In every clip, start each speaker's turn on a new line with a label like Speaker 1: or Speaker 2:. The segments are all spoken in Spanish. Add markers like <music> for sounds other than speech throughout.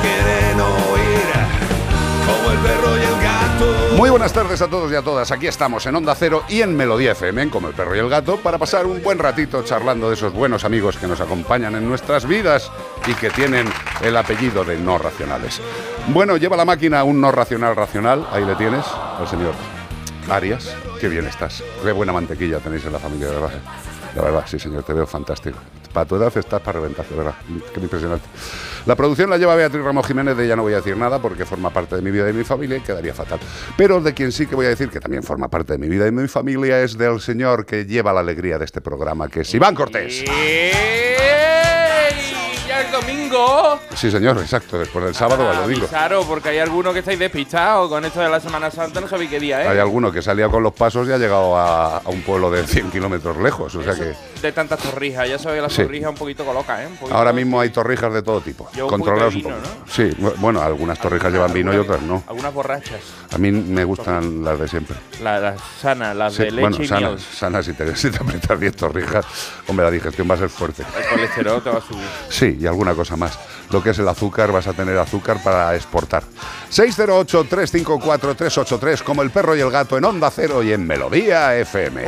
Speaker 1: Quieren oír como el perro y el gato.
Speaker 2: Muy buenas tardes a todos y a todas. Aquí estamos en Onda Cero y en Melodía FM, como el perro y el gato, para pasar un buen ratito charlando de esos buenos amigos que nos acompañan en nuestras vidas y que tienen el apellido de no racionales. Bueno, lleva la máquina un no racional racional. Ahí le tienes al señor Arias. Qué bien estás. Qué buena mantequilla tenéis en la familia, de verdad. La verdad, sí, señor, te veo fantástico. Para tu edad estás para reventar, de verdad. Qué impresionante. La producción la lleva Beatriz Ramos Jiménez, de ella no voy a decir nada porque forma parte de mi vida y de mi familia y quedaría fatal. Pero de quien sí que voy a decir que también forma parte de mi vida y de mi familia es del señor que lleva la alegría de este programa, que es Iván Cortés.
Speaker 3: ¡Ya es domingo!
Speaker 2: Sí, señor, exacto, después del sábado al domingo.
Speaker 3: Claro, porque hay algunos que estáis despistados con esto de la Semana Santa, no sabéis qué día es.
Speaker 2: Hay alguno que salía con los pasos y ha llegado a, a un pueblo de 100 kilómetros lejos, o sea que...
Speaker 3: De tantas torrijas, ya sabéis, las
Speaker 2: Sí.
Speaker 3: torrijas un poquito colocas, ¿eh? Un poquito-
Speaker 2: Ahora mismo hay torrijas de todo tipo.
Speaker 3: Lleva un
Speaker 2: poco. Sí, bu- bueno, algunas torrijas llevan vino y otras no.
Speaker 3: Algunas borrachas.
Speaker 2: A mí me gustan las de siempre.
Speaker 3: La- Las sanas, las
Speaker 2: Sí,
Speaker 3: de leche
Speaker 2: bueno,
Speaker 3: y
Speaker 2: sanas, sanas si te, si te aprietas 10 torrijas, hombre, la digestión va a ser fuerte.
Speaker 3: El colesterol te va a subir.
Speaker 2: Sí, y alguna cosa más. Lo que es el azúcar, vas a tener azúcar para exportar. 608-354-383, como el perro y el gato en Onda Cero y en Melodía FM.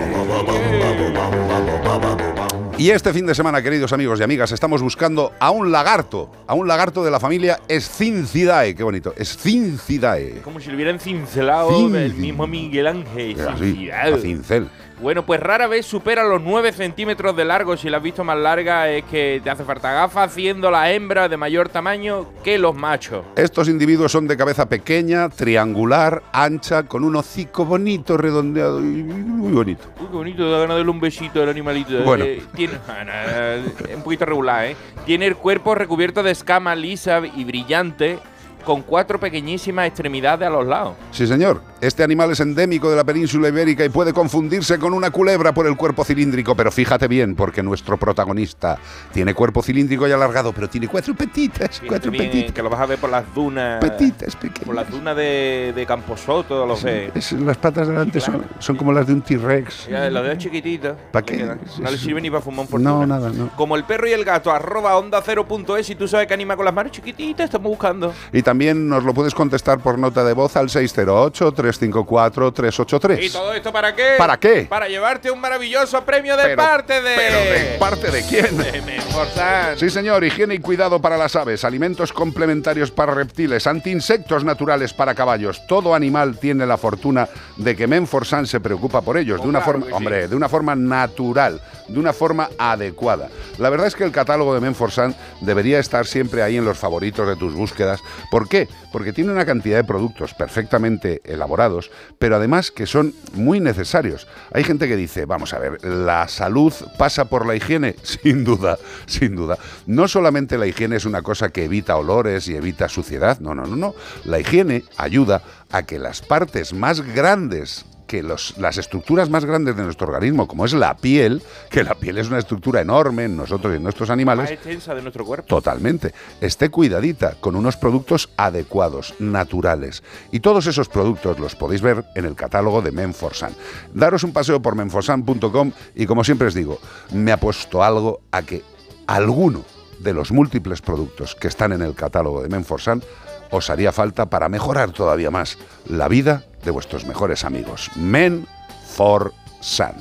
Speaker 2: Y este fin de semana, queridos amigos y amigas, estamos buscando a un lagarto, a un lagarto de la familia Escincidae. Qué bonito, Escincidae.
Speaker 3: Como si le hubieran cincelado
Speaker 2: Cin-
Speaker 3: el mismo Miguel Ángel.
Speaker 2: Así,
Speaker 3: Cincelado.
Speaker 2: a cincel.
Speaker 3: Bueno, pues rara vez supera los 9 centímetros de largo. Si la has visto más larga es que te hace falta gafas, haciendo la hembra de mayor tamaño que los machos.
Speaker 2: Estos individuos son de cabeza pequeña, triangular, ancha, con un hocico bonito, redondeado y muy bonito.
Speaker 3: Uy, qué bonito, da ganas de darle un besito al animalito.
Speaker 2: Bueno.
Speaker 3: Eh, tiene, <laughs> ah, eh, un poquito regular, ¿eh? Tiene el cuerpo recubierto de escama lisa y brillante, con cuatro pequeñísimas extremidades a los lados.
Speaker 2: Sí, señor. Este animal es endémico de la península ibérica y puede confundirse con una culebra por el cuerpo cilíndrico, pero fíjate bien, porque nuestro protagonista tiene cuerpo cilíndrico y alargado, pero tiene cuatro petitas, cuatro
Speaker 3: bien, eh,
Speaker 2: petitas,
Speaker 3: que lo vas a ver por las dunas.
Speaker 2: petitas
Speaker 3: Por
Speaker 2: pequeñas.
Speaker 3: las dunas de, de Camposoto, lo ves.
Speaker 2: Es- las patas de delante son, son como las de un T-Rex.
Speaker 3: Ya, Los dedos chiquititos.
Speaker 2: ¿Pa
Speaker 3: le
Speaker 2: qué?
Speaker 3: quedan. No le
Speaker 2: Sí.
Speaker 3: sirve ni para fumar un.
Speaker 2: No, nada, no.
Speaker 3: Como el perro y el gato, arroba onda cero punto es, y tú sabes que anima con las manos chiquititas, estamos buscando.
Speaker 2: Y también nos lo puedes contestar por nota de voz al 608-354-383.
Speaker 3: ¿Y todo esto para qué?
Speaker 2: ¿Para qué?
Speaker 3: Para llevarte un maravilloso premio de
Speaker 2: Pero-
Speaker 3: parte de...
Speaker 2: ¿Pero de parte de quién? <laughs>
Speaker 3: de Menforsan.
Speaker 2: Sí, señor, higiene y cuidado para las aves, alimentos complementarios para reptiles, antiinsectos naturales para caballos. Todo animal tiene la fortuna de que Menforsan se preocupa por ellos,
Speaker 3: Oh,
Speaker 2: de una
Speaker 3: claro
Speaker 2: forma,
Speaker 3: sí.
Speaker 2: hombre, de una forma natural, de una forma adecuada. La verdad es que el catálogo de Menforsan debería estar siempre ahí en los favoritos de tus búsquedas. ¿Por qué? Porque tiene una cantidad de productos perfectamente elaborados, pero además que son muy necesarios. Hay gente que dice, vamos a ver, la salud pasa por la higiene, <laughs> sin duda, sin duda. No solamente la higiene es una cosa que evita olores y evita suciedad, no, no, no, no. La higiene ayuda a que las partes más grandes que los- las estructuras más grandes de nuestro organismo, como es la piel, que la piel es una estructura enorme en nosotros y en nuestros animales,
Speaker 3: extensa de nuestro cuerpo.
Speaker 2: Totalmente. Esté cuidadita con unos productos adecuados, naturales. Y todos esos productos los podéis ver en el catálogo de Menforsan. Daros un paseo por menforsan.com y como siempre os digo, me ha puesto algo a que alguno de los múltiples productos que están en el catálogo de Menforsan os haría falta para mejorar todavía más la vida de vuestros mejores amigos. Menforsan.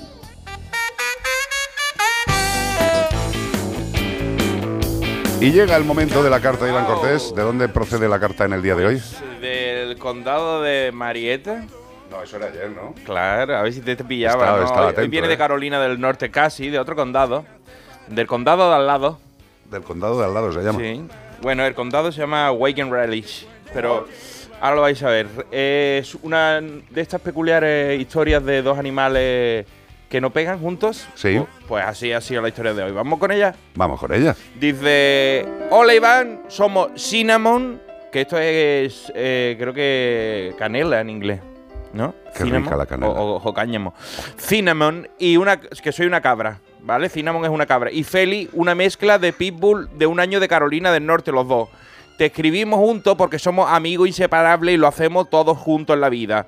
Speaker 2: Y llega el momento de la carta de Iván Cortés. ¿De dónde procede la carta en el día de hoy?
Speaker 3: Del condado de Marietta.
Speaker 2: No, eso era ayer, ¿no?
Speaker 3: Claro, a ver si te, te pillaba.
Speaker 2: Estaba-
Speaker 3: ¿no?
Speaker 2: estaba
Speaker 3: Hoy- hoy
Speaker 2: atento,
Speaker 3: viene
Speaker 2: ¿eh?
Speaker 3: de Carolina del Norte casi, de otro condado. Del condado de al lado.
Speaker 2: Del condado de al lado se llama.
Speaker 3: Sí. Bueno, el condado se llama Waken Relish, pero ahora lo vais a ver. Es una de estas peculiares historias de dos animales que no pegan juntos.
Speaker 2: Sí.
Speaker 3: Pues, pues así ha sido la historia de hoy. ¿Vamos con ella?
Speaker 2: Vamos con ella.
Speaker 3: Dice, hola Iván, somos Cinnamon, que esto es, eh, creo que canela en inglés, ¿no?
Speaker 2: Qué rica la canela.
Speaker 3: O, o- o cáñamo. Cinnamon y una, que soy una cabra, ¿vale? Cinnamon es una cabra. Y Feli, una mezcla de Pitbull de un año de Carolina del Norte, los dos. Te escribimos juntos porque somos amigos inseparables y lo hacemos todos juntos en la vida.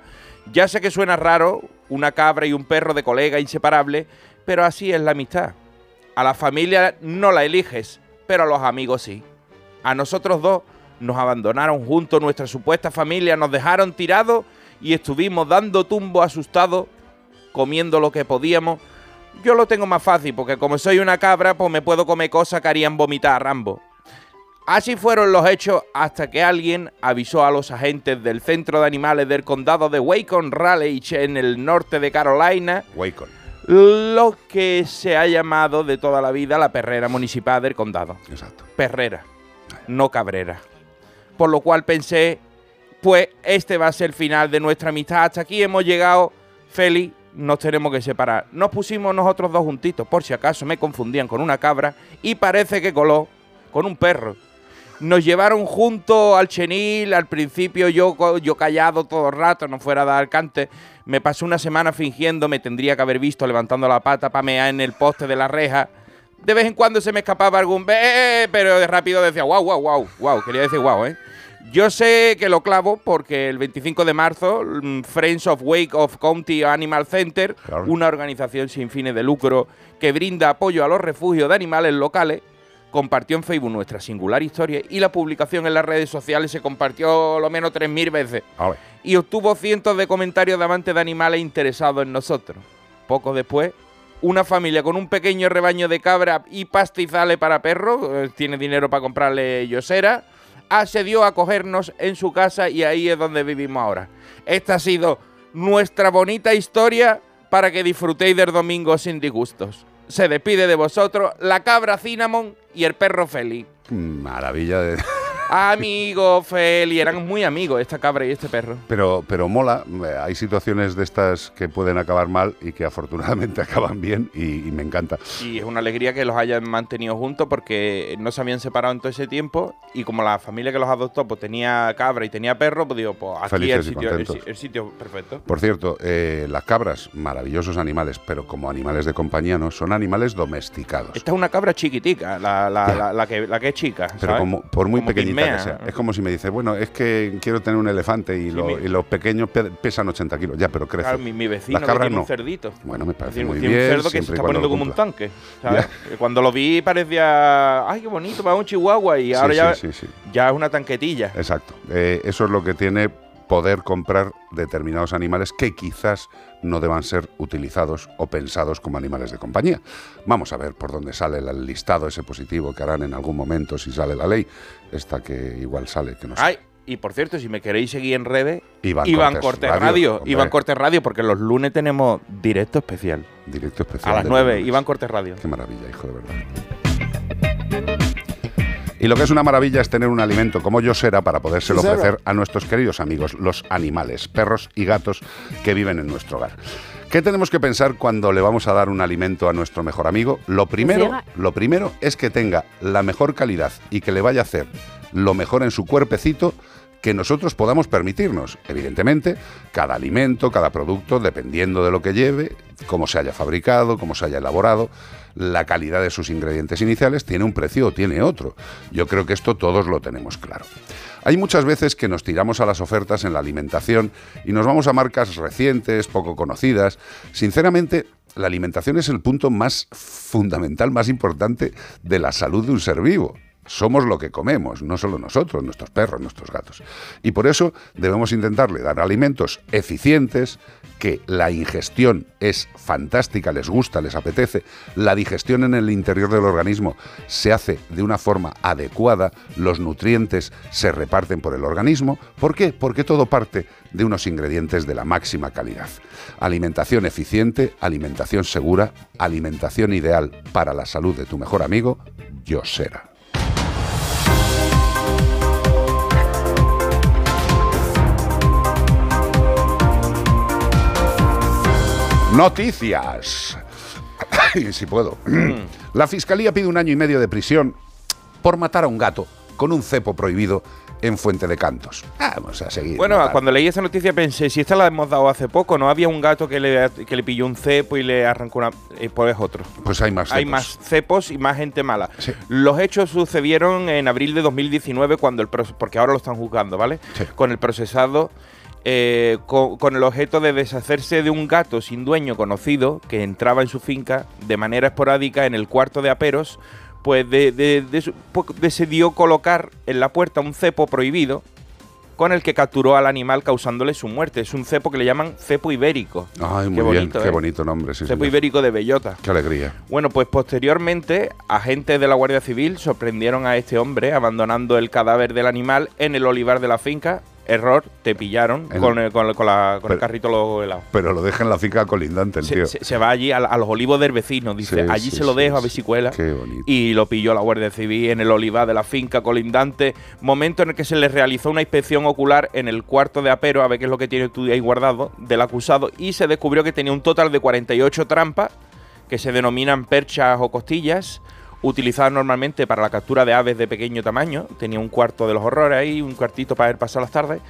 Speaker 3: Ya sé que suena raro, una cabra y un perro de colega inseparable, pero así es la amistad. A la familia no la eliges, pero a los amigos sí. A nosotros dos nos abandonaron juntos, nuestra supuesta familia nos dejaron tirados y estuvimos dando tumbo asustados, comiendo lo que podíamos. Yo lo tengo más fácil porque como soy una cabra, pues me puedo comer cosas que harían vomitar a Rambo. Así fueron los hechos hasta que alguien avisó a los agentes del Centro de Animales del Condado de Wacon Raleigh en el norte de Carolina
Speaker 2: Wacon.
Speaker 3: lo que se ha llamado de toda la vida la perrera municipal del condado.
Speaker 2: Exacto.
Speaker 3: Perrera, no cabrera. Por lo cual pensé, pues este va a ser el final de nuestra amistad. Hasta aquí hemos llegado, Feli, nos tenemos que separar. Nos pusimos nosotros dos juntitos, por si acaso me confundían con una cabra, y parece que coló con un perro. Nos llevaron juntos al chenil, al principio yo, yo callado todo el rato, no fuera a dar cante. Me pasé una semana fingiendo, me tendría que haber visto levantando la pata para mear en el poste de la reja. De vez en cuando se me escapaba algún be, pero de rápido decía wow, wow, wow, wow, quería decir wow, ¿eh? Yo sé que lo clavo porque el 25 de marzo, mm, Friends of Wake of County Animal Center,
Speaker 2: Claro.
Speaker 3: una organización sin fines de lucro que brinda apoyo a los refugios de animales locales, compartió en Facebook nuestra singular historia y la publicación en las redes sociales se compartió lo menos 3.000 veces y obtuvo cientos de comentarios de amantes de animales interesados en nosotros. Poco después, una familia con un pequeño rebaño de cabra y pastizales para perros, eh, tiene dinero para comprarle yosera, accedió a cogernos en su casa y ahí es donde vivimos ahora. Esta ha sido nuestra bonita historia para que disfrutéis del domingo sin disgustos. Se despide de vosotros la cabra Cinnamon y el perro Feli.
Speaker 2: Maravilla de... <laughs>
Speaker 3: Amigo Feli, eran muy amigos esta cabra y este perro.
Speaker 2: Pero, pero mola, eh, hay situaciones de estas que pueden acabar mal y que afortunadamente <laughs> acaban bien y, y me encanta.
Speaker 3: Y es una alegría que los hayan mantenido juntos porque no se habían separado en todo ese tiempo y como la familia que los adoptó pues tenía cabra y tenía perro, pues digo, pues aquí
Speaker 2: Felices
Speaker 3: el
Speaker 2: y
Speaker 3: sitio, el, sitio perfecto.
Speaker 2: Por cierto, eh, las cabras, maravillosos animales, pero como animales de compañía no, son animales domesticados.
Speaker 3: Esta es una cabra chiquitica, la, la, la, la que, la que es chica.
Speaker 2: Pero
Speaker 3: ¿sabes?
Speaker 2: como, por muy
Speaker 3: Como
Speaker 2: pequeñita
Speaker 3: pigmea.
Speaker 2: que sea. Es como si me dices, bueno, es que quiero tener un elefante y,
Speaker 3: Sí,
Speaker 2: lo-
Speaker 3: mi-
Speaker 2: y los pequeños pe- pesan 80 kilos. Ya, pero crecen.
Speaker 3: Claro, mi, mi vecino
Speaker 2: Las cabras
Speaker 3: que tiene
Speaker 2: no.
Speaker 3: un cerdito.
Speaker 2: Bueno, me parece
Speaker 3: Tiene,
Speaker 2: muy
Speaker 3: tiene
Speaker 2: bien.
Speaker 3: un cerdo que se está poniendo como un tanque. ¿sabes? Cuando lo vi parecía, ay, qué bonito, va un chihuahua y ahora ya es una tanquetilla.
Speaker 2: Exacto. Eh, eso es lo que tiene poder comprar determinados animales que quizás no deban ser utilizados o pensados como animales de compañía. Vamos a ver por dónde sale el listado ese positivo que harán en algún momento si sale la ley. Esta que igual sale, que no sé.
Speaker 3: Ay, y por cierto, si me queréis seguir en redes,
Speaker 2: Iván
Speaker 3: Iván,
Speaker 2: Cortés
Speaker 3: Cortés,
Speaker 2: Radio,
Speaker 3: Radio. Iván Cortés Radio, porque los lunes tenemos directo especial.
Speaker 2: Directo especial.
Speaker 3: A las
Speaker 2: de
Speaker 3: 9,
Speaker 2: lunes.
Speaker 3: Iván Cortés Radio.
Speaker 2: Qué maravilla, hijo de verdad. Y lo que es una maravilla es tener un alimento como Yosera para podérselo ofrecer a nuestros queridos amigos, los animales, perros y gatos que viven en nuestro hogar. ¿Qué tenemos que pensar cuando le vamos a dar un alimento a nuestro mejor amigo? Lo primero, lo primero es que tenga la mejor calidad y que le vaya a hacer lo mejor en su cuerpecito que nosotros podamos permitirnos. Evidentemente, cada alimento, cada producto, dependiendo de lo que lleve, cómo se haya fabricado, cómo se haya elaborado, la calidad de sus ingredientes iniciales tiene un precio o tiene otro. Yo creo que esto todos lo tenemos claro. Hay muchas veces que nos tiramos a las ofertas en la alimentación y nos vamos a marcas recientes, poco conocidas. Sinceramente, la alimentación es el punto más fundamental, más importante de la salud de un ser vivo. Somos lo que comemos, no solo nosotros, nuestros perros, nuestros gatos. Y por eso debemos intentarle dar alimentos eficientes, que la ingestión es fantástica, les gusta, les apetece, la digestión en el interior del organismo se hace de una forma adecuada, los nutrientes se reparten por el organismo. ¿Por qué? Porque todo parte de unos ingredientes de la máxima calidad. Alimentación eficiente, alimentación segura, alimentación ideal para la salud de tu mejor amigo, Yosera. Noticias. si puedo. La Fiscalía pide un año y medio de prisión por matar a un gato con un cepo prohibido en Fuente de Cantos. Vamos a seguir.
Speaker 3: Bueno,
Speaker 2: matando.
Speaker 3: cuando leí esa noticia pensé, si esta la hemos dado hace poco, ¿no? Había un gato que le, que le pilló un cepo y le arrancó una... eh, pues es otro.
Speaker 2: Pues hay más
Speaker 3: Hay
Speaker 2: cepos.
Speaker 3: más cepos y más gente mala.
Speaker 2: Sí.
Speaker 3: Los hechos sucedieron en abril de 2019 cuando el porque ahora lo están juzgando, ¿vale?
Speaker 2: Sí.
Speaker 3: Con el procesado eh, co- con, el objeto de deshacerse de un gato sin dueño conocido que entraba en su finca de manera esporádica en el cuarto de aperos, pues de- de- pues decidió colocar en la puerta un cepo prohibido con el que capturó al animal causándole su muerte. Es un cepo que le llaman cepo ibérico.
Speaker 2: Ay, muy
Speaker 3: Qué
Speaker 2: bien,
Speaker 3: bonito,
Speaker 2: qué
Speaker 3: ¿eh?
Speaker 2: bonito nombre, sí,
Speaker 3: Cepo
Speaker 2: señor.
Speaker 3: ibérico de bellota.
Speaker 2: Qué alegría.
Speaker 3: Bueno, pues posteriormente, agentes de la Guardia Civil sorprendieron a este hombre abandonando el cadáver del animal en el olivar de la finca. Error, te pillaron con, el, con el- con la- con el carrito lo helado.
Speaker 2: Pero lo deja en la finca colindante el tío.
Speaker 3: Se, va allí a, a los olivos del vecino, dice,
Speaker 2: Sí,
Speaker 3: allí
Speaker 2: sí,
Speaker 3: se lo dejo a
Speaker 2: sí.
Speaker 3: ver si cuela.
Speaker 2: Qué bonito.
Speaker 3: Y lo pilló la Guardia Civil en el olivar de la finca colindante. Momento en el que se le realizó una inspección ocular en el cuarto de apero, a ver qué es lo que tiene tú ahí guardado, del acusado. Y se descubrió que tenía un total de 48 trampas, que se denominan perchas o costillas, utilizadas normalmente para la captura de aves de pequeño tamaño. Tenía un cuarto de los horrores ahí, un cuartito para ver pasar las tardes.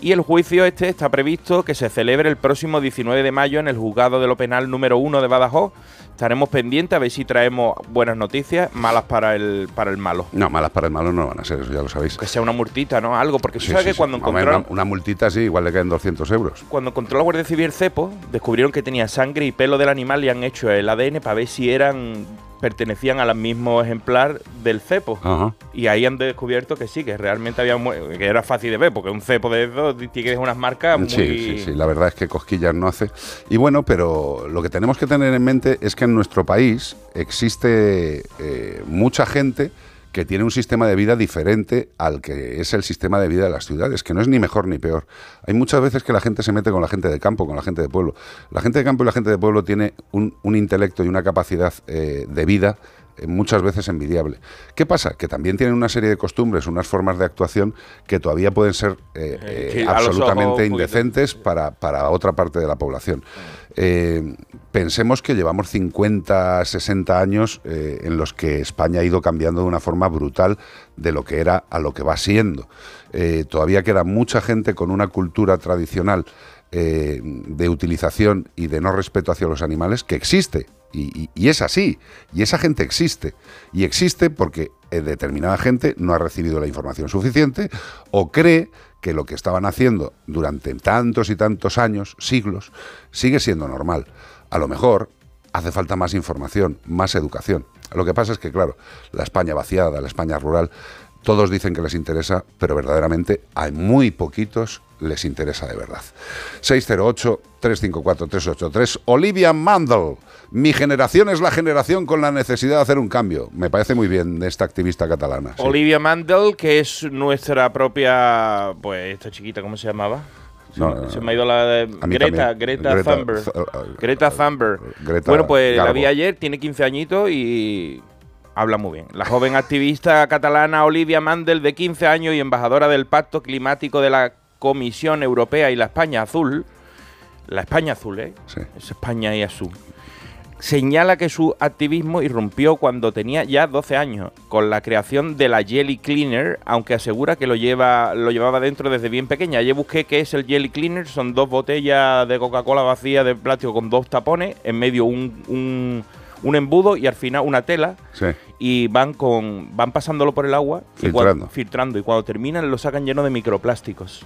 Speaker 3: Y el juicio este está previsto que se celebre el próximo 19 de mayo en el juzgado de lo penal número 1 de Badajoz. Estaremos pendientes a ver si traemos buenas noticias, malas para el, para el malo.
Speaker 2: No, malas para el malo no van a ser, eso ya lo sabéis.
Speaker 3: Que sea una multita, ¿no? Algo, porque tú
Speaker 2: Sí,
Speaker 3: sabes
Speaker 2: sí,
Speaker 3: que
Speaker 2: sí.
Speaker 3: cuando encontraron,
Speaker 2: una, una multita sí, igual le caen 200 euros.
Speaker 3: cuando encontró la Guardia Civil el cepo, descubrieron que tenía sangre y pelo del animal y han hecho el ADN para ver si eran pertenecían al mismo ejemplar del cepo.
Speaker 2: Ajá.
Speaker 3: Y ahí han descubierto que sí, que realmente había que era fácil de ver, porque un cepo de esos tiene unas marcas muy
Speaker 2: Sí, sí, sí, la verdad es que cosquillas no hace. Y bueno, pero lo que tenemos que tener en mente es que en nuestro país existe eh, mucha gente que tiene un sistema de vida diferente al que es el sistema de vida de las ciudades, que no es ni mejor ni peor. Hay muchas veces que la gente se mete con la gente de campo, con la gente de pueblo. La gente de campo y la gente de pueblo tiene un, un intelecto y una capacidad eh, de vida eh, muchas veces envidiable. ¿Qué pasa? Que también tienen una serie de costumbres, unas formas de actuación que todavía pueden ser eh,
Speaker 3: Sí,
Speaker 2: absolutamente indecentes para, para otra parte de la población. Eh, pensemos que llevamos 50, 60 años eh, en los que España ha ido cambiando de una forma brutal de lo que era a lo que va siendo. Eh, todavía queda mucha gente con una cultura tradicional de utilización y de no respeto hacia los animales que existe. Y, es así. Y esa gente existe. Y existe porque determinada gente no ha recibido la información suficiente o cree que lo que estaban haciendo durante tantos y tantos años, siglos, sigue siendo normal. A lo mejor hace falta más información, más educación. Lo que pasa es que, claro, la España vaciada, la España rural, todos dicen que les interesa, pero verdaderamente hay muy poquitos les interesa de verdad. 608-354-383. Olivia Mandel. Mi generación es la generación con la necesidad de hacer un cambio. Me parece muy bien de esta activista catalana.
Speaker 3: Olivia Mandel, que es nuestra propia, pues esta chiquita, ¿cómo se llamaba? Se,
Speaker 2: No,
Speaker 3: me-
Speaker 2: no,
Speaker 3: se
Speaker 2: no.
Speaker 3: me ha ido la
Speaker 2: mí
Speaker 3: Greta. Greta,
Speaker 2: Greta
Speaker 3: Thunberg. Greta Thunberg.
Speaker 2: Greta
Speaker 3: bueno, pues la vi ayer, tiene 15 añitos y habla muy bien. La joven activista catalana Olivia Mandel, de 15 años y embajadora del Pacto Climático de la Comisión Europea y la España Azul. La España Azul, ¿eh?
Speaker 2: Sí.
Speaker 3: Es España y azul. Señala que su activismo irrumpió cuando tenía ya 12 años, con la creación de la Jelly Cleaner, aunque asegura que lo, lleva, lo llevaba dentro desde bien pequeña. Ayer busqué qué es el Jelly Cleaner, son dos botellas de Coca-Cola vacías de plástico con dos tapones, en medio un, un, un embudo y al final una tela,
Speaker 2: Sí.
Speaker 3: y van con van pasándolo por el agua y
Speaker 2: Filtrando.
Speaker 3: cuando, filtrando y cuando terminan lo sacan lleno de microplásticos.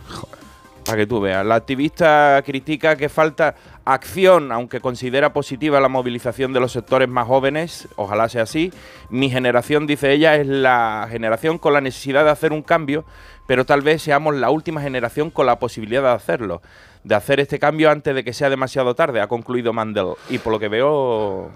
Speaker 3: Para que tú veas. La activista critica que falta acción, aunque considera positiva la movilización de los sectores más jóvenes. Ojalá sea así. Mi generación, dice ella, es la generación con la necesidad de hacer un cambio, pero tal vez seamos la última generación con la posibilidad de hacerlo. De hacer este cambio antes de que sea demasiado tarde, ha concluido Mandel. Y por lo que veo,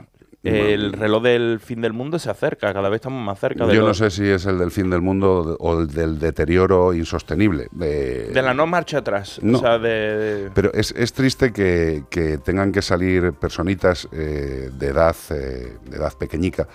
Speaker 3: el reloj del fin del mundo se acerca, cada vez estamos más cerca de,
Speaker 2: Yo no sé si es el del fin del mundo o el del deterioro insostenible. de-
Speaker 3: de la no marcha atrás.
Speaker 2: No.
Speaker 3: O sea, de,
Speaker 2: Pero es, es triste que, que tengan que salir personitas eh, de edad de edad pequeñica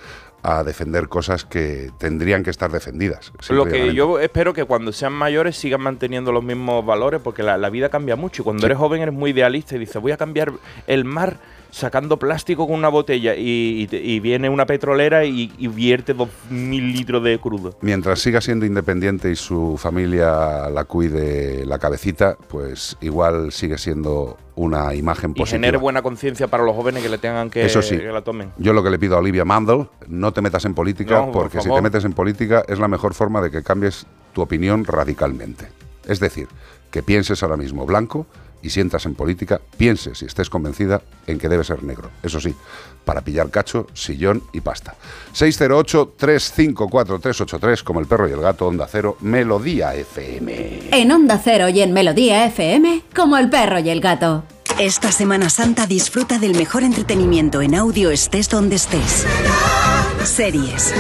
Speaker 2: a defender cosas que tendrían que estar defendidas.
Speaker 3: Lo que yo espero que cuando sean mayores sigan manteniendo los mismos valores, porque la, la vida cambia mucho. Y cuando eres joven eres muy idealista y dices, voy a cambiar el mar sacando plástico con una botella. Y, y y viene una petrolera y, y vierte dos mil litros de crudo.
Speaker 2: Mientras siga siendo independiente y su familia la cuide la cabecita, pues igual sigue siendo una imagen
Speaker 3: Y
Speaker 2: positiva.
Speaker 3: genere buena conciencia para los jóvenes que le tengan que,
Speaker 2: Eso sí.
Speaker 3: que la tomen.
Speaker 2: Yo lo que le pido a Olivia Mandel, no te metas en política,
Speaker 3: No, por
Speaker 2: porque si te metes en política es la mejor forma de que cambies tu opinión radicalmente. Es decir, que pienses ahora mismo blanco y si entras en política, pienses y estés convencida en que debe ser negro. Eso sí, para pillar cacho, sillón y pasta. 608-354-383, como el perro y el gato, Onda Cero, Melodía FM.
Speaker 4: En Onda Cero y en Melodía FM, como el perro y el gato.
Speaker 5: Esta Semana Santa disfruta del mejor entretenimiento en audio estés donde estés. Series,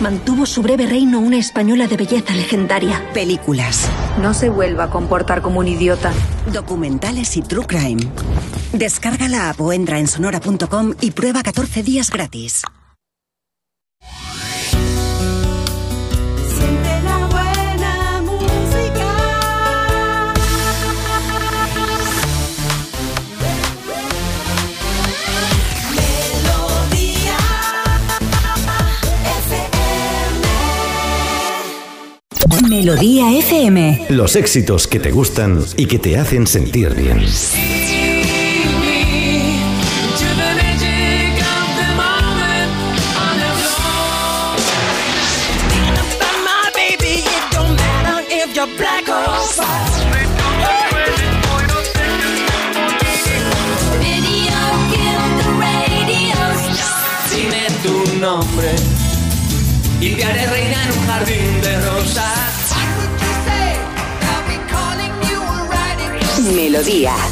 Speaker 6: Mantuvo su breve reino una española de belleza legendaria.
Speaker 5: películas,
Speaker 6: No se vuelva a comportar como un idiota.
Speaker 5: documentales y true crime. Descarga la app o entra en sonora.com y prueba 14 días gratis.
Speaker 7: Melodía FM.
Speaker 8: Los éxitos que te gustan y que te hacen sentir bien.
Speaker 7: There.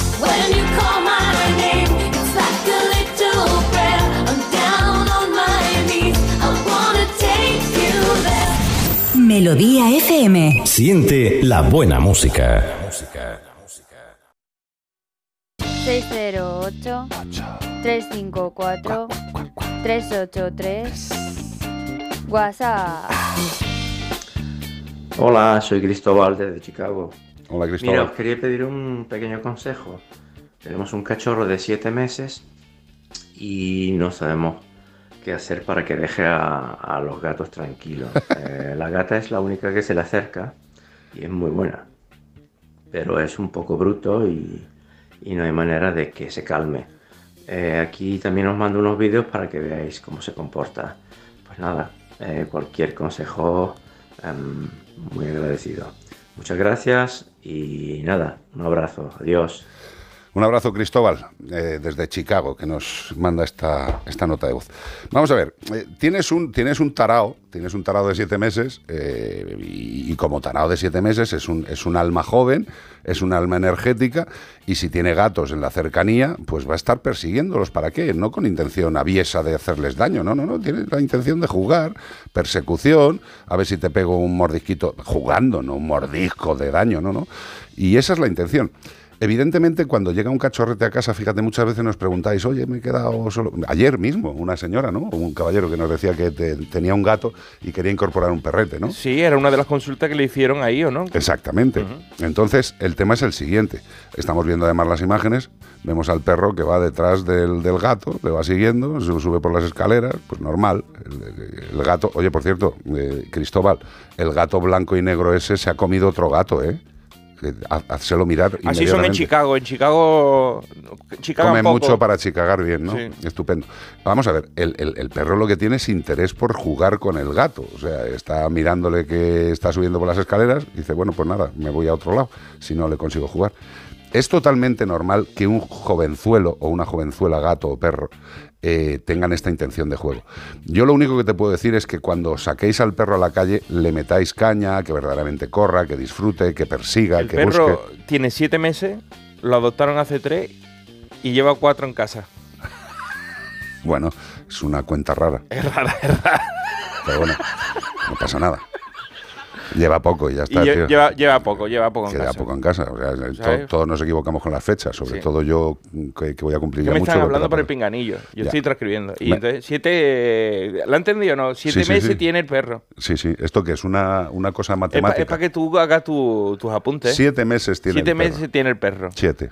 Speaker 5: Melodía FM.
Speaker 8: Siente la buena música.
Speaker 9: 608 354 383 WhatsApp.
Speaker 10: Hola, soy Cristóbal desde Chicago.
Speaker 2: Hola,
Speaker 10: Mira,
Speaker 2: Cristóbal.
Speaker 10: os quería pedir un pequeño consejo. Tenemos un cachorro de 7 meses y no sabemos qué hacer para que deje a, a los gatos tranquilos. <laughs> Eh, la gata es la única que se le acerca y es muy buena, pero es un poco bruto y, y no hay manera de que se calme. Eh, aquí también os mando unos vídeos para que veáis cómo se comporta. Pues nada, eh, cualquier consejo, em, muy agradecido. Muchas gracias y nada, un abrazo, adiós.
Speaker 2: Un abrazo, Cristóbal, eh, desde Chicago, que nos manda esta, esta nota de voz. Vamos a ver, eh, tienes, un, tienes un tarao, tienes un tarao de siete meses, eh, y, como tarao de siete meses es un, es un alma joven, es un alma energética, y si tiene gatos en la cercanía, pues va a estar persiguiéndolos. ¿Para qué? No con intención aviesa de hacerles daño, no, no, no, tiene la intención de jugar, persecución, a ver si te pego un mordisquito, jugando, no un mordisco de daño, no, no. Y esa es la intención. Evidentemente, cuando llega un cachorrete a casa, fíjate, muchas veces nos preguntáis, oye, me he quedado solo. Ayer mismo, una señora, ¿no? Un caballero que nos decía que te- tenía un gato y quería incorporar un perrete, ¿no?
Speaker 3: Sí, era una de las consultas que le hicieron ahí, ¿o no?
Speaker 2: Exactamente. Entonces, el tema es el siguiente. Estamos viendo además las imágenes, vemos al perro que va detrás del, del gato, le va siguiendo, su- sube por las escaleras, pues normal. El, el gato, oye, por cierto, eh, Cristóbal, el gato blanco y negro ese se ha comido otro gato, ¿eh? Que Házselo mirar.
Speaker 3: Así son en. Chicago. En Chicago. Chicago
Speaker 2: Come
Speaker 3: poco.
Speaker 2: mucho para chicagar bien, ¿no?
Speaker 3: Sí.
Speaker 2: Estupendo. Vamos a ver, el, el- el perro lo que tiene es interés por jugar con el gato. O sea, está mirándole que está subiendo por las escaleras y dice, bueno, pues nada, me voy a otro lado si no le consigo jugar. Es totalmente normal que un jovenzuelo o una jovenzuela, gato o perro, eh, tengan esta intención de juego. Yo lo único que te puedo decir es que cuando saquéis al perro a la calle, le metáis caña, que verdaderamente corra, que disfrute, que persiga,
Speaker 3: El
Speaker 2: que
Speaker 3: perro
Speaker 2: busque.
Speaker 3: tiene siete meses, lo adoptaron hace tres y lleva cuatro en casa.
Speaker 2: Bueno, es una cuenta rara.
Speaker 3: Es rara, es rara.
Speaker 2: Pero bueno, no pasa nada. Lleva poco y ya está, tío.
Speaker 3: lleva, lleva poco, lleva poco en
Speaker 2: Queda
Speaker 3: casa.
Speaker 2: poco en casa. O sea, to-
Speaker 3: ¿Sabes?
Speaker 2: todos nos equivocamos con las fechas, sobre
Speaker 3: Sí.
Speaker 2: todo yo que, que voy a cumplir ya
Speaker 3: me
Speaker 2: mucho.
Speaker 3: están hablando por el pinganillo. Yo
Speaker 2: Ya.
Speaker 3: estoy transcribiendo. Y
Speaker 2: Me-
Speaker 3: entonces, siete. ¿La ha entendido o no? Siete
Speaker 2: Sí,
Speaker 3: meses
Speaker 2: sí.
Speaker 3: tiene el perro.
Speaker 2: Sí, sí. ¿Esto que es? Una, una cosa
Speaker 3: Es para
Speaker 2: matemática.
Speaker 3: que tú hagas tu- tus apuntes.
Speaker 2: Siete meses tiene
Speaker 3: Siete
Speaker 2: el perro.
Speaker 3: meses tiene el perro.
Speaker 2: Siete.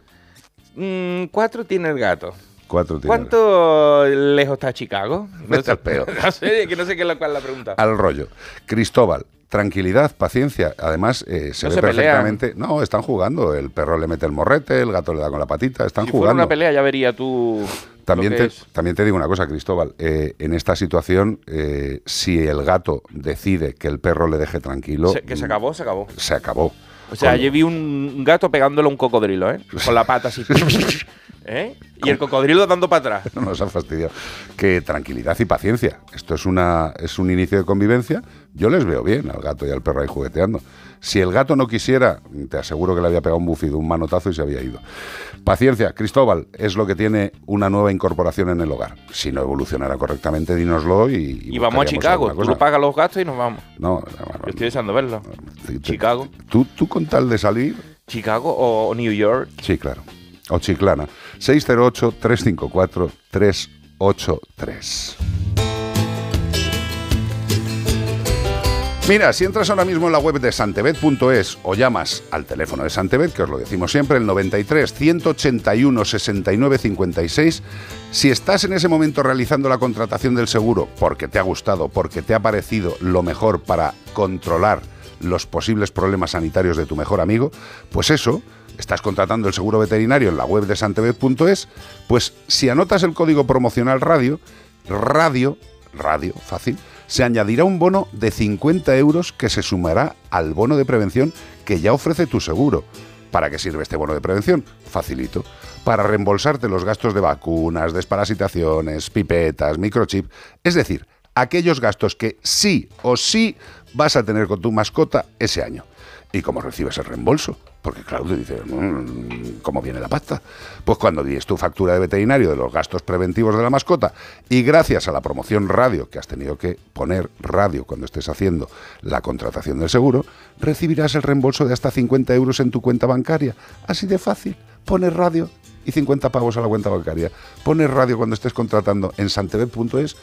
Speaker 3: Mm, cuatro tiene el gato.
Speaker 2: Cuatro.
Speaker 3: ¿Cuánto lejos está Chicago?
Speaker 2: Vete al peo.
Speaker 3: No sé, <laughs> que no sé qué es la, cuál es la pregunta.
Speaker 2: Al rollo. Cristóbal, tranquilidad, paciencia. Además, eh, se
Speaker 3: No
Speaker 2: ve
Speaker 3: se pelean.
Speaker 2: perfectamente. No, están jugando. El perro le mete el morrete, el gato le da con la patita. Están
Speaker 3: si fuera
Speaker 2: jugando.
Speaker 3: una pelea ya vería tú.
Speaker 2: También te, también te digo una cosa, Cristóbal. eh, en esta situación, eh, si el gato decide que el perro le deje tranquilo,
Speaker 3: Se- que se acabó, se acabó.
Speaker 2: se acabó.
Speaker 3: O sea, yo vi un gato pegándole a un cocodrilo, ¿eh? <laughs> Con la pata así. <laughs> ¿Eh? Y el cocodrilo dando para atrás.
Speaker 2: No nos ha fastidiado. Que tranquilidad y paciencia. Esto es, una, es un inicio de convivencia. Yo les veo bien al gato y al perro ahí jugueteando. Si el gato no quisiera, te aseguro que le había pegado un bufido, un manotazo y se había ido. Paciencia, Cristóbal, es lo que tiene una nueva incorporación en el hogar. Si no evolucionara correctamente, dínoslo y.
Speaker 3: Y vamos a Chicago. Tú lo pagas los gastos y nos vamos.
Speaker 2: No,
Speaker 3: Yo estoy deseando verlo. Chicago.
Speaker 2: Tú, tú con tal de salir,
Speaker 3: Chicago o New York.
Speaker 2: Sí, claro. O Chiclana. 608-354-383. Mira, si entras ahora mismo en la web de santebet.es o llamas al teléfono de Santebet, que os lo decimos siempre, el 93 181 69 56, si estás en ese momento realizando la contratación del seguro porque te ha gustado, porque te ha parecido lo mejor para controlar los posibles problemas sanitarios de tu mejor amigo, pues eso, estás contratando el seguro veterinario en la web de santebet.es, pues si anotas el código promocional radio, radio, radio, fácil, se añadirá un bono de 50 euros que se sumará al bono de prevención que ya ofrece tu seguro. ¿Para qué sirve este bono de prevención? Facilito. Para reembolsarte los gastos de vacunas, desparasitaciones, pipetas, microchip, es decir, aquellos gastos que sí o sí vas a tener con tu mascota ese año. ¿Y cómo recibes el reembolso? Porque claro, tú dices, "Mm, ¿cómo viene la pasta? Pues cuando dices tu factura de veterinario de los gastos preventivos de la mascota y gracias a la promoción radio, que has tenido que poner radio cuando estés haciendo la contratación del seguro, recibirás el reembolso de hasta 50 euros en tu cuenta bancaria. Así de fácil. Pones radio y 50 pavos a la cuenta bancaria. Pones radio cuando estés contratando en santebet.es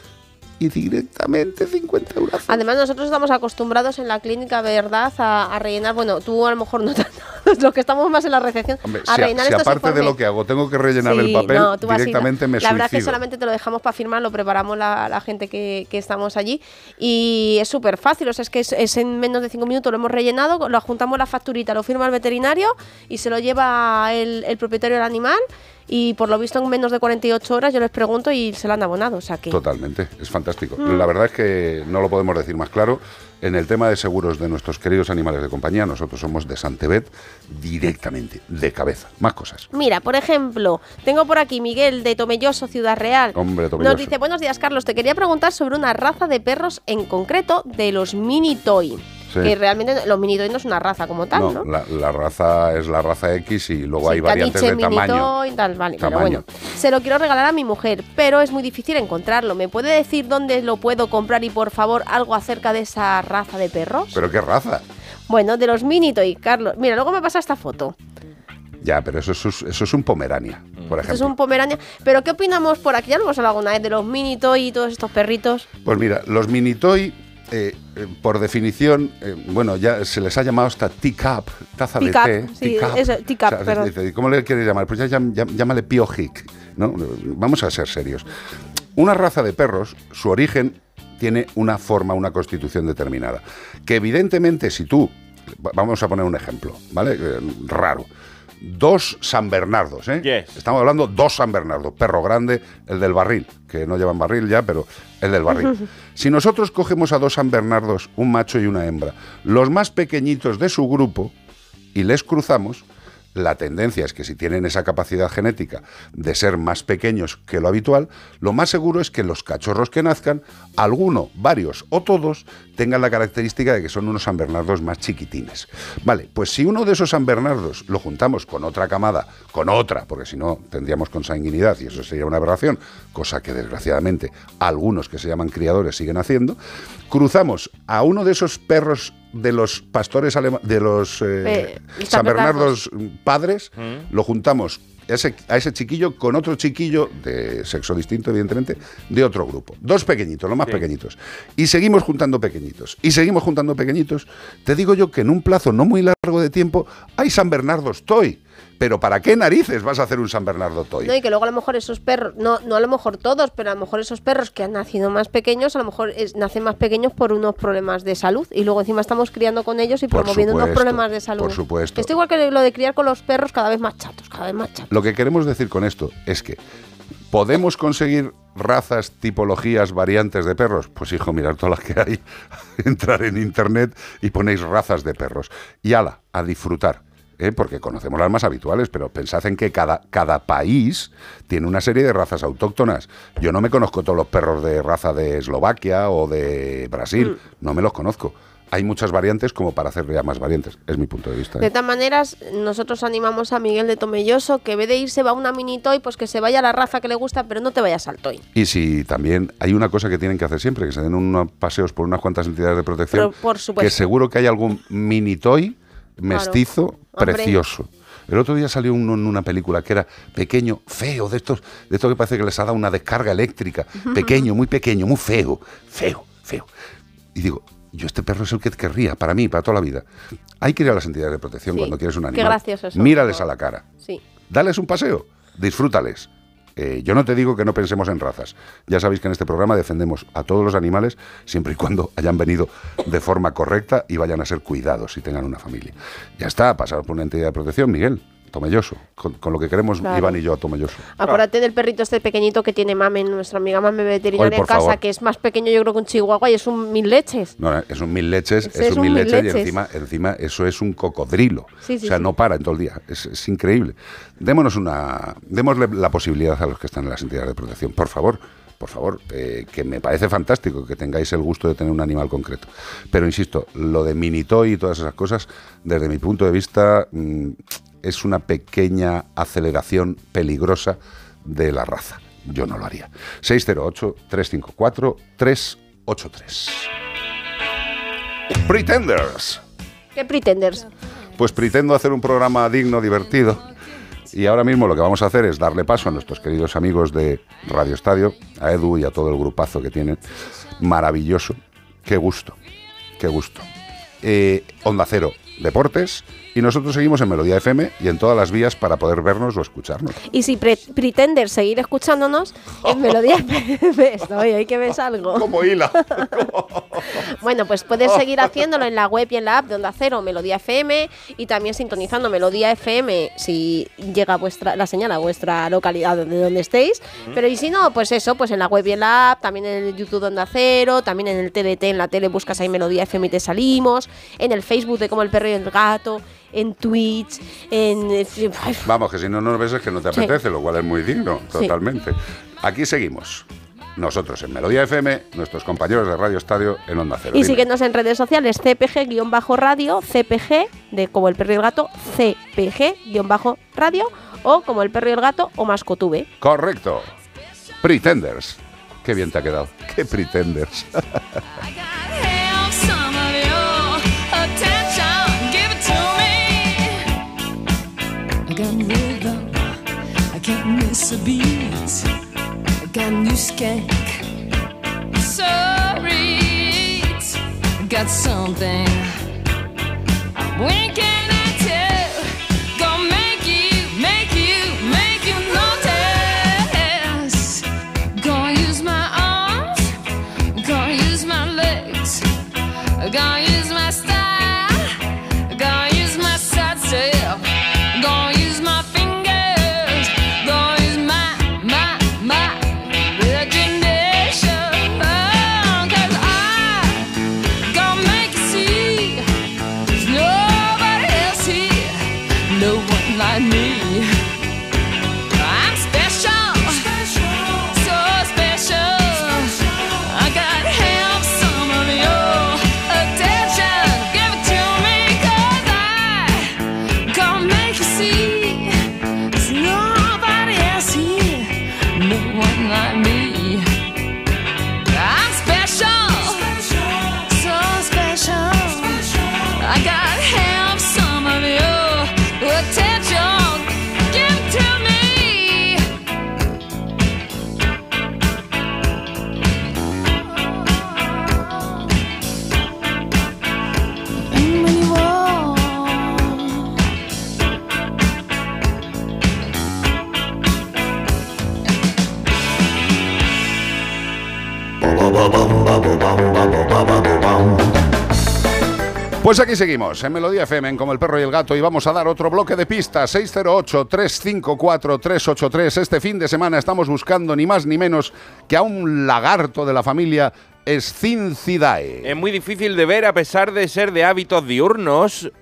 Speaker 2: y directamente 50 euros.
Speaker 11: Además, nosotros estamos acostumbrados en la clínica, ¿verdad?, a, a rellenar, bueno, tú a lo mejor no tanto, <laughs> los que estamos más en la recepción,
Speaker 2: Hombre,
Speaker 11: a
Speaker 2: si, a- si aparte de lo que hago tengo que rellenar el papel,
Speaker 11: no, a
Speaker 2: directamente me
Speaker 11: La verdad es que solamente te lo dejamos para firmar, lo preparamos la, la gente que, que estamos allí y es súper fácil, o sea, es que es, es en menos de cinco minutos lo hemos rellenado, lo juntamos la facturita, lo firma el veterinario y se lo lleva el, el propietario del animal y por lo visto en menos de 48 horas yo les pregunto y se lo han abonado, o sea que...
Speaker 2: Totalmente, es fantástico.
Speaker 11: Mm.
Speaker 2: La verdad es que no lo podemos decir más claro. En el tema de seguros de nuestros queridos animales de compañía, nosotros somos de Santebet directamente, de cabeza. Más cosas.
Speaker 11: Mira, por ejemplo, tengo por aquí Miguel de Tomelloso, Ciudad Real.
Speaker 2: Hombre, Tomelloso.
Speaker 11: Nos dice, buenos días Carlos, te quería preguntar sobre una raza de perros en concreto de los mini toy.
Speaker 2: Sí.
Speaker 11: Que realmente los mini toy no es una raza como tal, ¿no?
Speaker 2: No, la, la raza es la raza X y luego hay variantes de tamaño.
Speaker 11: toy, tal, vale, pero
Speaker 2: Tamaño.
Speaker 11: bueno. Se lo quiero regalar a mi mujer, pero es muy difícil encontrarlo. ¿Me puede decir dónde lo puedo comprar y por favor algo acerca de esa raza de perros?
Speaker 2: ¿Pero qué raza?
Speaker 11: Bueno, de los mini toy, Carlos. Mira, luego me pasa esta foto.
Speaker 2: Ya, pero eso es, eso es un Pomerania, por
Speaker 11: Esto es
Speaker 2: ejemplo.
Speaker 11: un Pomerania. Pero ¿qué opinamos por aquí? Ya lo hemos hablado alguna vez de los mini toy y todos estos perritos.
Speaker 2: Pues mira, los mini toy, eh, eh, por definición, eh, bueno, ya se les ha llamado hasta teacup, taza de té.
Speaker 11: sí,
Speaker 2: teacup.
Speaker 11: eso, teacup,
Speaker 2: se
Speaker 11: perdón.
Speaker 2: dice, ¿Cómo le quieres llamar? Pues ya llámale piojic, ¿no? Vamos a ser serios. Una raza de perros, su origen tiene una forma, una constitución determinada. Que evidentemente si tú, va- vamos a poner un ejemplo, ¿vale? Raro. Dos San Bernardos, ¿eh? Estamos hablando dos San Bernardos, perro grande, el del barril, que no llevan barril ya, pero el del barril. <laughs> Si nosotros cogemos a dos San Bernardos, un macho y una hembra, los más pequeñitos de su grupo, y les cruzamos, la tendencia es que si tienen esa capacidad genética de ser más pequeños que lo habitual, lo más seguro es que los cachorros que nazcan, alguno, varios o todos, tengan la característica de que son unos San Bernardos más chiquitines. Vale, pues si uno de esos San Bernardos lo juntamos con otra camada, con otra, porque si no tendríamos consanguinidad y eso sería una aberración, cosa que desgraciadamente algunos que se llaman criadores siguen haciendo, cruzamos a uno de esos perros de los pastores alema- de los eh,
Speaker 11: Eh,
Speaker 2: San
Speaker 11: San
Speaker 2: Bernardos padres, lo juntamos ese- a ese chiquillo con otro chiquillo de sexo distinto, evidentemente, de otro grupo. Dos pequeñitos, los más pequeñitos. Y seguimos juntando pequeñitos. Y seguimos juntando pequeñitos. Te digo yo que en un plazo no muy largo de tiempo hay San Bernardos Toy. Pero ¿para qué narices vas a hacer un San Bernardo Toy?
Speaker 11: No, y que luego a lo mejor esos perros, no, no a lo mejor todos, pero a lo mejor esos perros que han nacido más pequeños, a lo mejor es- nacen más pequeños por unos problemas de salud. Y luego encima estamos criando con ellos y
Speaker 2: Por
Speaker 11: promoviendo unos problemas de salud.
Speaker 2: por supuesto.
Speaker 11: Esto igual que lo de criar con los perros cada vez más chatos, cada vez más chatos.
Speaker 2: Lo que queremos decir con esto es que podemos conseguir razas, tipologías, variantes de perros. Pues hijo, mirar todas las que hay, <laughs> entrar en internet y ponéis razas de perros. Y ala, a disfrutar. ¿Eh? Porque conocemos las más habituales, pero pensad en que cada, cada país tiene una serie de razas autóctonas. Yo no me conozco todos los perros de raza de Eslovaquia o de Brasil, no me los conozco. Hay muchas variantes como para hacer ya más variantes, es mi punto de vista. ¿eh?
Speaker 11: De todas maneras, nosotros animamos a Miguel de Tomelloso que en vez de irse va a una mini toy, pues que se vaya a la raza que le gusta, pero no te vayas al toy.
Speaker 2: Y si también hay una cosa que tienen que hacer siempre, que se den unos paseos por unas cuantas entidades de protección,
Speaker 11: Pero, por supuesto.
Speaker 2: que seguro que hay algún mini toy mestizo precioso. El otro día salió uno en una película que era pequeño, feo, de estos, de estos que parece que les ha dado una descarga eléctrica. <laughs> Pequeño, muy pequeño, muy feo, feo, feo. Y digo, yo este perro es el que querría, para mí, para toda la vida. Hay que ir a las entidades de protección
Speaker 11: Sí,
Speaker 2: cuando quieres un
Speaker 11: qué
Speaker 2: animal.
Speaker 11: graciosos son.
Speaker 2: Mírales a la cara.
Speaker 11: Sí.
Speaker 2: Dales un paseo, disfrútales. Eh, yo no te digo que no pensemos en razas. Ya sabéis que en este programa defendemos a todos los animales siempre y cuando hayan venido de forma correcta y vayan a ser cuidados y tengan una familia. Ya está, pasar por una entidad de protección, Miguel, Tomelloso, con, con lo que queremos
Speaker 11: Claro.
Speaker 2: Iván y yo a Tomelloso.
Speaker 11: Acuérdate del perrito este pequeñito que tiene Mame, nuestra amiga Mame veterinaria en casa,
Speaker 2: favor.
Speaker 11: que es más pequeño yo creo que un chihuahua y es un mil leches.
Speaker 2: No, es un mil leches, es, un mil
Speaker 11: mil
Speaker 2: leches, y encima, encima eso es un cocodrilo.
Speaker 11: Sí, sí,
Speaker 2: o sea,
Speaker 11: sí.
Speaker 2: no para en todo el día. Es, es increíble. Démonos una, démosle la posibilidad a los que están en las entidades de protección, por favor. Por favor, eh, que me parece fantástico que tengáis el gusto de tener un animal concreto. Pero insisto, lo de Minitoy y todas esas cosas, desde mi punto de vista, mm, es una pequeña aceleración peligrosa de la raza. Yo no lo haría. 608-354-383. Pretenders.
Speaker 11: ¿Qué pretenders?
Speaker 2: Pues pretendo hacer un programa digno, divertido. Y ahora mismo lo que vamos a hacer es darle paso a nuestros queridos amigos de Radio Estadio, a Edu y a todo el grupazo que tienen. Maravilloso. Qué gusto. Qué gusto. Eh, Onda Cero Deportes. Y nosotros seguimos en Melodía FM y en todas las vías para poder vernos o escucharnos.
Speaker 11: Y si pre- pretenders seguir escuchándonos, en Melodía FM <laughs> estoy, hay que ves algo.
Speaker 2: Como hila. <laughs>
Speaker 11: Bueno, pues puedes seguir haciéndolo en la web y en la app de Onda Cero, Melodía FM, y también sintonizando Melodía FM si llega vuestra la señal a vuestra localidad de donde estéis. Pero y si no, pues eso, pues en la web y en la app, también en el YouTube de Onda Cero, también en el TDT, en la tele buscas ahí Melodía FM y te salimos, en el Facebook de Como el Perro y el Gato, en Twitch, en...
Speaker 2: Vamos, que si no nos ves es que no te
Speaker 11: Sí.
Speaker 2: apetece, lo cual es muy digno,
Speaker 11: Sí.
Speaker 2: totalmente. Aquí seguimos. Nosotros en Melodía FM, nuestros compañeros de Radio Estadio en Onda Cero.
Speaker 11: Y
Speaker 2: Dime.
Speaker 11: síguenos en redes sociales, CPG-radio, CPG, de como el perro y el gato, CPG-radio, o como el perro y el gato, o mascotube.
Speaker 2: Correcto. Pretenders. Qué bien te ha quedado. Qué pretenders. <laughs>
Speaker 7: got rhythm, I can't miss a beat.
Speaker 12: I got
Speaker 7: new skank, sorry, I got something. Winking.
Speaker 2: Pues aquí seguimos, en Melodía FM, Como el Perro y el Gato, y vamos a dar otro bloque de pistas, 608-354-383. Este fin de semana estamos buscando ni más ni menos que a un lagarto de la familia Escincidae.
Speaker 3: Es muy difícil de ver a pesar de ser de hábitos diurnos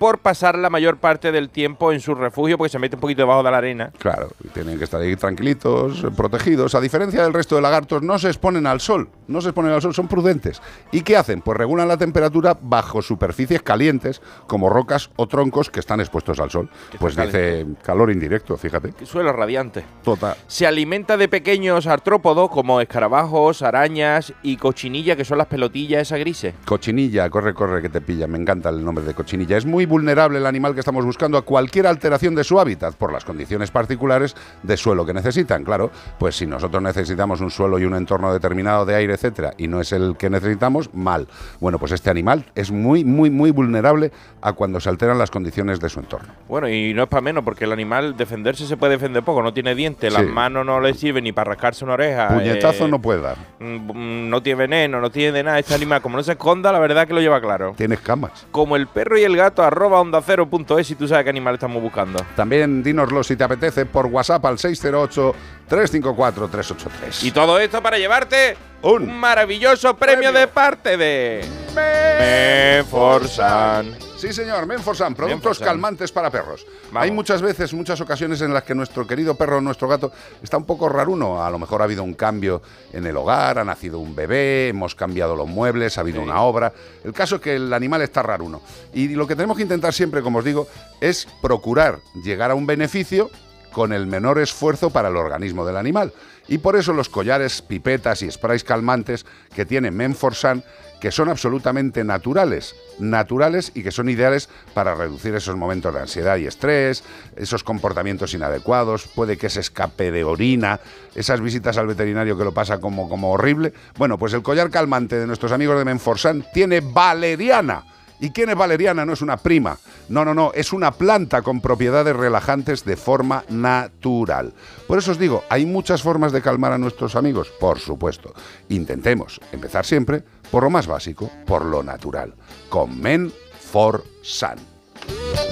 Speaker 3: por pasar la mayor parte del tiempo en su refugio porque se mete un poquito debajo de la arena.
Speaker 2: Claro, y tienen que estar ahí tranquilitos, protegidos. A diferencia del resto de lagartos, no se exponen al sol. No se exponen al sol, son prudentes. ¿Y qué hacen? Pues regulan la temperatura bajo superficies calientes, como rocas o troncos que están expuestos al sol. Pues dice calor indirecto, fíjate.
Speaker 3: Suelo radiante.
Speaker 2: Total.
Speaker 3: Se alimenta de pequeños artrópodos como escarabajos, arañas y cochinilla, que son las pelotillas esas grises.
Speaker 2: Cochinilla, corre, corre, que te pilla. Me encanta el nombre de cochinilla. Es muy vulnerable el animal que estamos buscando a cualquier alteración de su hábitat por las condiciones particulares de suelo que necesitan. Claro, pues si nosotros necesitamos un suelo y un entorno determinado de aire, etcétera, y no es el que necesitamos, mal. Bueno, pues este animal es muy, muy, muy vulnerable a cuando se alteran las condiciones de su entorno.
Speaker 3: Bueno, y no es para menos, porque el animal defenderse se puede defender poco, no tiene dientes,
Speaker 2: Sí.
Speaker 3: las manos no le sirven ni para rascarse una oreja.
Speaker 2: Puñetazo
Speaker 3: eh,
Speaker 2: no puede dar.
Speaker 3: mm, mm, No tiene veneno, no tiene nada. Este animal, como no se esconda, la verdad que lo lleva claro.
Speaker 2: Tiene escamas.
Speaker 3: Como el perro y el gato, arroba onda cero punto es, si tú sabes qué animal estamos buscando.
Speaker 2: También dínoslo si te apetece por WhatsApp al 608-354-383.
Speaker 3: Y todo esto para llevarte un, maravilloso premio, de parte de Menforsan.
Speaker 2: Sí, señor, Menforsan, productos
Speaker 3: Menforsan.
Speaker 2: calmantes para perros. Hay muchas veces, muchas ocasiones en las que nuestro querido perro, nuestro gato, está un poco raruno. A lo mejor ha habido un cambio en el hogar, ha nacido un bebé, hemos cambiado los muebles, ha habido una obra. El caso es que el animal está raruno. Y lo que tenemos que intentar siempre, como os digo, es procurar llegar a un beneficio con el menor esfuerzo para el organismo del animal. Y por eso los collares, pipetas y sprays calmantes que tiene Menforsan, que son absolutamente naturales, naturales y que son ideales para reducir esos momentos de ansiedad y estrés, esos comportamientos inadecuados, puede que se escape de orina, esas visitas al veterinario que lo pasa como, como horrible. Bueno, pues el collar calmante de nuestros amigos de Menforsan tiene valeriana. ¿Y quién es valeriana? No es una prima. No, no, no, es una planta con propiedades relajantes de forma natural. Por eso os digo, hay muchas formas de calmar a nuestros amigos, por supuesto. Intentemos empezar siempre por lo más básico, por lo natural, con Men for Sun.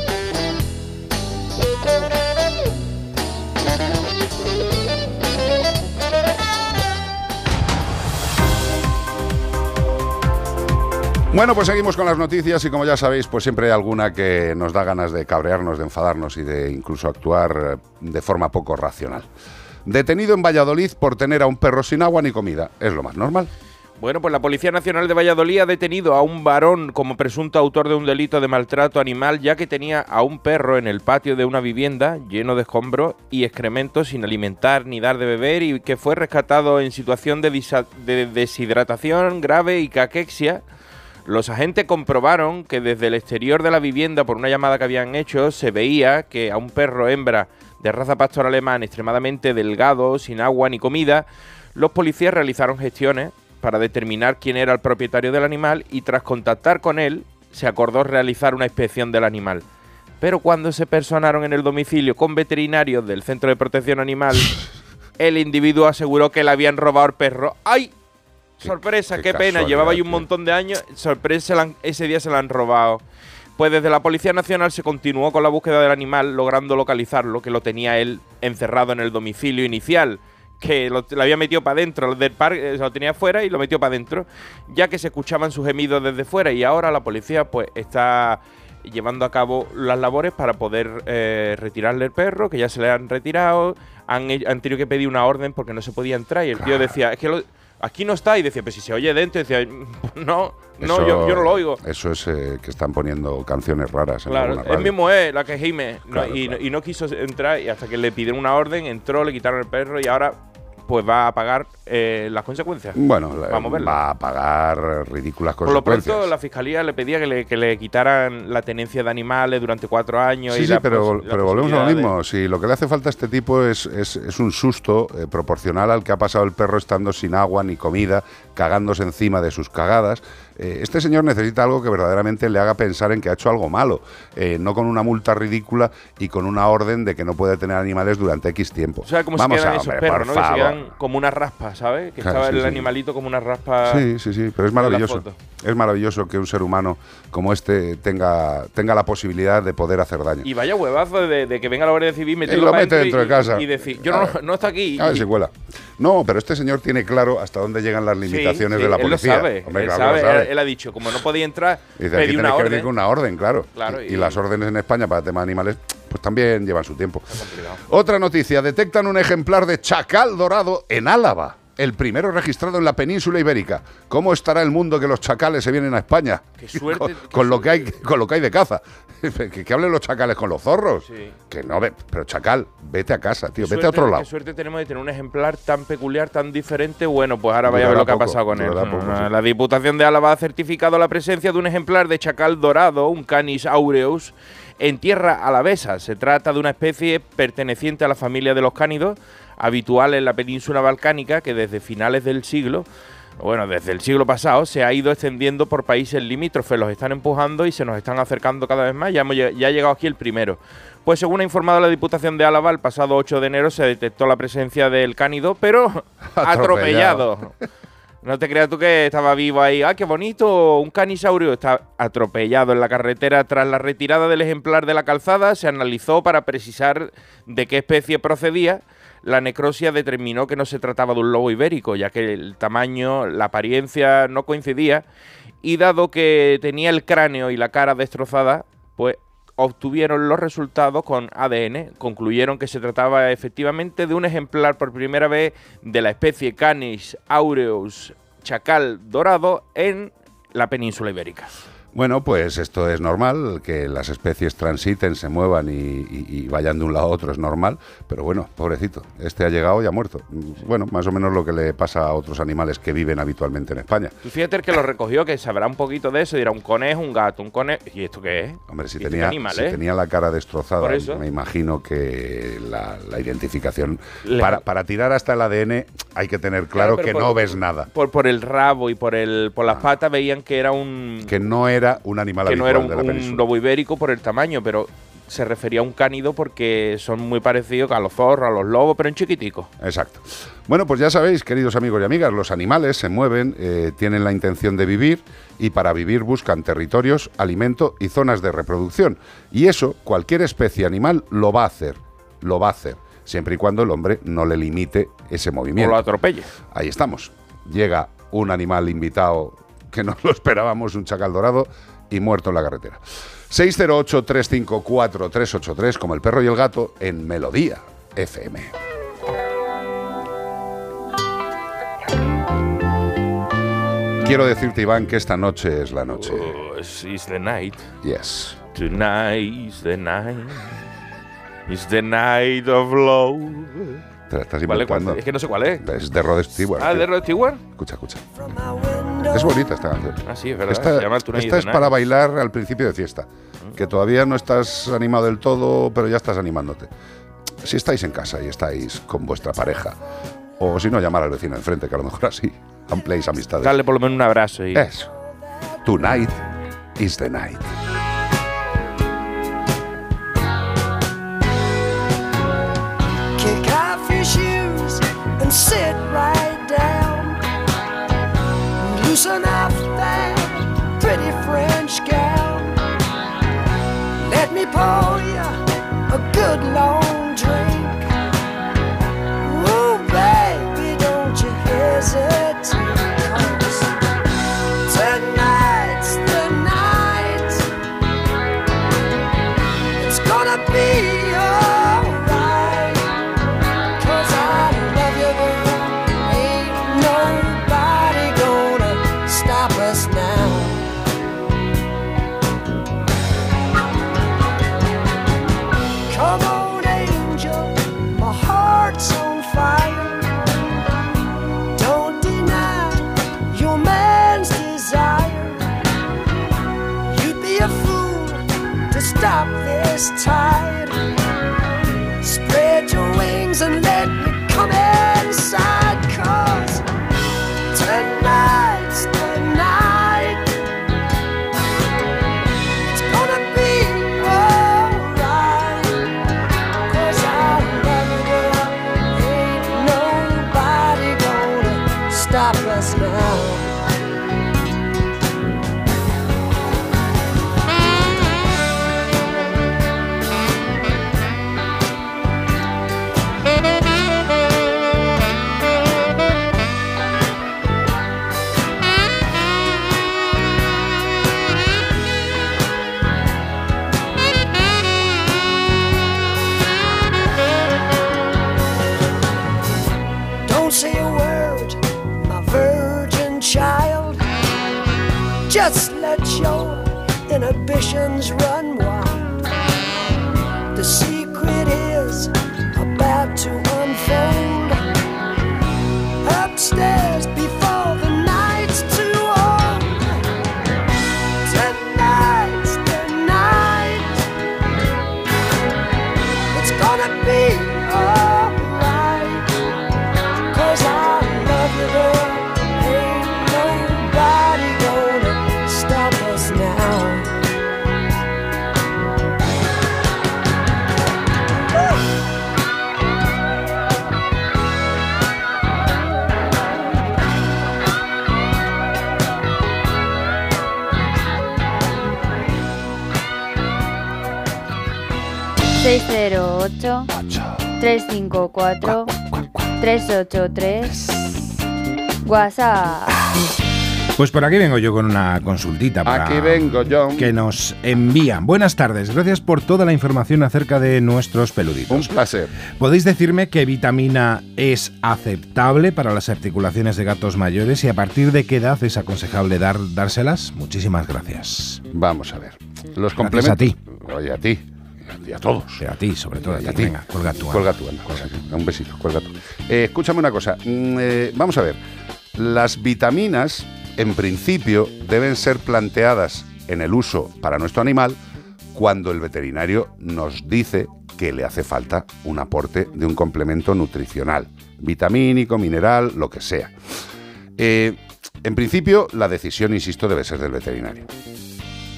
Speaker 2: Bueno, pues seguimos con las noticias y como ya sabéis, pues siempre hay alguna que nos da ganas de cabrearnos, de enfadarnos y de incluso actuar eh, de forma poco racional. Detenido en Valladolid por tener a un perro sin agua ni comida. Es lo más normal.
Speaker 3: Bueno, pues la Policía Nacional de Valladolid ha detenido a un varón como presunto autor de un delito de maltrato animal, ya que tenía a un perro en el patio de una vivienda lleno de escombros y excrementos sin alimentar ni dar de beber y que fue rescatado en situación de, de deshidratación grave y caquexia. Los agentes comprobaron que desde el exterior de la vivienda, por una llamada que habían hecho, se veía que a un perro hembra de raza pastor alemán extremadamente delgado, sin agua ni comida, los policías realizaron gestiones para determinar quién era el propietario del animal y tras contactar con él se acordó realizar una inspección del animal. Pero cuando se personaron en el domicilio con veterinarios del Centro de Protección Animal, <laughs> el individuo aseguró que le habían robado el perro. ¡Ay! Sorpresa,
Speaker 2: qué
Speaker 3: qué, pena, llevaba ahí un montón de años, sorpresa, han- ese día se la han robado. Pues desde la Policía Nacional se continuó con la búsqueda del animal, logrando localizarlo, que lo tenía él encerrado en el domicilio inicial, que lo, lo había metido para adentro del parque, eh, lo tenía fuera y lo metió para adentro, ya que se escuchaban sus gemidos desde fuera. Y ahora la policía pues está llevando a cabo las labores para poder eh, retirarle el perro, que ya se le han retirado, han tenido que pedir una orden porque no se podía entrar y el tío decía, es que lo- aquí no está y decía, pero si se oye dentro, decía, no, no,
Speaker 2: Eso-
Speaker 3: yo, yo no lo oigo.
Speaker 2: Eso es eh, que están poniendo canciones raras en
Speaker 3: Claro,
Speaker 2: radio.
Speaker 3: mismo es la que gime ¿no? Y,
Speaker 2: claro.
Speaker 3: No, y no quiso entrar y hasta que le pidieron una orden, entró, le quitaron el perro y ahora pues va a pagar eh, las consecuencias.
Speaker 2: Bueno,
Speaker 3: Vamos a verlo.
Speaker 2: va a pagar ridículas
Speaker 3: Por lo
Speaker 2: consecuencias.
Speaker 3: pronto, la fiscalía le pedía que le, que le quitaran la tenencia de animales durante cuatro años.
Speaker 2: Sí,
Speaker 3: y
Speaker 2: sí,
Speaker 3: la
Speaker 2: pero, pero volvemos a lo
Speaker 3: de-
Speaker 2: mismo. Si lo que le hace falta a este tipo es, es, es un susto eh, proporcional al que ha pasado el perro estando sin agua ni comida, cagándose encima de sus cagadas, eh, este señor necesita algo que verdaderamente le haga pensar en que ha hecho algo malo, eh, no con una multa ridícula y con una orden de que no puede tener animales durante X tiempo.
Speaker 3: O sea, como
Speaker 2: Vamos
Speaker 3: quedan
Speaker 2: a,
Speaker 3: esos
Speaker 2: hombre,
Speaker 3: perros,
Speaker 2: por
Speaker 3: ¿no? Que se
Speaker 2: favor.
Speaker 3: quedan como una raspa, ¿sabes? Que
Speaker 2: Claro,
Speaker 3: estaba
Speaker 2: sí,
Speaker 3: el
Speaker 2: sí.
Speaker 3: animalito como una raspa.
Speaker 2: Sí, sí, sí, pero es maravilloso. Es maravilloso que un ser humano como este tenga, tenga la posibilidad de poder hacer daño.
Speaker 3: Y vaya huevazo de, de que venga la Guardia Civil, meterlo
Speaker 2: lo mete dentro
Speaker 3: y-
Speaker 2: de casa.
Speaker 3: Y, decir, yo no, no está aquí.
Speaker 2: A ver
Speaker 3: y-
Speaker 2: si cuela. No, pero este señor tiene claro hasta dónde llegan las limitaciones
Speaker 3: sí,
Speaker 2: de la
Speaker 3: él lo
Speaker 2: policía.
Speaker 3: sabe,
Speaker 2: Hombre,
Speaker 3: él
Speaker 2: claro que
Speaker 3: sabe,
Speaker 2: lo sabe.
Speaker 3: Él, él ha dicho, como no podía entrar,
Speaker 2: Dice, aquí
Speaker 3: una
Speaker 2: que
Speaker 3: orden.
Speaker 2: venir con una orden, claro.
Speaker 3: Claro,
Speaker 2: y,
Speaker 3: y-
Speaker 2: y las órdenes en España para temas animales, pues también llevan su tiempo. Otra noticia, detectan un ejemplar de chacal dorado en Álava. El primero registrado en la península ibérica. ¿Cómo estará el mundo que los chacales se vienen a España?
Speaker 3: Qué suerte, <laughs>
Speaker 2: Con,
Speaker 3: qué
Speaker 2: con lo que hay, con lo que hay de caza. <laughs> que, que hablen los chacales con los zorros.
Speaker 3: Sí.
Speaker 2: Que no, ve- pero chacal, vete a casa, tío,
Speaker 3: Qué
Speaker 2: vete a otro lado.
Speaker 3: Qué suerte tenemos de tener un ejemplar tan peculiar, tan diferente. Bueno, pues ahora vaya a ver lo que ha pasado con él.
Speaker 2: poco, sí.
Speaker 3: La Diputación de Álava ha certificado la presencia de un ejemplar de chacal dorado, un Canis aureus, en tierra alavesa. Se trata de una especie perteneciente a la familia de los cánidos, habitual en la península balcánica, que desde finales del siglo bueno, desde el siglo pasado se ha ido extendiendo por países limítrofes, los están empujando y se nos están acercando cada vez más. Ya, hemos ya ha llegado aquí el primero. Pues según ha informado la Diputación de Álava, el pasado 8 de enero se detectó la presencia del cánido, pero <laughs>
Speaker 2: Atropellado.
Speaker 3: atropellado. <laughs> No te creas tú que estaba vivo ahí. ¡Ah, qué bonito! Un canisaurio está atropellado en la carretera. Tras la retirada del ejemplar de la calzada, se analizó para precisar de qué especie procedía. La necrosia determinó que no se trataba de un lobo ibérico, ya que el tamaño, la apariencia no coincidía. Y dado que tenía el cráneo y la cara destrozada, pues obtuvieron los resultados con ADN. Concluyeron que se trataba efectivamente de un ejemplar por primera vez de la especie Canis aureus chacal dorado en la península ibérica.
Speaker 2: Bueno, pues esto es normal, que las especies transiten, se muevan y, y- y vayan de un lado a otro, es normal, pero bueno, pobrecito, este ha llegado y ha muerto. Bueno, más o menos lo que le pasa a otros animales que viven habitualmente en España.
Speaker 3: Tú fíjate que lo recogió, que sabrá un poquito de eso, dirá un conejo, un gato, un conejo. ¿Y esto qué es?
Speaker 2: Hombre, si
Speaker 3: ¿Y esto qué
Speaker 2: tenía,
Speaker 3: animal
Speaker 2: si
Speaker 3: es?
Speaker 2: tenía la cara destrozada, me imagino que la, la identificación...
Speaker 3: Le-
Speaker 2: Para, para tirar hasta el ADN hay que tener claro,
Speaker 3: pero
Speaker 2: que
Speaker 3: por-
Speaker 2: no ves nada,
Speaker 3: Por, por el rabo y por el por las patas veían que era un
Speaker 2: que no era un animal
Speaker 3: que no era un,
Speaker 2: de la
Speaker 3: un
Speaker 2: península.
Speaker 3: lobo ibérico por el tamaño, pero se refería a un cánido porque son muy parecidos a los zorros, a los lobos, pero en chiquitico.
Speaker 2: Exacto. Bueno, pues ya sabéis, queridos amigos y amigas, los animales se mueven, eh, tienen la intención de vivir y para vivir buscan territorios, alimento y zonas de reproducción. Y eso cualquier especie animal lo va a hacer, lo va a hacer, siempre y cuando el hombre no le limite ese
Speaker 3: O
Speaker 2: movimiento.
Speaker 3: lo atropelle.
Speaker 2: Ahí estamos. Llega un animal invitado que no lo esperábamos, un chacal dorado, y muerto en la carretera. 608-354-383, como el perro y el gato, en Melodía FM. Quiero decirte, Iván, que esta noche es la noche.
Speaker 3: Oh, it's, the night.
Speaker 2: Yes.
Speaker 3: Tonight is the night. It's the night of love.
Speaker 2: Te la estás
Speaker 3: ¿Cuál es?
Speaker 2: inventando.
Speaker 3: Es que no sé cuál es.
Speaker 2: Es de Rod Stewart.
Speaker 3: Ah,
Speaker 2: tío.
Speaker 3: de Rod Stewart.
Speaker 2: Escucha, escucha. Es bonita esta canción.
Speaker 3: Ah, sí, es verdad.
Speaker 2: Esta,
Speaker 3: Se llama Tonight is
Speaker 2: esta
Speaker 3: the
Speaker 2: es para bailar al principio de fiesta. Que todavía no estás animado del todo, pero ya estás animándote. si estáis en casa y estáis con vuestra pareja, o si no, llamar al vecino de enfrente, que a lo mejor así ampliáis amistades.
Speaker 3: Darle por lo menos un abrazo y.
Speaker 2: Eso. Tonight is the night.
Speaker 12: Kick off your shoes and sit Loosen up that pretty French gown. Let me pull you this time. Inhibitions run wild. The secret is about to unfold. Upstairs
Speaker 9: ...608... ...354... ...383... WhatsApp...
Speaker 13: Pues por aquí vengo yo con una consultita para
Speaker 2: Aquí vengo yo.
Speaker 13: que nos envían. Buenas tardes, gracias por toda la información acerca de nuestros peluditos.
Speaker 2: Un placer.
Speaker 13: ¿Podéis decirme qué vitamina es aceptable para las articulaciones de gatos mayores y a partir de qué edad es aconsejable dar, dárselas? Muchísimas gracias.
Speaker 2: Vamos a ver. Los complementos.
Speaker 13: a ti.
Speaker 2: Oye, a ti. Y a todos.
Speaker 13: a ti, sobre todo a ti. Venga, cuelga tú,
Speaker 2: Cuelga
Speaker 13: anda.
Speaker 2: tú, anda. Un besito, cuelga tú. Eh, escúchame una cosa. mm, eh, vamos a ver. Las vitaminas, en principio, deben ser planteadas en el uso para nuestro animal cuando el veterinario nos dice que le hace falta un aporte de un complemento nutricional, vitamínico, mineral, lo que sea. Eh, en principio, la decisión, insisto, debe ser del veterinario.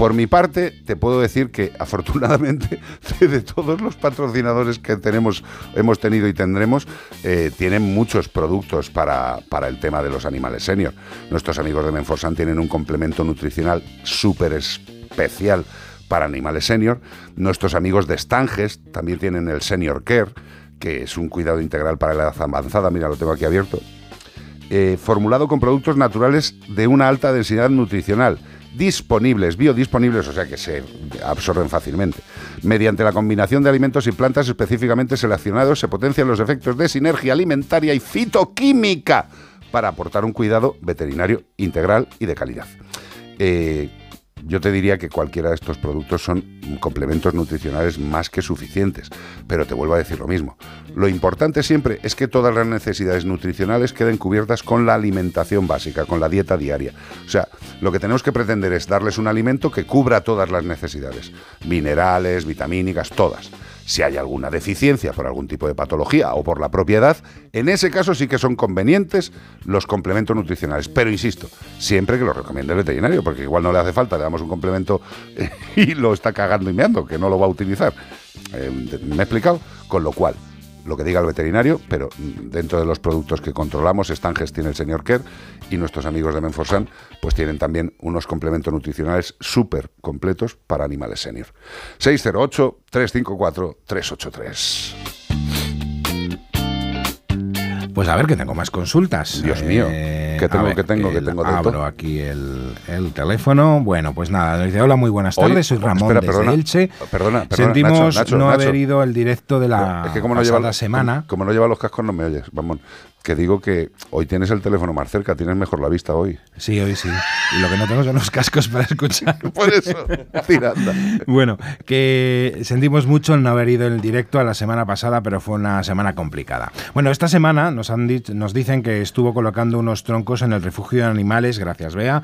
Speaker 2: Por mi parte, te puedo decir que afortunadamente <laughs> de todos los patrocinadores que tenemos, hemos tenido y tendremos, eh, tienen muchos productos para, para el tema de los animales senior. Nuestros amigos de Menforsan tienen un complemento nutricional súper especial para animales senior. Nuestros amigos de Stanges también tienen el Senior Care, que es un cuidado integral para la edad avanzada. Mira, lo tengo aquí abierto eh, formulado con productos naturales de una alta densidad nutricional, disponibles, biodisponibles, o sea que se absorben fácilmente. Mediante la combinación de alimentos y plantas específicamente seleccionados se potencian los efectos de sinergia alimentaria y fitoquímica para aportar un cuidado veterinario integral y de calidad. Eh, yo te diría que cualquiera de estos productos son complementos nutricionales más que suficientes, pero te vuelvo a decir lo mismo. Lo importante siempre es que todas las necesidades nutricionales queden cubiertas con la alimentación básica, con la dieta diaria. O sea, lo que tenemos que pretender es darles un alimento que cubra todas las necesidades, minerales, vitamínicas, todas. Si hay alguna deficiencia por algún tipo de patología o por la propiedad, en ese caso sí que son convenientes los complementos nutricionales. Pero insisto, siempre que lo recomiende el veterinario, porque igual no le hace falta, le damos un complemento <laughs> y lo está cagando y meando, que no lo va a utilizar. Eh, ¿Me he explicado? Con lo cual, lo que diga el veterinario, pero dentro de los productos que controlamos, Stanges tiene el Senior Care y nuestros amigos de Menforsan pues tienen también unos complementos nutricionales súper completos para animales senior. 608-354-383.
Speaker 13: Pues a ver, que tengo más consultas.
Speaker 2: Dios mío,
Speaker 13: Eh,
Speaker 2: que tengo,
Speaker 13: ver,
Speaker 2: que tengo, que tengo
Speaker 13: Abro aquí el, el teléfono. Bueno, pues nada, nos dice, hola, muy buenas
Speaker 2: Hoy-
Speaker 13: tardes, soy Ramón
Speaker 2: espera,
Speaker 13: desde
Speaker 2: perdona,
Speaker 13: Elche.
Speaker 2: perdona, perdona,
Speaker 13: Sentimos
Speaker 2: Nacho, Nacho,
Speaker 13: no
Speaker 2: Nacho.
Speaker 13: haber ido al directo de la
Speaker 2: es que como no,
Speaker 13: pasada
Speaker 2: lleva,
Speaker 13: semana.
Speaker 2: Como, como no lleva los cascos no me oyes, vamos. Que digo que hoy tienes el teléfono más cerca, tienes mejor la vista hoy.
Speaker 13: Sí, hoy sí. Y lo que no tengo son los cascos para escuchar. <laughs>
Speaker 2: Por eso, tiranda.
Speaker 13: Bueno, que sentimos mucho el no haber ido en el directo a la semana pasada, pero fue una semana complicada. Bueno, esta semana nos, han dit- nos dicen que estuvo colocando unos troncos en el refugio de animales, gracias Bea,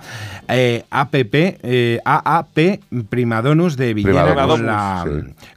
Speaker 13: eh, APP, eh, AAP Primadonus de Villena con la,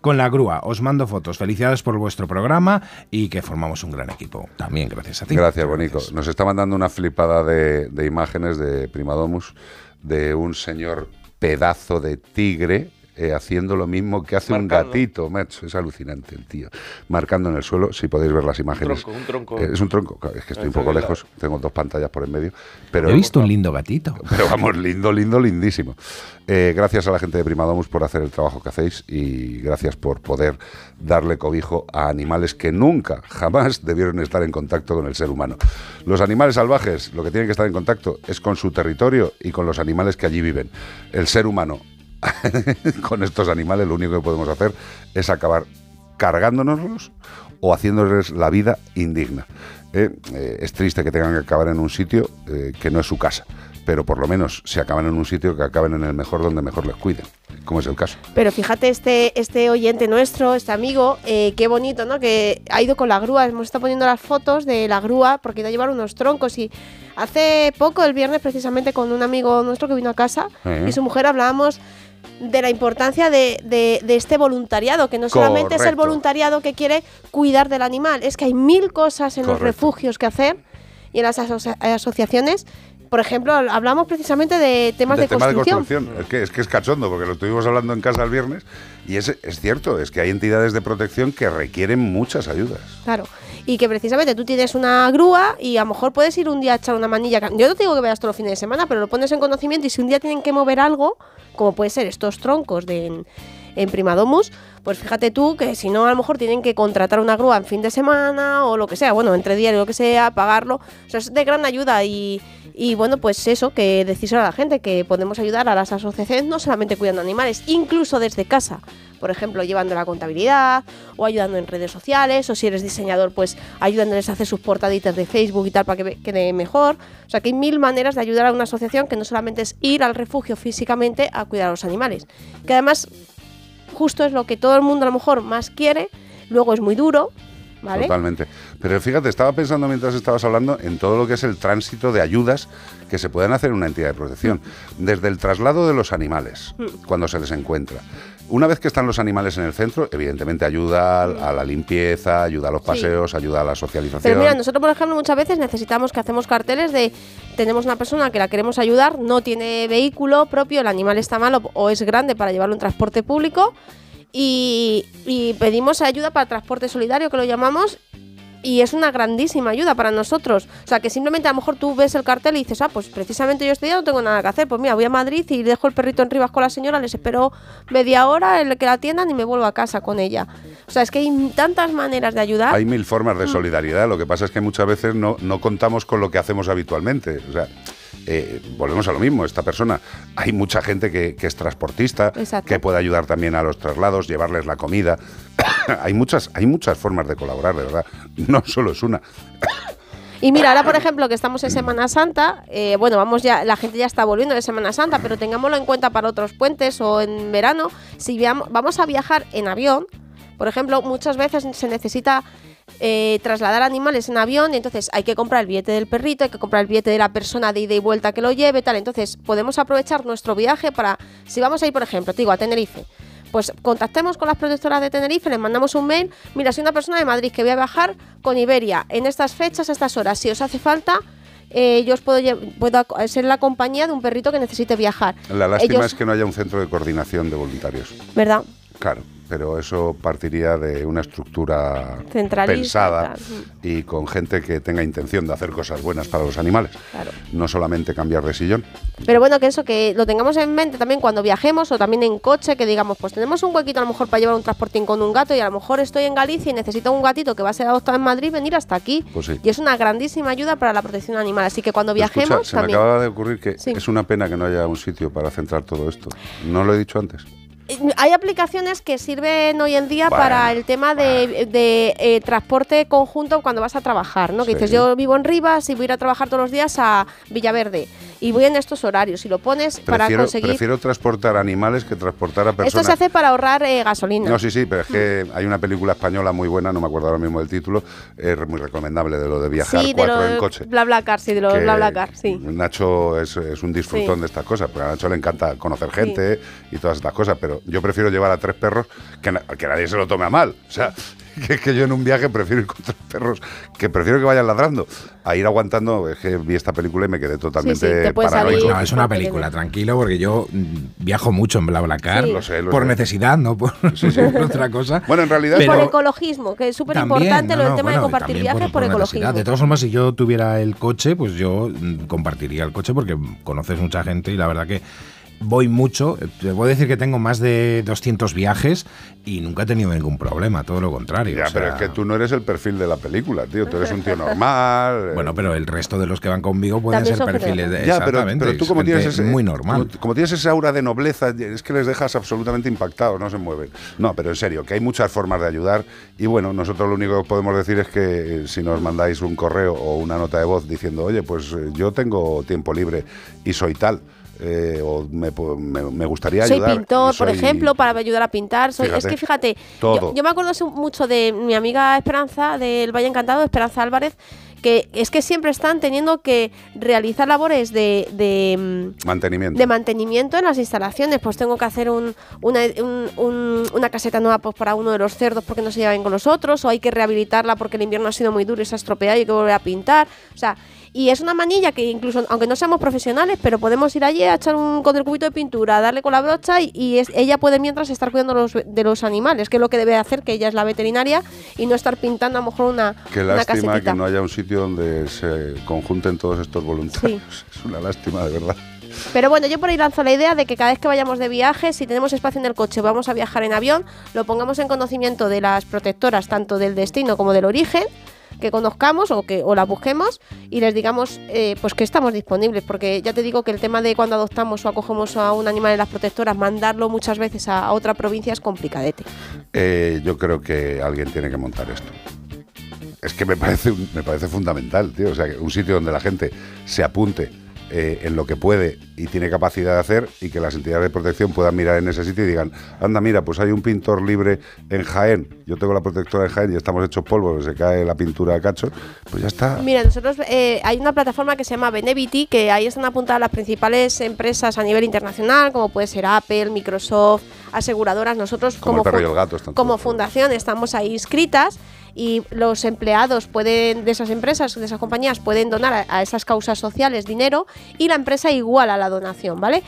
Speaker 13: con la grúa. Os mando fotos. Felicidades por vuestro programa y que formamos un gran equipo. También gracias a
Speaker 2: Gracias, Bonico. Nos está mandando una flipada de, de imágenes de Primadomus de un señor pedazo de tigre eh, haciendo lo mismo que hace
Speaker 3: Marcando.
Speaker 2: un gatito, macho. Es alucinante el tío. Marcando en el suelo, si podéis ver las imágenes.
Speaker 3: tronco, un tronco.
Speaker 2: Eh, es un tronco, es que estoy un poco lejos, tengo dos pantallas por en medio. Pero
Speaker 13: He visto un lindo gatito. <laughs>
Speaker 2: pero vamos, lindo, lindo, lindísimo. Eh, gracias a la gente de Primadomus por hacer el trabajo que hacéis y gracias por poder darle cobijo a animales que nunca, jamás debieron estar en contacto con el ser humano. Los animales salvajes lo que tienen que estar en contacto es con su territorio y con los animales que allí viven. El ser humano, <laughs> con estos animales, lo único que podemos hacer es acabar cargándonoslos o haciéndoles la vida indigna. Eh, eh, es triste que tengan que acabar en un sitio eh, que no es su casa, pero por lo menos si acaban en un sitio que acaben en el mejor donde mejor les cuiden, como es el caso.
Speaker 11: Pero fíjate, este, este oyente nuestro, este amigo, qué bonito, ¿no? Que ha ido con la grúa. Hemos estado poniendo las fotos de la grúa porque iba a llevar unos troncos. Y hace poco, el viernes, precisamente con un amigo nuestro que vino a casa y su mujer hablábamos de la importancia de, de- de este voluntariado, que no solamente es el voluntariado que quiere cuidar del animal, es que hay mil cosas en los refugios que hacer y en las asocia- asociaciones. Por ejemplo, hablamos precisamente de temas construcción.
Speaker 2: de construcción. Es que, es que es cachondo, porque lo estuvimos hablando en casa el viernes y es, es cierto, es que hay entidades de protección que requieren muchas ayudas.
Speaker 11: Claro. Y que precisamente tú tienes una grúa y a lo mejor puedes ir un día a echar una manilla. Yo no te digo que vayas todos los fines de semana, pero lo pones en conocimiento y si un día tienen que mover algo, como puede ser estos troncos de en, Primadomus, pues fíjate tú que si no a lo mejor tienen que contratar una grúa en fin de semana o lo que sea, bueno, entre días o lo que sea, pagarlo. O sea, es de gran ayuda y, y bueno, pues eso, que decírselo a la gente, que podemos ayudar a las asociaciones no solamente cuidando animales, incluso desde casa. Por ejemplo, llevando la contabilidad o ayudando en redes sociales, o si eres diseñador, pues ayudándoles a hacer sus portaditas de Facebook y tal para que quede mejor. O sea, que hay mil maneras de ayudar a una asociación que no solamente es ir al refugio físicamente a cuidar a los animales. Que además, justo es lo que todo el mundo a lo mejor más quiere, luego es muy duro, ¿vale?
Speaker 2: Totalmente. Pero fíjate, estaba pensando mientras estabas hablando en todo lo que es el tránsito de ayudas que se pueden hacer en una entidad de protección. Desde el traslado de los animales,
Speaker 11: Mm.
Speaker 2: cuando se les encuentra. Una vez que están los animales en el centro, evidentemente ayuda a la limpieza, ayuda a los
Speaker 11: Sí.
Speaker 2: paseos, ayuda a la socialización.
Speaker 11: Pero mira, nosotros por ejemplo muchas veces necesitamos que hacemos carteles de tenemos una persona que la queremos ayudar, no tiene vehículo propio, el animal está malo o es grande para llevarlo en transporte público y, y pedimos ayuda para transporte solidario que lo llamamos y es una grandísima ayuda para nosotros. O sea, que simplemente a lo mejor tú ves el cartel y dices, ah, pues precisamente yo este día no tengo nada que hacer. Pues mira, voy a Madrid y dejo el perrito en Rivas con la señora, les espero media hora en el que la atiendan y me vuelvo a casa con ella. O sea, es que hay tantas maneras de ayudar.
Speaker 2: Hay mil formas
Speaker 11: Mm.
Speaker 2: de solidaridad, lo que pasa es que muchas veces no, no contamos con lo que hacemos habitualmente. O sea, eh, volvemos a lo mismo, esta persona, hay mucha gente que, que es transportista,
Speaker 11: Exacto.
Speaker 2: que puede ayudar también a los traslados, llevarles la comida. <coughs> hay, muchas, hay muchas formas de colaborar, de verdad, no solo es una.
Speaker 11: Y mira, ahora por ejemplo que estamos en Semana Santa, eh, bueno, vamos ya, la gente ya está volviendo de Semana Santa, pero tengámoslo en cuenta para otros puentes o en verano, si vamos a viajar en avión, por ejemplo, muchas veces se necesita eh, trasladar animales en avión, y entonces hay que comprar el billete del perrito, hay que comprar el billete de la persona de ida y vuelta que lo lleve, tal. Entonces podemos aprovechar nuestro viaje para, si vamos a ir, por ejemplo, te digo, a Tenerife, pues contactemos con las protectoras de Tenerife, les mandamos un mail. Mira, soy una persona de Madrid que voy a viajar con Iberia en estas fechas, a estas horas. Si os hace falta, eh, yo os puedo, puedo ser la compañía de un perrito que necesite viajar.
Speaker 2: La lástima
Speaker 11: Ellos-
Speaker 2: es que no haya un centro de coordinación de voluntarios.
Speaker 11: ¿Verdad?
Speaker 2: Claro, pero eso partiría de una estructura pensada y con gente que tenga intención de hacer cosas buenas para los animales.
Speaker 11: Claro.
Speaker 2: No solamente cambiar de sillón.
Speaker 11: Pero bueno, que eso, que lo tengamos en mente también cuando viajemos o también en coche, que digamos, pues tenemos un huequito a lo mejor para llevar un transportín con un gato y a lo mejor estoy en Galicia y necesito un gatito que va a ser adoptado en Madrid, venir hasta aquí.
Speaker 2: Pues sí.
Speaker 11: Y es una grandísima ayuda para la protección animal. Así que cuando
Speaker 2: Escucha,
Speaker 11: viajemos
Speaker 2: se me acaba de ocurrir que
Speaker 11: Sí.
Speaker 2: es una pena que no haya un sitio para centrar todo esto. No lo he dicho antes.
Speaker 11: Hay aplicaciones que sirven hoy en día
Speaker 2: Bueno,
Speaker 11: para el tema de, de, eh, transporte conjunto cuando vas a trabajar, ¿no? Que
Speaker 2: Sí.
Speaker 11: dices, yo vivo en Rivas y voy a ir a trabajar todos los días a Villaverde y voy en estos horarios y lo pones para conseguir...
Speaker 2: prefiero transportar animales que transportar a
Speaker 11: Esto
Speaker 2: personas.
Speaker 11: se hace para ahorrar eh, gasolina.
Speaker 2: No, sí, sí, pero es que hay una película española muy buena, no me acuerdo ahora mismo del título, es muy recomendable de lo de viajar
Speaker 11: sí, de
Speaker 2: cuatro
Speaker 11: lo
Speaker 2: en coche.
Speaker 11: BlaBlaCar, sí, de los
Speaker 2: que
Speaker 11: BlaBlaCar, sí.
Speaker 2: Nacho es, es un disfrutón
Speaker 11: Sí.
Speaker 2: de estas cosas, porque a Nacho le encanta conocer gente y todas estas cosas, pero yo prefiero llevar a tres perros que, na- que nadie se lo tome a mal. O sea, <laughs> que, que yo en un viaje prefiero ir con tres perros, que prefiero que vayan ladrando, a ir aguantando. Es que vi esta película y me quedé totalmente paranoico.
Speaker 13: No, es una película, tranquilo, porque yo mm, viajo mucho en BlaBlaCar.
Speaker 11: Sí.
Speaker 2: Lo sé, lo
Speaker 13: por
Speaker 2: sé.
Speaker 13: necesidad, no por, <laughs> por otra cosa.
Speaker 2: Bueno, en realidad
Speaker 11: Y por
Speaker 13: Pero-
Speaker 11: ecologismo, que es súper importante
Speaker 13: no,
Speaker 11: lo del
Speaker 13: no,
Speaker 11: tema de compartir viajes por,
Speaker 13: necesidad.
Speaker 11: ecologismo.
Speaker 13: De todas formas, si yo tuviera el coche, pues yo mm, compartiría el coche porque conoces mucha gente y la verdad que voy mucho. Eh, Te puedo decir que tengo más de 200 viajes y nunca he tenido ningún problema, todo lo contrario.
Speaker 2: Ya,
Speaker 13: o sea,
Speaker 2: pero es que tú no eres el perfil de la película, tío. Tú eres un tío normal. <laughs>
Speaker 13: Bueno, pero el resto de los que van conmigo pueden ser perfiles de
Speaker 2: Ya, pero,
Speaker 13: exactamente,
Speaker 2: pero tú como tienes ese,
Speaker 13: muy normal.
Speaker 2: Como, como tienes esa aura de nobleza, es que les dejas absolutamente impactados, no se mueven. No, pero en serio, que hay muchas formas de ayudar y bueno, nosotros lo único que podemos decir es que eh, si nos mandáis un correo o una nota de voz diciendo, oye, pues eh, yo tengo tiempo libre y soy tal. Eh, o me, me- me gustaría
Speaker 11: soy
Speaker 2: ayudar.
Speaker 11: pintor,
Speaker 2: y
Speaker 11: por
Speaker 2: soy-
Speaker 11: ejemplo, para ayudar a pintar. Soy, es que fíjate, yo, yo me acuerdo mucho de mi amiga Esperanza del Valle Encantado, Esperanza Álvarez, que es que siempre están teniendo que realizar labores de, de, mm,
Speaker 2: Mantenimiento.
Speaker 11: de mantenimiento en las instalaciones. Pues tengo que hacer un- una, un- un- una caseta nueva pues, para uno de los cerdos porque no se lleva bien con los otros, o hay que rehabilitarla porque el invierno ha sido muy duro y se ha estropeado y hay que volver a pintar. O sea, y es una manilla que incluso, aunque no seamos profesionales, pero podemos ir allí a echar un con el cubito de pintura, darle con la brocha y, y es- ella puede mientras estar cuidando los, de los animales, que es lo que debe hacer, que ella es la veterinaria y no estar pintando a lo mejor una,
Speaker 2: Qué
Speaker 11: una
Speaker 2: lástima
Speaker 11: casetita.
Speaker 2: que no haya un sitio donde se conjunten todos estos voluntarios. <laughs> Es una lástima, de verdad.
Speaker 11: Pero bueno, yo por ahí lanzo la idea de que cada vez que vayamos de viaje, si tenemos espacio en el coche, vamos a viajar en avión, lo pongamos en conocimiento de las protectoras, tanto del destino como del origen, que conozcamos o que o la busquemos y les digamos eh, pues que estamos disponibles porque ya te digo que el tema de cuando adoptamos o acogemos a un animal en las protectoras mandarlo muchas veces a, a otra provincia es complicadete
Speaker 2: Eh, yo creo que alguien tiene que montar esto. Es que me parece, me parece fundamental, tío. O sea, un sitio donde la gente se apunte eh, en lo que puede y tiene capacidad de hacer y que las entidades de protección puedan mirar en ese sitio y digan, anda, mira, pues hay un pintor libre en Jaén, yo tengo la protectora en Jaén y estamos hechos polvo, se cae la pintura a cachos, pues ya está.
Speaker 11: Mira, nosotros eh, hay una plataforma que se llama Benevity, que ahí están apuntadas las principales empresas a nivel internacional, como puede ser Apple, Microsoft, aseguradoras. Nosotros
Speaker 2: Como
Speaker 11: como,
Speaker 2: gato
Speaker 11: como fundación estamos ahí inscritas y los empleados pueden de esas empresas, de esas compañías, pueden donar a, a esas causas sociales dinero y la empresa igual a la donación, ¿vale?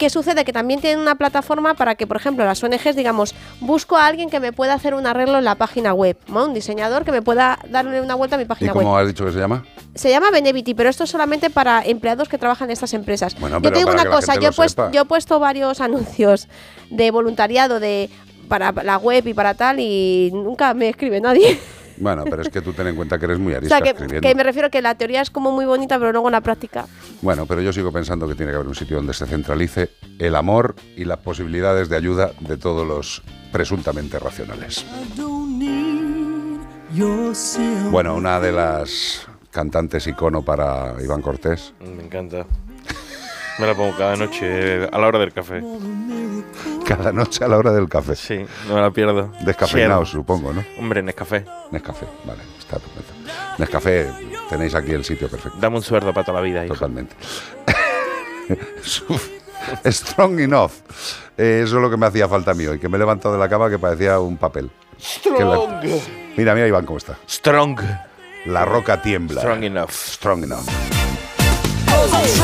Speaker 11: ¿Qué sucede? Que también tienen una plataforma para que, por ejemplo, las ONGs, digamos, busco a alguien que me pueda hacer un arreglo en la página web, ¿no? un diseñador que me pueda darle una vuelta a mi
Speaker 2: ¿Y
Speaker 11: página web.
Speaker 2: cómo has dicho que se llama?
Speaker 11: Se llama Benevity, pero esto es solamente para empleados que trabajan en estas empresas.
Speaker 2: Bueno,
Speaker 11: yo te digo una cosa, yo he, puesto, yo he puesto varios <laughs> anuncios de voluntariado de para la web y para tal y nunca me escribe nadie.
Speaker 2: Bueno, pero es que tú ten en cuenta que eres muy <laughs>
Speaker 11: o
Speaker 2: arisca
Speaker 11: sea, que,
Speaker 2: escribiendo.
Speaker 11: que me refiero que la teoría es como muy bonita, pero luego en la práctica.
Speaker 2: Bueno, pero yo sigo pensando que tiene que haber un sitio donde se centralice el amor y las posibilidades de ayuda de todos los presuntamente racionales. Bueno, una de las cantantes icono para Iván Cortés.
Speaker 3: Me encanta. Me la pongo cada noche a la hora del café.
Speaker 2: Cada noche a la hora del café.
Speaker 3: Sí, no me la pierdo.
Speaker 2: Descafeinados,
Speaker 3: Cher.
Speaker 2: supongo, ¿no?
Speaker 3: Hombre, Nescafé.
Speaker 2: Nescafé, vale, está perfecto. Nescafé, tenéis aquí el sitio perfecto.
Speaker 3: Dame un sueldo para toda la vida, hijo.
Speaker 2: Totalmente. <laughs> Strong enough. Eh, eso es lo que me hacía falta a mí hoy, que me he levantado de la cama que parecía un papel. Que la-
Speaker 3: Strong.
Speaker 2: Mira, mira Iván cómo está.
Speaker 3: Strong.
Speaker 2: La roca tiembla.
Speaker 3: Strong enough.
Speaker 2: Strong enough.
Speaker 14: Cause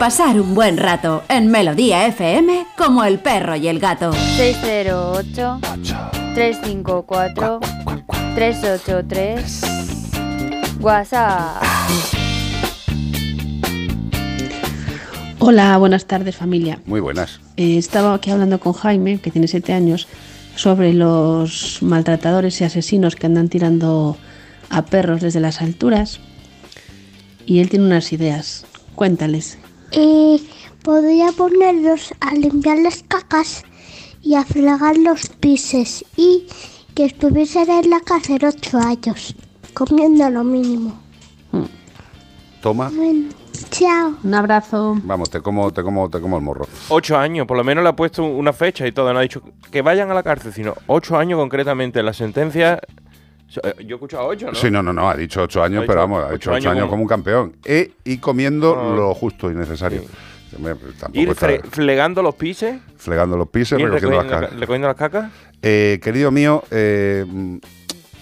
Speaker 4: pasar un buen rato en Melodía FM como el perro y el gato.
Speaker 9: 608 354 383 WhatsApp.
Speaker 15: Hola, buenas tardes familia.
Speaker 2: Muy buenas.
Speaker 15: Eh, estaba aquí hablando con Jaime, que tiene siete años, sobre los maltratadores y asesinos que andan tirando a perros desde las alturas. Y él tiene unas ideas. Cuéntales.
Speaker 16: Eh, podría ponerlos a limpiar las cacas y a fregar los pises y que estuviesen en la cárcel ocho años, comiendo lo mínimo.
Speaker 2: Toma.
Speaker 16: Bueno, chao.
Speaker 15: Un abrazo.
Speaker 2: Vamos, te como, te como, te como el morro.
Speaker 3: Ocho años, por lo menos le ha puesto una fecha y todo. No ha dicho que vayan a la cárcel, sino ocho años concretamente. La sentencia. Eh, Yo he escuchado ocho, ¿no?
Speaker 2: Sí, no, no, no, ha dicho ocho años,
Speaker 3: Ha
Speaker 2: pero vamos, ha dicho ocho
Speaker 3: años
Speaker 2: años
Speaker 3: como-
Speaker 2: como un campeón. E- y comiendo
Speaker 3: Ah.
Speaker 2: lo justo y necesario. Hombre, tampoco
Speaker 3: Ir
Speaker 2: está
Speaker 3: flegando los pises.
Speaker 2: flegando los pises,
Speaker 3: ir
Speaker 2: recogiendo las
Speaker 3: recogiendo,
Speaker 2: cacas.
Speaker 3: recogiendo las cacas.
Speaker 2: Eh, querido mío, eh,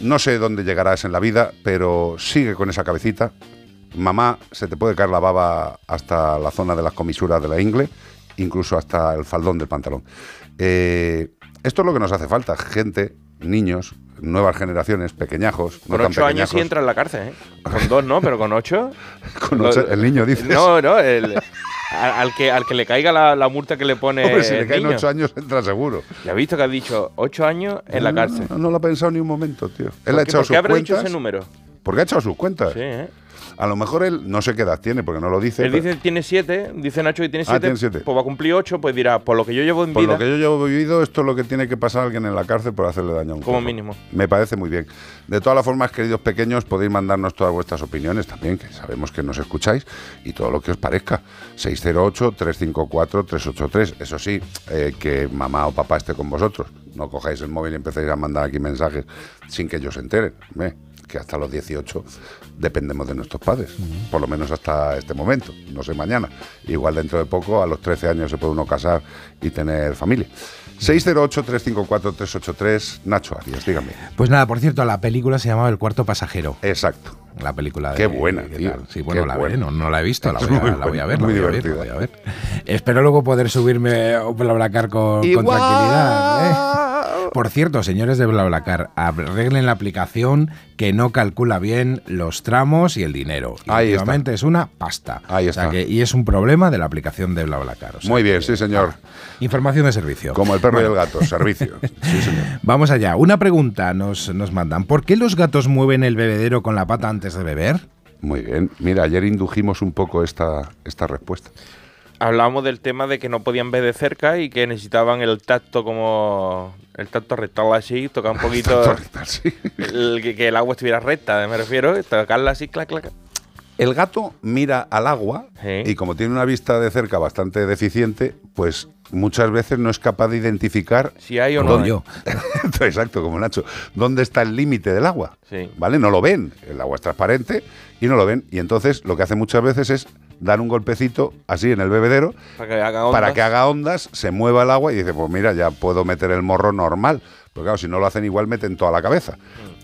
Speaker 2: no sé dónde llegarás en la vida, pero sigue con esa cabecita. Mamá, se te puede caer la baba hasta la zona de las comisuras de la ingle, incluso hasta el faldón del pantalón. Eh, esto es lo que nos hace falta, gente, niños, nuevas generaciones, pequeñajos, no
Speaker 3: Con
Speaker 2: tan
Speaker 3: ocho años sí entra en la cárcel, ¿eh? <laughs> Con dos no, pero con ocho. <laughs>
Speaker 2: Con ocho, el niño, dices.
Speaker 3: No, no, el- al, al que, al que le caiga la, la multa que le pone.
Speaker 2: Hombre, si le caen
Speaker 3: niño.
Speaker 2: ocho años, entra seguro.
Speaker 3: Ya has visto que has dicho ocho años en la
Speaker 2: No,
Speaker 3: cárcel.
Speaker 2: No, no lo ha pensado ni un momento, tío. Él
Speaker 3: ¿Por
Speaker 2: ha echado
Speaker 3: por qué
Speaker 2: sus
Speaker 3: habrá dicho
Speaker 2: cuentas.
Speaker 3: ese número?
Speaker 2: Porque ha echado sus cuentas.
Speaker 3: Sí, ¿eh?
Speaker 2: A lo mejor él no sé qué edad tiene, porque no lo dice.
Speaker 3: Él
Speaker 2: pero-
Speaker 3: dice tiene siete, dice Nacho que tiene
Speaker 2: Ah,
Speaker 3: siete,
Speaker 2: tiene siete.
Speaker 3: pues va a cumplir ocho, pues dirá, por lo que yo llevo en
Speaker 2: por
Speaker 3: vida,
Speaker 2: lo que yo llevo vivido, esto es lo que tiene que pasar a alguien en la cárcel por hacerle daño a un
Speaker 3: como mínimo.
Speaker 2: Me parece muy bien. De todas las formas, queridos pequeños, podéis mandarnos todas vuestras opiniones también, que sabemos que nos escucháis, y todo lo que os parezca. 608-354-383. Eso sí, eh, que mamá o papá esté con vosotros. No cojáis el móvil y empecéis a mandar aquí mensajes sin que ellos se enteren. ¿eh? Que hasta los 18 dependemos de nuestros padres, por lo menos hasta este momento, no sé mañana. Igual dentro de poco, a los 13 años se puede uno casar y tener familia. 608-354-383, Nacho Arias, dígame.
Speaker 13: Pues nada, por cierto, la película se llamaba El cuarto pasajero.
Speaker 2: Exacto.
Speaker 13: La película de,
Speaker 2: Qué buena,
Speaker 13: ¿qué
Speaker 2: tío.
Speaker 13: Sí, bueno,
Speaker 2: Qué
Speaker 13: la
Speaker 2: buena.
Speaker 13: veré, no, no la he visto, la <laughs> voy, a,
Speaker 2: muy
Speaker 13: la voy a ver,
Speaker 2: buena,
Speaker 13: la
Speaker 2: muy
Speaker 13: voy a ver, la voy a ver. Espero luego poder subirme a BlaBlaCar con, con tranquilidad. ¿eh? Por cierto, señores de BlaBlaCar, arreglen la aplicación que no calcula bien los tramos y el dinero. Y
Speaker 2: Ahí está.
Speaker 13: es una pasta.
Speaker 2: Ahí
Speaker 13: O sea
Speaker 2: está.
Speaker 13: que- y es un problema de la aplicación de BlaBlaCar. o sea
Speaker 2: Muy bien,
Speaker 13: que-
Speaker 2: sí, señor.
Speaker 13: Información de servicio.
Speaker 2: Como el perro y el gato, servicio. <laughs> Sí, señor.
Speaker 13: Vamos allá. Una pregunta nos, nos mandan. ¿Por qué los gatos mueven el bebedero con la pata antes de beber?
Speaker 2: Muy bien. Mira, ayer indujimos un poco esta, esta respuesta.
Speaker 3: Hablábamos del tema de que no podían ver de cerca y que necesitaban el tacto como el tacto rectal así, tocar un <laughs> poquito
Speaker 2: Tacto rectal, sí.
Speaker 3: el- que, que el agua estuviera recta, me refiero, tocarla así, clac, clac.
Speaker 2: El gato mira al agua
Speaker 3: Sí.
Speaker 2: y como tiene una vista de cerca bastante deficiente, pues muchas veces no es capaz de identificar
Speaker 3: Si hay o no.
Speaker 13: Yo. <laughs>
Speaker 2: Exacto, como Nacho. ¿Dónde está el límite del agua?
Speaker 3: Sí.
Speaker 2: ¿Vale? No lo ven. El agua es transparente y no lo ven. Y entonces lo que hace muchas veces es dar un golpecito así en el bebedero
Speaker 3: Para que haga
Speaker 2: para
Speaker 3: ondas.
Speaker 2: que haga ondas, se mueva el agua y dice, pues mira, ya puedo meter el morro normal. Porque claro, si no lo hacen igual meten toda la cabeza.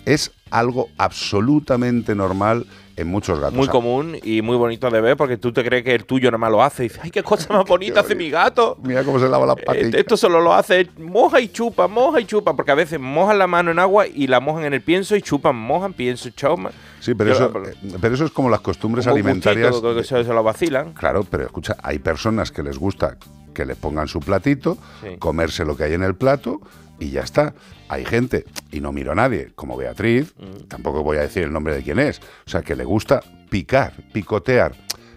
Speaker 2: Es algo absolutamente normal en muchos gatos.
Speaker 3: Muy común y muy bonito de ver porque tú te crees que el tuyo nada más lo hace y dices, ay, qué cosa más <laughs> bonita hace mi gato.
Speaker 2: Mira cómo se lava las
Speaker 3: Eh,
Speaker 2: patillas.
Speaker 3: Esto solo lo hace moja y chupa, moja y chupa, porque a veces mojan la mano en agua y la mojan en el pienso y chupan, mojan, pienso, chupan.
Speaker 2: Sí, pero
Speaker 3: Yo-
Speaker 2: eso, eh, pero eso es como las costumbres
Speaker 3: Como
Speaker 2: alimentarias.
Speaker 3: que se, se lo vacilan.
Speaker 2: Claro, pero escucha, hay personas que les gusta que le pongan su platito,
Speaker 3: Sí.
Speaker 2: comerse lo que hay en el plato y ya está. Hay gente, y no miro a nadie, como Beatriz,
Speaker 3: Mm.
Speaker 2: tampoco voy a decir el nombre de quién es, o sea, que le gusta picar, picotear.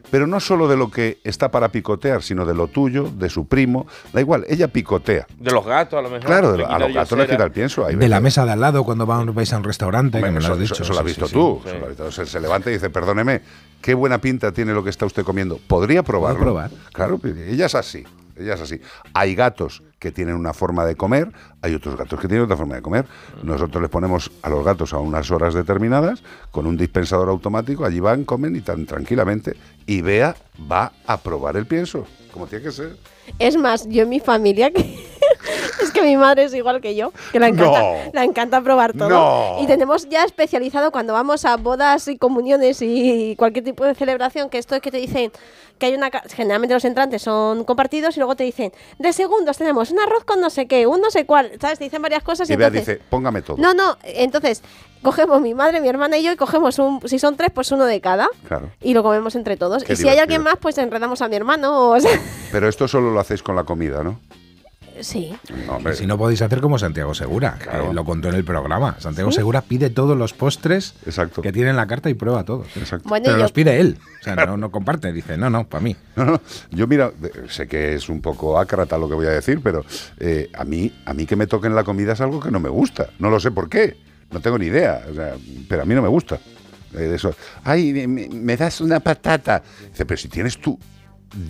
Speaker 2: Pero no solo de lo que está para picotear, sino de lo tuyo, de su primo. Da igual, ella picotea.
Speaker 3: De los gatos, a lo mejor.
Speaker 2: Claro,
Speaker 3: le
Speaker 2: a los gatos les
Speaker 3: yesera.
Speaker 2: quita el pienso.
Speaker 13: De la mesa de al lado cuando van- vais a un restaurante, que me
Speaker 2: eso,
Speaker 13: lo has
Speaker 2: eso-
Speaker 13: dicho.
Speaker 2: eso lo has visto
Speaker 13: sí,
Speaker 2: tú.
Speaker 13: sí.
Speaker 2: eso lo has visto. Se, se levanta y dice, perdóneme, qué buena pinta tiene lo que está usted comiendo. ¿Podría probarlo?
Speaker 13: probar?
Speaker 2: Claro, ella es así. Ella es así. Hay gatos que tienen una forma de comer, hay otros gatos que tienen otra forma de comer. Nosotros les ponemos a los gatos a unas horas determinadas con un dispensador automático, allí van, comen y tan tranquilamente. Y Bea va a probar el pienso, como tiene que ser.
Speaker 11: Es más, yo en mi familia, que <laughs> es que mi madre es igual que yo, que la encanta,
Speaker 2: No.
Speaker 11: la encanta probar todo.
Speaker 2: No.
Speaker 11: Y tenemos ya especializado cuando vamos a bodas y comuniones y cualquier tipo de celebración, que esto es que te dicen que hay una... Generalmente los entrantes son compartidos y luego te dicen, de segundos tenemos un arroz con no sé qué, un no sé cuál, ¿sabes? Te dicen varias cosas y,
Speaker 2: Y
Speaker 11: entonces...
Speaker 2: dice, póngame todo.
Speaker 11: No, no, entonces cogemos mi madre, mi hermana y yo y cogemos un, si son tres, pues uno de cada
Speaker 2: Claro.
Speaker 11: y lo comemos entre todos.
Speaker 2: Qué
Speaker 11: y si hay alguien más, pues enredamos a mi hermano o sea,
Speaker 2: Pero esto solo lo hacéis con la comida, ¿no?
Speaker 11: Sí.
Speaker 2: No, hombre.
Speaker 13: Si no podéis hacer como Santiago Segura, que lo contó en el programa. Santiago Segura pide todos los postres que tiene en la carta y prueba todos.
Speaker 11: Bueno,
Speaker 13: Pero
Speaker 11: yo-
Speaker 13: los pide él. O sea, no, no comparte. Dice, no, no, para mí.
Speaker 2: No, no, yo mira, de- sé que es un poco ácrata lo que voy a decir, pero eh, a mí a mí que me toquen la comida es algo que no me gusta. No lo sé por qué, no tengo ni idea, o sea, pero a mí no me gusta. Eh, de eso, ay, me, me- me das una patata. Dice, pero si tienes tú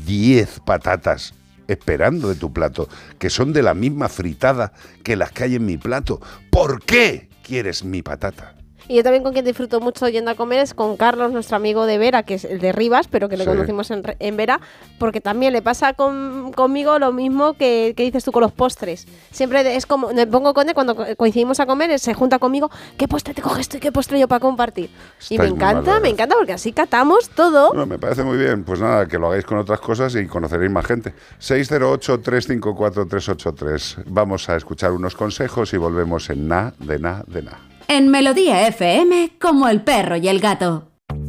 Speaker 2: 10 patatas esperando de tu plato, que son de la misma fritada que las que hay en mi plato, ¿por qué quieres mi patata?
Speaker 11: Y yo también con quien disfruto mucho yendo a comer es con Carlos, nuestro amigo de Vera, que es el de Rivas, pero que le
Speaker 2: Sí.
Speaker 11: conocimos en, en Vera, porque también le pasa con- conmigo lo mismo que, que dices tú con los postres. Siempre es como, me pongo con él cuando co- coincidimos a comer, se junta conmigo, ¿qué postre te coges tú y qué postre yo para compartir? y me encanta,
Speaker 2: mal,
Speaker 11: me encanta porque así catamos todo.
Speaker 2: Bueno, me parece muy bien. Pues nada, que lo hagáis con otras cosas y conoceréis más gente. 608-354-383. Vamos a escuchar unos consejos y volvemos en Na, de Na, de Na.
Speaker 4: En Melodía FM, como el perro y el gato.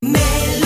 Speaker 17: Made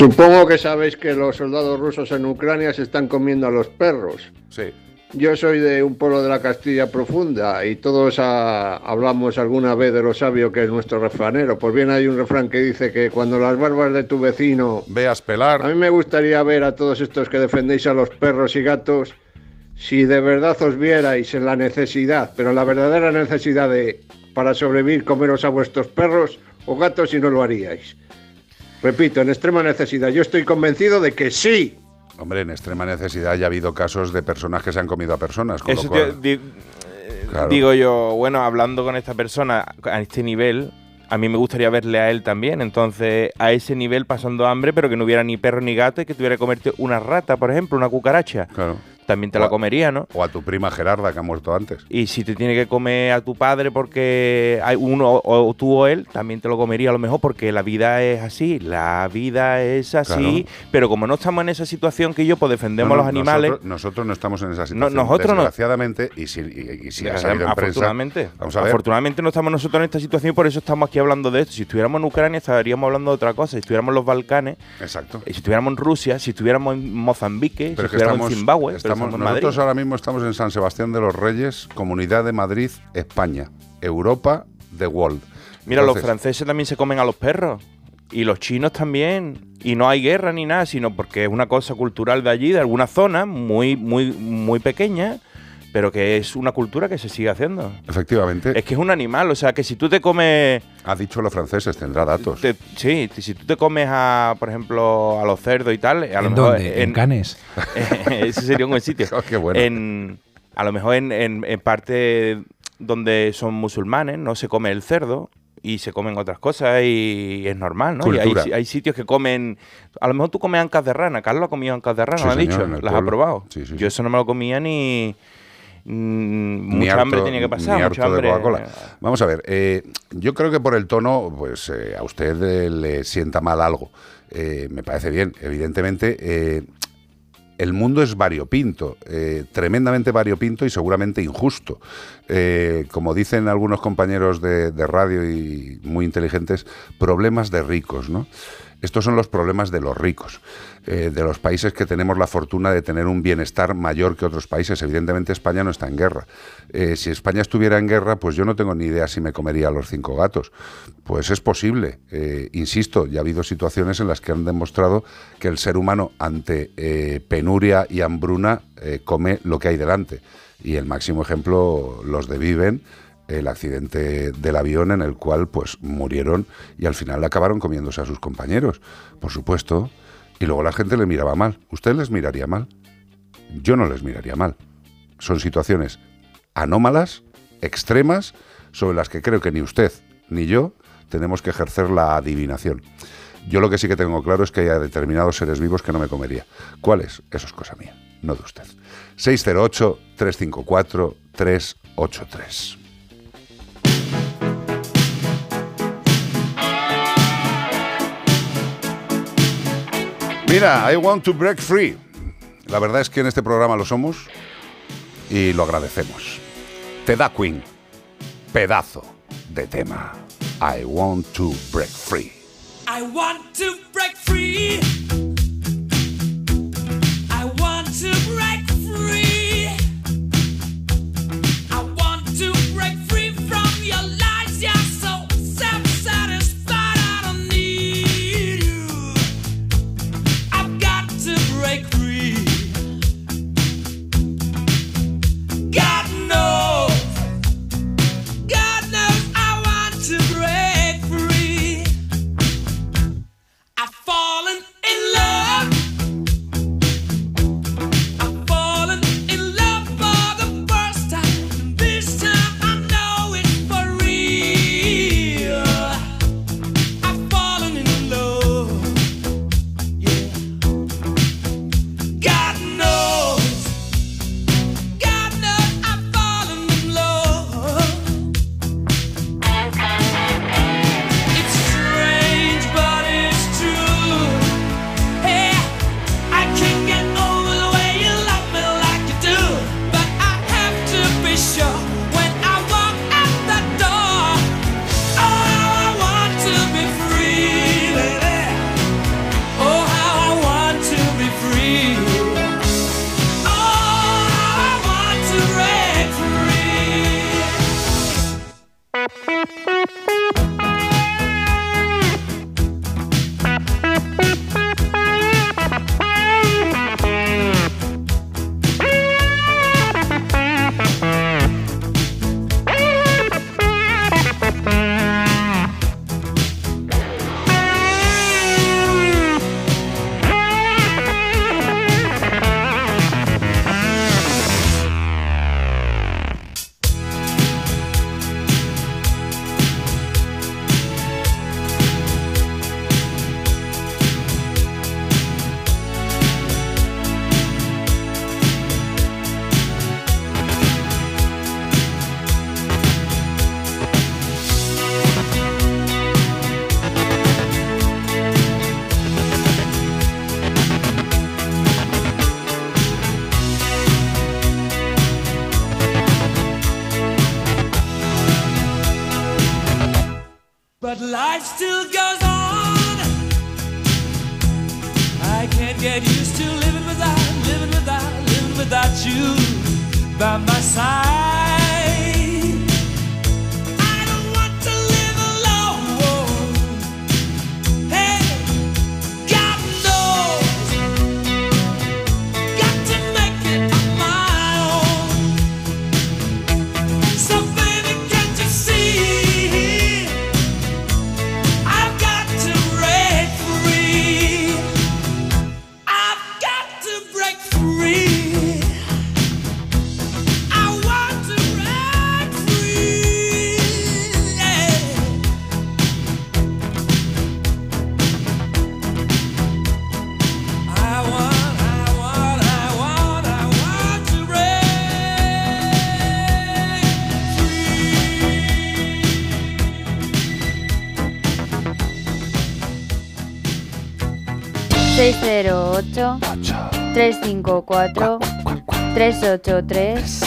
Speaker 18: Supongo que sabéis que los soldados rusos en Ucrania se están comiendo a los perros.
Speaker 2: Sí.
Speaker 18: Yo soy de un pueblo de la Castilla profunda y todos ah, hablamos alguna vez de lo sabio que es nuestro refranero. Pues bien, hay un refrán que dice que cuando las barbas de tu vecino
Speaker 2: veas pelar.
Speaker 18: A mí me gustaría ver a todos estos que defendéis a los perros y gatos si de verdad os vierais en la necesidad, pero la verdadera necesidad de para sobrevivir comeros a vuestros perros o gatos si no lo haríais. Repito, en extrema necesidad. Yo estoy convencido de que sí.
Speaker 2: Hombre, en extrema necesidad ya ha habido casos de personas que se han comido a personas. Con
Speaker 3: Eso
Speaker 2: lo
Speaker 3: te-
Speaker 2: cual,
Speaker 3: di-
Speaker 2: Claro.
Speaker 3: digo yo, bueno, hablando con esta persona a este nivel, a mí me gustaría verle a él también. Entonces, a ese nivel pasando hambre, pero que no hubiera ni perro ni gato y que tuviera que comerte una rata, por ejemplo, una cucaracha.
Speaker 2: Claro.
Speaker 3: También te la comería, ¿no?
Speaker 2: O a tu prima Gerarda, que ha muerto antes.
Speaker 3: Y si te tiene que comer a tu padre porque hay uno o tú o él, también te lo comería a lo mejor porque la vida es así, la vida es así, pero como no estamos en esa situación que yo, pues defendemos
Speaker 2: No,
Speaker 3: a
Speaker 2: no,
Speaker 3: los animales.
Speaker 2: Nosotros, nosotros no estamos en esa situación.
Speaker 3: nosotros no.
Speaker 2: Desgraciadamente, y si, y- y si ha salido en prensa.
Speaker 3: afortunadamente,
Speaker 2: Vamos a ver.
Speaker 3: afortunadamente no estamos nosotros en esta situación y por eso estamos aquí hablando de esto. Si estuviéramos en Ucrania estaríamos hablando de otra cosa. Si estuviéramos en los Balcanes,
Speaker 2: Exacto.
Speaker 3: y si estuviéramos en Rusia, si estuviéramos en Mozambique, si
Speaker 2: Pero
Speaker 3: estuviéramos
Speaker 2: estamos,
Speaker 3: en Zimbabue,
Speaker 2: estamos-
Speaker 3: estamos
Speaker 2: nosotros ahora mismo estamos en San Sebastián de los Reyes, Comunidad de Madrid, España, Europa, The World.
Speaker 3: Mira, los franceses también se comen a los perros. Y los chinos también. Y no hay guerra ni nada, sino porque es una cosa cultural de allí, de alguna zona, muy, muy, muy pequeña, pero que es una cultura que se sigue haciendo.
Speaker 2: Efectivamente.
Speaker 3: Es que es un animal, o sea, que si tú te comes...
Speaker 2: Ha dicho los franceses, tendrá datos.
Speaker 3: te- sí, si tú te comes a, por ejemplo, a los cerdos y tal, a lo
Speaker 13: ¿En
Speaker 3: mejor
Speaker 13: dónde? ¿En Cannes? <laughs>
Speaker 3: ese sería un buen sitio. <laughs>
Speaker 2: Qué bueno.
Speaker 3: En, a lo mejor en, en, en parte donde son musulmanes no se come el cerdo y se comen otras cosas y es normal, ¿no? Y hay, hay sitios que comen... A lo mejor tú comes ancas de rana. Carlos ha comido ancas de rana,
Speaker 2: Sí,
Speaker 3: me ha dicho. Las ha
Speaker 2: pueblo.
Speaker 3: probado.
Speaker 2: Sí, sí,
Speaker 3: Yo eso no me lo comía ni... mm, mucha
Speaker 2: harto-
Speaker 3: hambre tenía que pasar, mucha
Speaker 2: de
Speaker 3: hambre.
Speaker 2: Vamos a ver, eh, yo creo que por el tono, pues eh, a usted eh, le sienta mal algo. Eh, me parece bien, evidentemente. el mundo es variopinto, tremendamente variopinto y seguramente injusto. Como dicen algunos compañeros de, de radio y muy inteligentes, problemas de ricos, ¿no? Estos son los problemas de los ricos, eh, de los países que tenemos la fortuna de tener un bienestar mayor que otros países. Evidentemente España no está en guerra. Eh, si España estuviera en guerra, pues yo no tengo ni idea si me comería a los cinco gatos. Pues es posible. Eh, insisto, ya ha habido situaciones en las que han demostrado que el ser humano ante penuria y hambruna come lo que hay delante. Y el máximo ejemplo, los de Viven, el accidente del avión en el cual pues murieron y al final acabaron comiéndose a sus compañeros, por supuesto. Y luego la gente le miraba mal. ¿Usted les miraría mal? Yo no les miraría mal. Son situaciones anómalas, extremas, sobre las que creo que ni usted ni yo tenemos que ejercer la adivinación. Yo lo que sí que tengo claro es que hay determinados seres vivos que no me comería. ¿Cuáles? Eso es cosa mía, no de usted. 608-354-383. Mira, I want to break free. La verdad es que en este programa lo somos y lo agradecemos. Te da Queen. Pedazo de tema. I want to break free.
Speaker 17: I want to break free.
Speaker 9: 354 383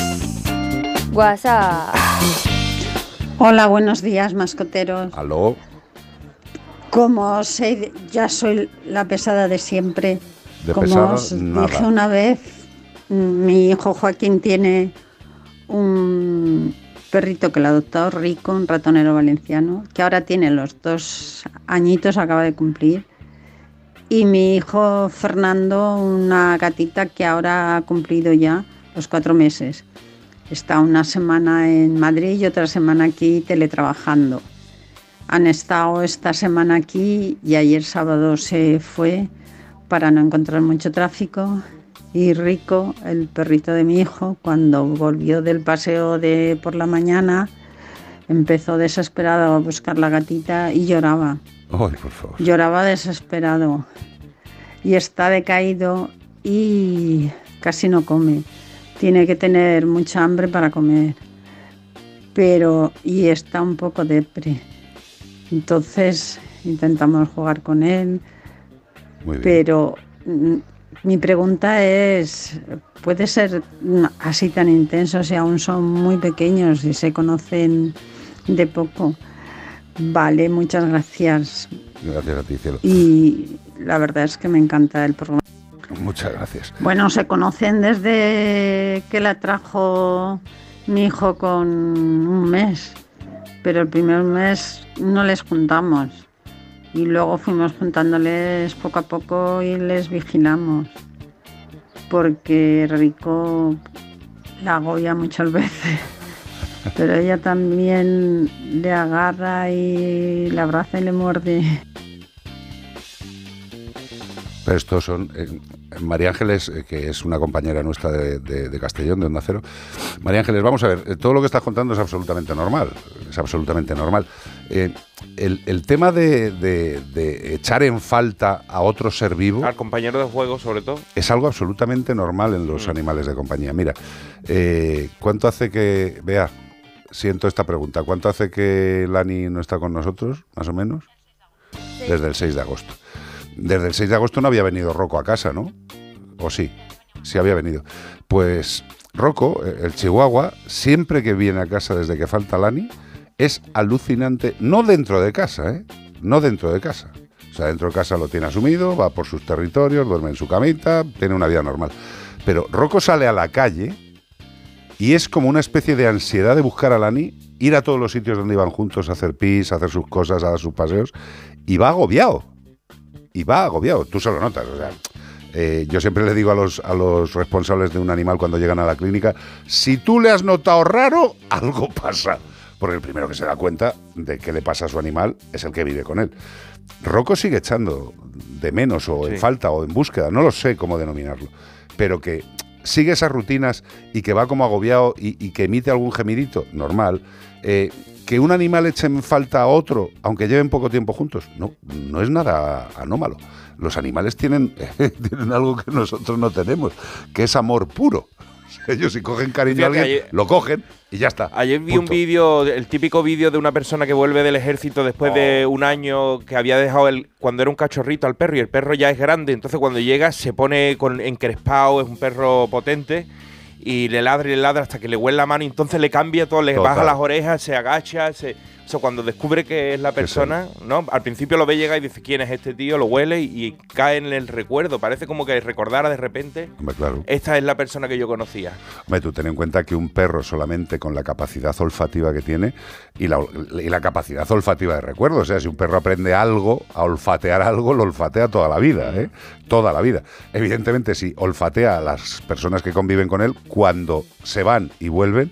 Speaker 9: WhatsApp.
Speaker 19: Hola, buenos días, mascoteros.
Speaker 2: Aló.
Speaker 19: Como sé, ya soy la pesada de siempre.
Speaker 2: De
Speaker 19: Como
Speaker 2: pesada,
Speaker 19: os
Speaker 2: nada.
Speaker 19: dije una vez, mm, mi hijo Joaquín tiene un perrito que lo adoptó Rico, un ratonero valenciano, que ahora tiene los dos añitos, acaba de cumplir. Y mi hijo Fernando, una gatita que ahora ha cumplido ya los cuatro meses. Está una semana en Madrid y otra semana aquí teletrabajando. Han estado esta semana aquí y ayer sábado se fue para no encontrar mucho tráfico. Y Rico, el perrito de mi hijo, cuando volvió del paseo de por la mañana, empezó desesperado a buscar la gatita y lloraba.
Speaker 2: Ay, por favor.
Speaker 19: Lloraba desesperado y está decaído y casi no come. Tiene que tener mucha hambre para comer. Pero y está un poco depre. Entonces intentamos jugar con él.
Speaker 2: Muy bien.
Speaker 19: Pero mm, mi pregunta es, ¿puede ser así tan intenso si aún son muy pequeños y se conocen de poco? Vale, muchas gracias.
Speaker 2: Gracias a ti, cielo.
Speaker 19: Y la verdad es que me encanta el programa.
Speaker 2: Muchas gracias.
Speaker 19: Bueno, se conocen desde que la trajo mi hijo con un mes, pero el primer mes no les juntamos y luego fuimos juntándoles poco a poco y les vigilamos porque Rico la agobia muchas veces, pero ella también le agarra y le abraza y le muerde.
Speaker 2: Pero estos son. eh, María Ángeles, eh, que es una compañera nuestra de, de- de Castellón, de Onda Cero. María Ángeles, vamos a ver, eh, todo lo que estás contando es absolutamente normal. Es absolutamente normal. Eh, el, el tema de, de- de echar en falta a otro ser vivo
Speaker 3: Al compañero de juego, sobre todo.
Speaker 2: es algo absolutamente normal en los animales de compañía. Mira, eh, ¿cuánto hace que. Vea, siento esta pregunta. ¿Cuánto hace que Lani no está con nosotros, más o menos? Desde el 6 de agosto. Desde el 6 de agosto no había venido Rocco a casa, ¿no? ¿O sí? Sí había venido. Pues Rocco, eh, el chihuahua, siempre que viene a casa desde que falta Lani, es alucinante, no dentro de casa, ¿eh? No dentro de casa. O sea, dentro de casa lo tiene asumido, va por sus territorios, duerme en su camita, tiene una vida normal. Pero Rocco sale a la calle y es como una especie de ansiedad de buscar a Lani, ir a todos los sitios donde iban juntos a hacer pis, a hacer sus cosas, a dar sus paseos, y va agobiado. Y va agobiado, tú se lo notas. O sea, eh, yo siempre le digo a los, a los responsables de un animal cuando llegan a la clínica, si tú le has notado raro, algo pasa. Porque el primero que se da cuenta de qué le pasa a su animal es el que vive con él. Rocco sigue echando de menos o en falta o en búsqueda, no lo sé cómo denominarlo, pero que sigue esas rutinas y que va como agobiado y, que emite algún gemidito, normal. Eh, que un animal eche en falta a otro, aunque lleven poco tiempo juntos, no, no es nada anómalo. Los animales tienen, <laughs> tienen algo que nosotros no tenemos, que es amor puro. <laughs> Ellos si cogen cariño a alguien,
Speaker 3: ayer-
Speaker 2: lo cogen y ya está.
Speaker 3: Ayer vi un vídeo, el típico vídeo de una persona que vuelve del ejército después
Speaker 2: Oh.
Speaker 3: de un año que había dejado el, cuando era un cachorrito al perro y el perro ya es grande, entonces cuando llega se pone con encrespado, es un perro potente y le ladra y le ladra hasta que le huele la mano y entonces le cambia todo, le
Speaker 2: Total.
Speaker 3: baja las orejas, se agacha, se, o sea, cuando descubre que es la persona, ¿no? Al principio lo ve llegar y dice quién es este tío, lo huele y, y cae en el recuerdo, parece como que recordara de repente,
Speaker 2: Hombre, claro.
Speaker 3: esta es la persona que yo conocía.
Speaker 2: Hombre, tú ten en cuenta que un perro solamente con la capacidad olfativa que tiene y la, y la capacidad olfativa de recuerdo, o sea, si un perro aprende algo, a olfatear algo, lo olfatea toda la vida, ¿eh? Toda la vida. Evidentemente, si olfatea a las personas que conviven con él, cuando se van y vuelven,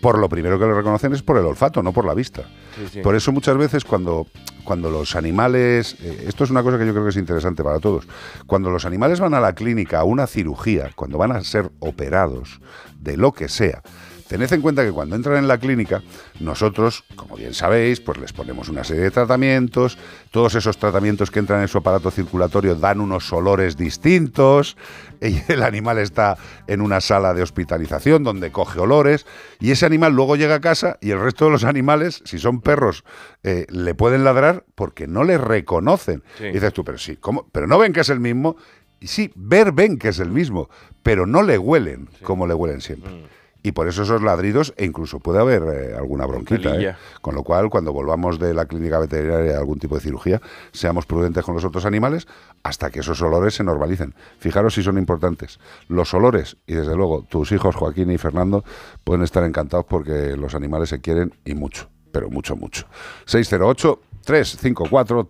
Speaker 2: por lo primero que lo reconocen es por el olfato, no por la vista.
Speaker 3: Sí, sí.
Speaker 2: Por eso muchas veces cuando, cuando los animales, eh, esto es una cosa que yo creo que es interesante para todos, cuando los animales van a la clínica a una cirugía, cuando van a ser operados de lo que sea, Tened en cuenta que cuando entran en la clínica, nosotros, como bien sabéis, pues les ponemos una serie de tratamientos. Todos esos tratamientos que entran en su aparato circulatorio dan unos olores distintos. Y <laughs> el animal está en una sala de hospitalización donde coge olores. Y ese animal luego llega a casa y el resto de los animales, si son perros, eh, le pueden ladrar porque no le reconocen.
Speaker 3: Sí.
Speaker 2: Y dices tú, pero sí, ¿cómo? Pero no ven que es el mismo. Y sí, ver ven que es el mismo, pero no le huelen como le huelen siempre.
Speaker 3: Mm.
Speaker 2: Y por eso esos ladridos, e incluso puede haber eh, alguna bronquita. ¿eh? Con lo cual, cuando volvamos de la clínica veterinaria a algún tipo de cirugía, seamos prudentes con los otros animales hasta que esos olores se normalicen. Fijaros si son importantes. Los olores, y desde luego tus hijos Joaquín y Fernando pueden estar encantados porque los animales se quieren y mucho, pero mucho, mucho. 608 354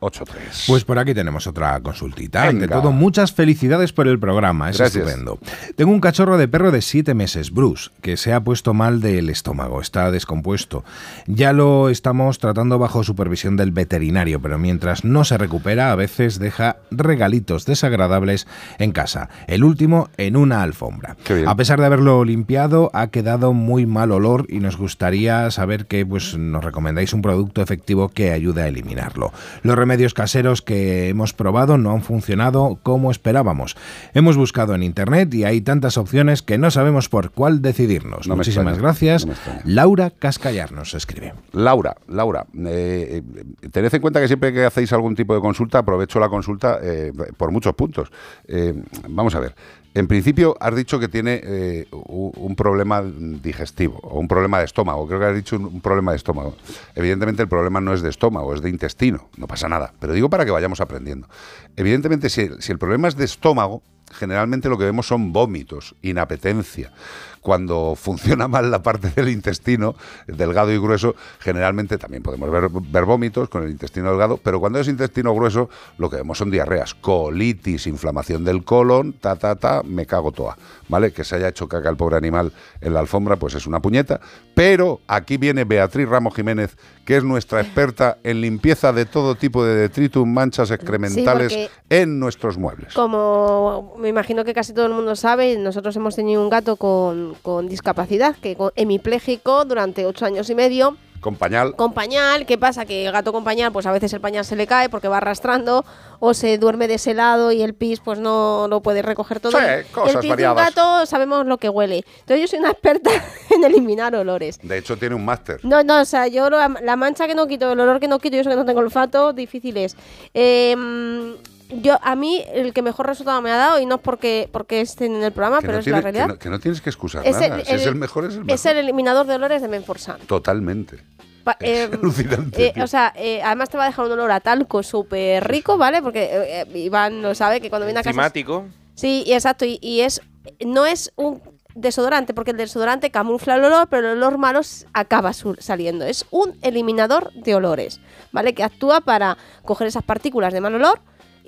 Speaker 2: 383.
Speaker 13: Pues por aquí tenemos otra consultita.
Speaker 2: Venga.
Speaker 13: De todo, muchas felicidades por el programa, es
Speaker 2: Gracias.
Speaker 13: estupendo. Tengo un cachorro de perro de siete meses, Bruce, que se ha puesto mal del estómago, está descompuesto. Ya lo estamos tratando bajo supervisión del veterinario, pero mientras no se recupera, a veces deja regalitos desagradables en casa. El último en una alfombra. A pesar de haberlo limpiado, ha quedado muy mal olor y nos gustaría saber que pues, nos recomendáis un producto efectivo que ayude a eliminarlo. Los remedios caseros que hemos probado no han funcionado como esperábamos. Hemos buscado en internet y hay tantas opciones que no sabemos por cuál decidirnos.
Speaker 2: No
Speaker 13: Muchísimas
Speaker 2: extraña,
Speaker 13: gracias.
Speaker 2: no.
Speaker 13: Laura Cascallar nos escribe.
Speaker 2: Laura, Laura, eh, eh, tened en cuenta que siempre que hacéis algún tipo de consulta, aprovecho la consulta eh, por muchos puntos. Eh, vamos a ver. En principio, has dicho que tiene eh, un problema digestivo o un problema de estómago. Creo que has dicho un, un problema de estómago. Evidentemente, el problema no es de estómago, es de intestino. No pasa nada. Pero digo para que vayamos aprendiendo. Evidentemente, si, si el problema es de estómago, generalmente lo que vemos son vómitos, inapetencia. Cuando funciona mal la parte del intestino, delgado y grueso, generalmente también podemos ver, vómitos con el intestino delgado, pero cuando es intestino grueso, lo que vemos son diarreas, colitis, inflamación del colon, ta, ta, ta, me cago toa. ¿Vale? Que se haya hecho caca el pobre animal en la alfombra, pues es una puñeta. Pero aquí viene Beatriz Ramos Jiménez, que es nuestra experta en limpieza de todo tipo de detritus, manchas excrementales en nuestros muebles.
Speaker 11: Como me imagino que casi todo el mundo sabe, nosotros hemos tenido un gato con, con discapacidad, que con hemipléjico durante ocho años y medio,
Speaker 2: Con pañal.
Speaker 11: con pañal. ¿Qué pasa? Que el gato con pañal, pues a veces el pañal se le cae porque va arrastrando, o se duerme de ese lado y el pis pues no lo puede recoger todo.
Speaker 2: Sí,
Speaker 11: el
Speaker 2: cosas
Speaker 11: pis de un
Speaker 2: variadas.
Speaker 11: gato sabemos lo que huele. Entonces yo soy una experta <laughs> en eliminar olores.
Speaker 2: De hecho, tiene un máster.
Speaker 11: No, no, o sea, yo la mancha que no quito, el olor que no quito, yo eso que no tengo olfato, difícil es. Em, yo, a mí, el que mejor resultado me ha dado, y no es porque, porque esté en el programa,
Speaker 2: Que
Speaker 11: pero
Speaker 2: no,
Speaker 11: es
Speaker 2: tiene-
Speaker 11: la
Speaker 2: que
Speaker 11: realidad.
Speaker 2: no- que no tienes que excusar
Speaker 11: es,
Speaker 2: nada.
Speaker 11: el,
Speaker 2: Si es el mejor, es el mejor.
Speaker 11: es el eliminador de olores de Menforsan.
Speaker 2: Totalmente.
Speaker 11: Pa-
Speaker 2: Es
Speaker 11: em,
Speaker 2: alucinante,
Speaker 11: eh, o sea, eh, además te va a dejar un olor a talco súper rico, ¿vale? Porque eh, eh, Iván lo sabe, que cuando viene a casa...
Speaker 3: Enzimático.
Speaker 11: Sí, y exacto. Y, y es no es un desodorante, porque el desodorante camufla el olor, pero el olor malo acaba su- saliendo. Es un eliminador de olores, ¿vale? Que actúa para coger esas partículas de mal olor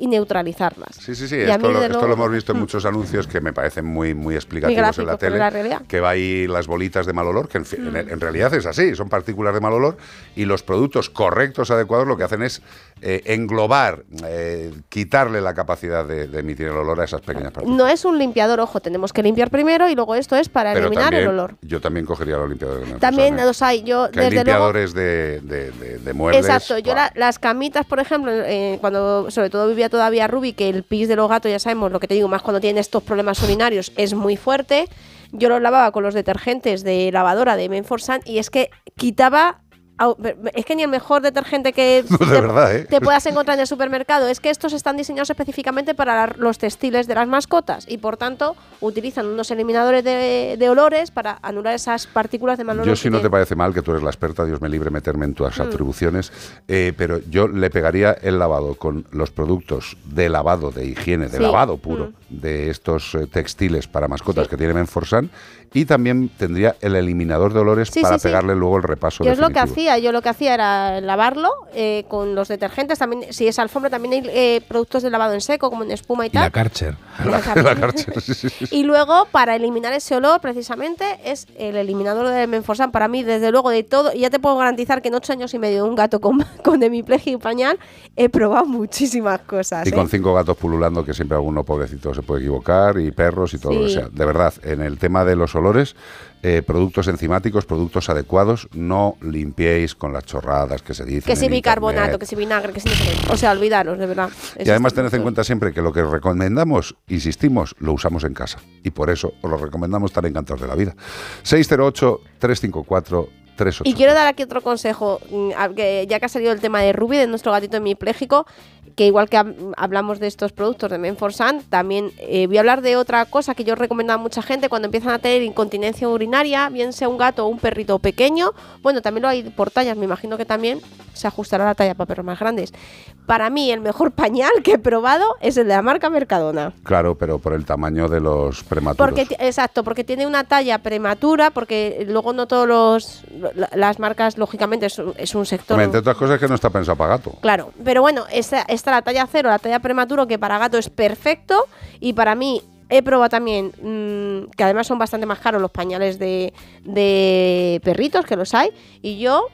Speaker 11: y neutralizarlas.
Speaker 2: Sí, sí, sí.
Speaker 11: Y
Speaker 2: Esto lo, esto hemos visto en muchos anuncios que me parecen muy, muy explicativos en la tele.
Speaker 11: la.
Speaker 2: Que va ahí las bolitas de mal olor, que en, en realidad es así, son partículas de mal olor. Y los productos correctos, adecuados, lo que hacen es eh, englobar, eh, quitarle la capacidad de, de emitir el olor a esas pequeñas partículas.
Speaker 11: No es un limpiador, ojo, tenemos que limpiar primero y luego esto es para
Speaker 2: Pero
Speaker 11: eliminar
Speaker 2: también,
Speaker 11: el olor.
Speaker 2: yo también cogería los limpiadores de
Speaker 11: También los hay, yo
Speaker 2: hay
Speaker 11: desde luego...
Speaker 2: limpiadores de, de- de- de muebles.
Speaker 11: Exacto, yo la- las camitas, por ejemplo, eh, cuando sobre todo vivía todavía Ruby, que el pis de los gatos, ya sabemos lo que te digo, más cuando tienen estos problemas urinarios, es muy fuerte. Yo los lavaba con los detergentes de lavadora de Menforsan y es que quitaba. Es que ni el mejor detergente que <laughs>
Speaker 2: No, de
Speaker 11: te,
Speaker 2: verdad, ¿eh?
Speaker 11: te puedas encontrar en el supermercado. Es que estos están diseñados específicamente para los textiles de las mascotas y por tanto utilizan unos eliminadores de, de olores para anular esas partículas de mal olor.
Speaker 2: Yo si no te
Speaker 11: tienen.
Speaker 2: parece mal, que tú eres la experta, Dios me libre meterme en tus
Speaker 11: Mm.
Speaker 2: atribuciones, eh, pero yo le pegaría el lavado con los productos de lavado, de higiene, de
Speaker 11: Sí.
Speaker 2: lavado puro,
Speaker 11: Mm.
Speaker 2: de estos eh, textiles para mascotas que tiene Menforsan, y también tendría el eliminador de olores
Speaker 11: Sí,
Speaker 2: para
Speaker 11: sí, sí.
Speaker 2: pegarle luego el repaso
Speaker 11: Yo es lo que
Speaker 2: definitivo.
Speaker 11: hacía, yo lo que hacía era lavarlo eh, con los detergentes, también si es alfombra también hay eh, productos de lavado en seco como en espuma y
Speaker 13: Y
Speaker 11: tal. <laughs>
Speaker 13: la Karcher.
Speaker 2: La Karcher, sí, sí, sí.
Speaker 11: Y luego, para eliminar ese olor, precisamente, es el eliminador de Menforsan. Para mí, desde luego, de todo, y ya te puedo garantizar que en ocho años y medio de un gato con, <laughs> con hemiplegia y pañal, he probado muchísimas cosas.
Speaker 2: Y
Speaker 11: ¿eh?
Speaker 2: con cinco gatos pululando, que siempre alguno pobrecito se puede equivocar, y perros y todo lo que
Speaker 11: Sí.
Speaker 2: sea. De verdad, en el tema de los olores olores, eh, productos enzimáticos, productos adecuados. No limpiéis con las chorradas que se dicen.
Speaker 11: Que si bicarbonato,
Speaker 2: internet.
Speaker 11: que si vinagre, que si no. O sea, olvidaros, de verdad.
Speaker 2: Y además tened en cuenta siempre que lo que recomendamos, insistimos, lo usamos en casa. Y por eso os lo recomendamos estar encantados de la vida. 608-354-383.
Speaker 11: Y quiero dar aquí otro consejo, mm, ya que ha salido el tema de Ruby, de nuestro gatito hemipléjico, que igual que hab- hablamos de estos productos de Menforsan, también eh, voy a hablar de otra cosa que yo recomiendo a mucha gente cuando empiezan a tener incontinencia urinaria, bien sea un gato o un perrito pequeño, bueno, también lo hay por tallas, me imagino que también se ajustará la talla para perros más grandes. Para mí el mejor <laughs> pañal que he probado es el de la marca Mercadona.
Speaker 2: Claro, pero por el tamaño de los prematuros.
Speaker 11: Porque, exacto, porque tiene una talla prematura, porque luego no todos los la- las marcas, lógicamente, es un, es un sector.
Speaker 2: Entre otras cosas que no está pensado para gato.
Speaker 11: Claro, pero bueno, esta, esta la talla cero, la talla prematuro, que para gato es perfecto. Y para mí, he probado también, mm, que además son bastante más caros los pañales de, de perritos, que los hay. Y yo,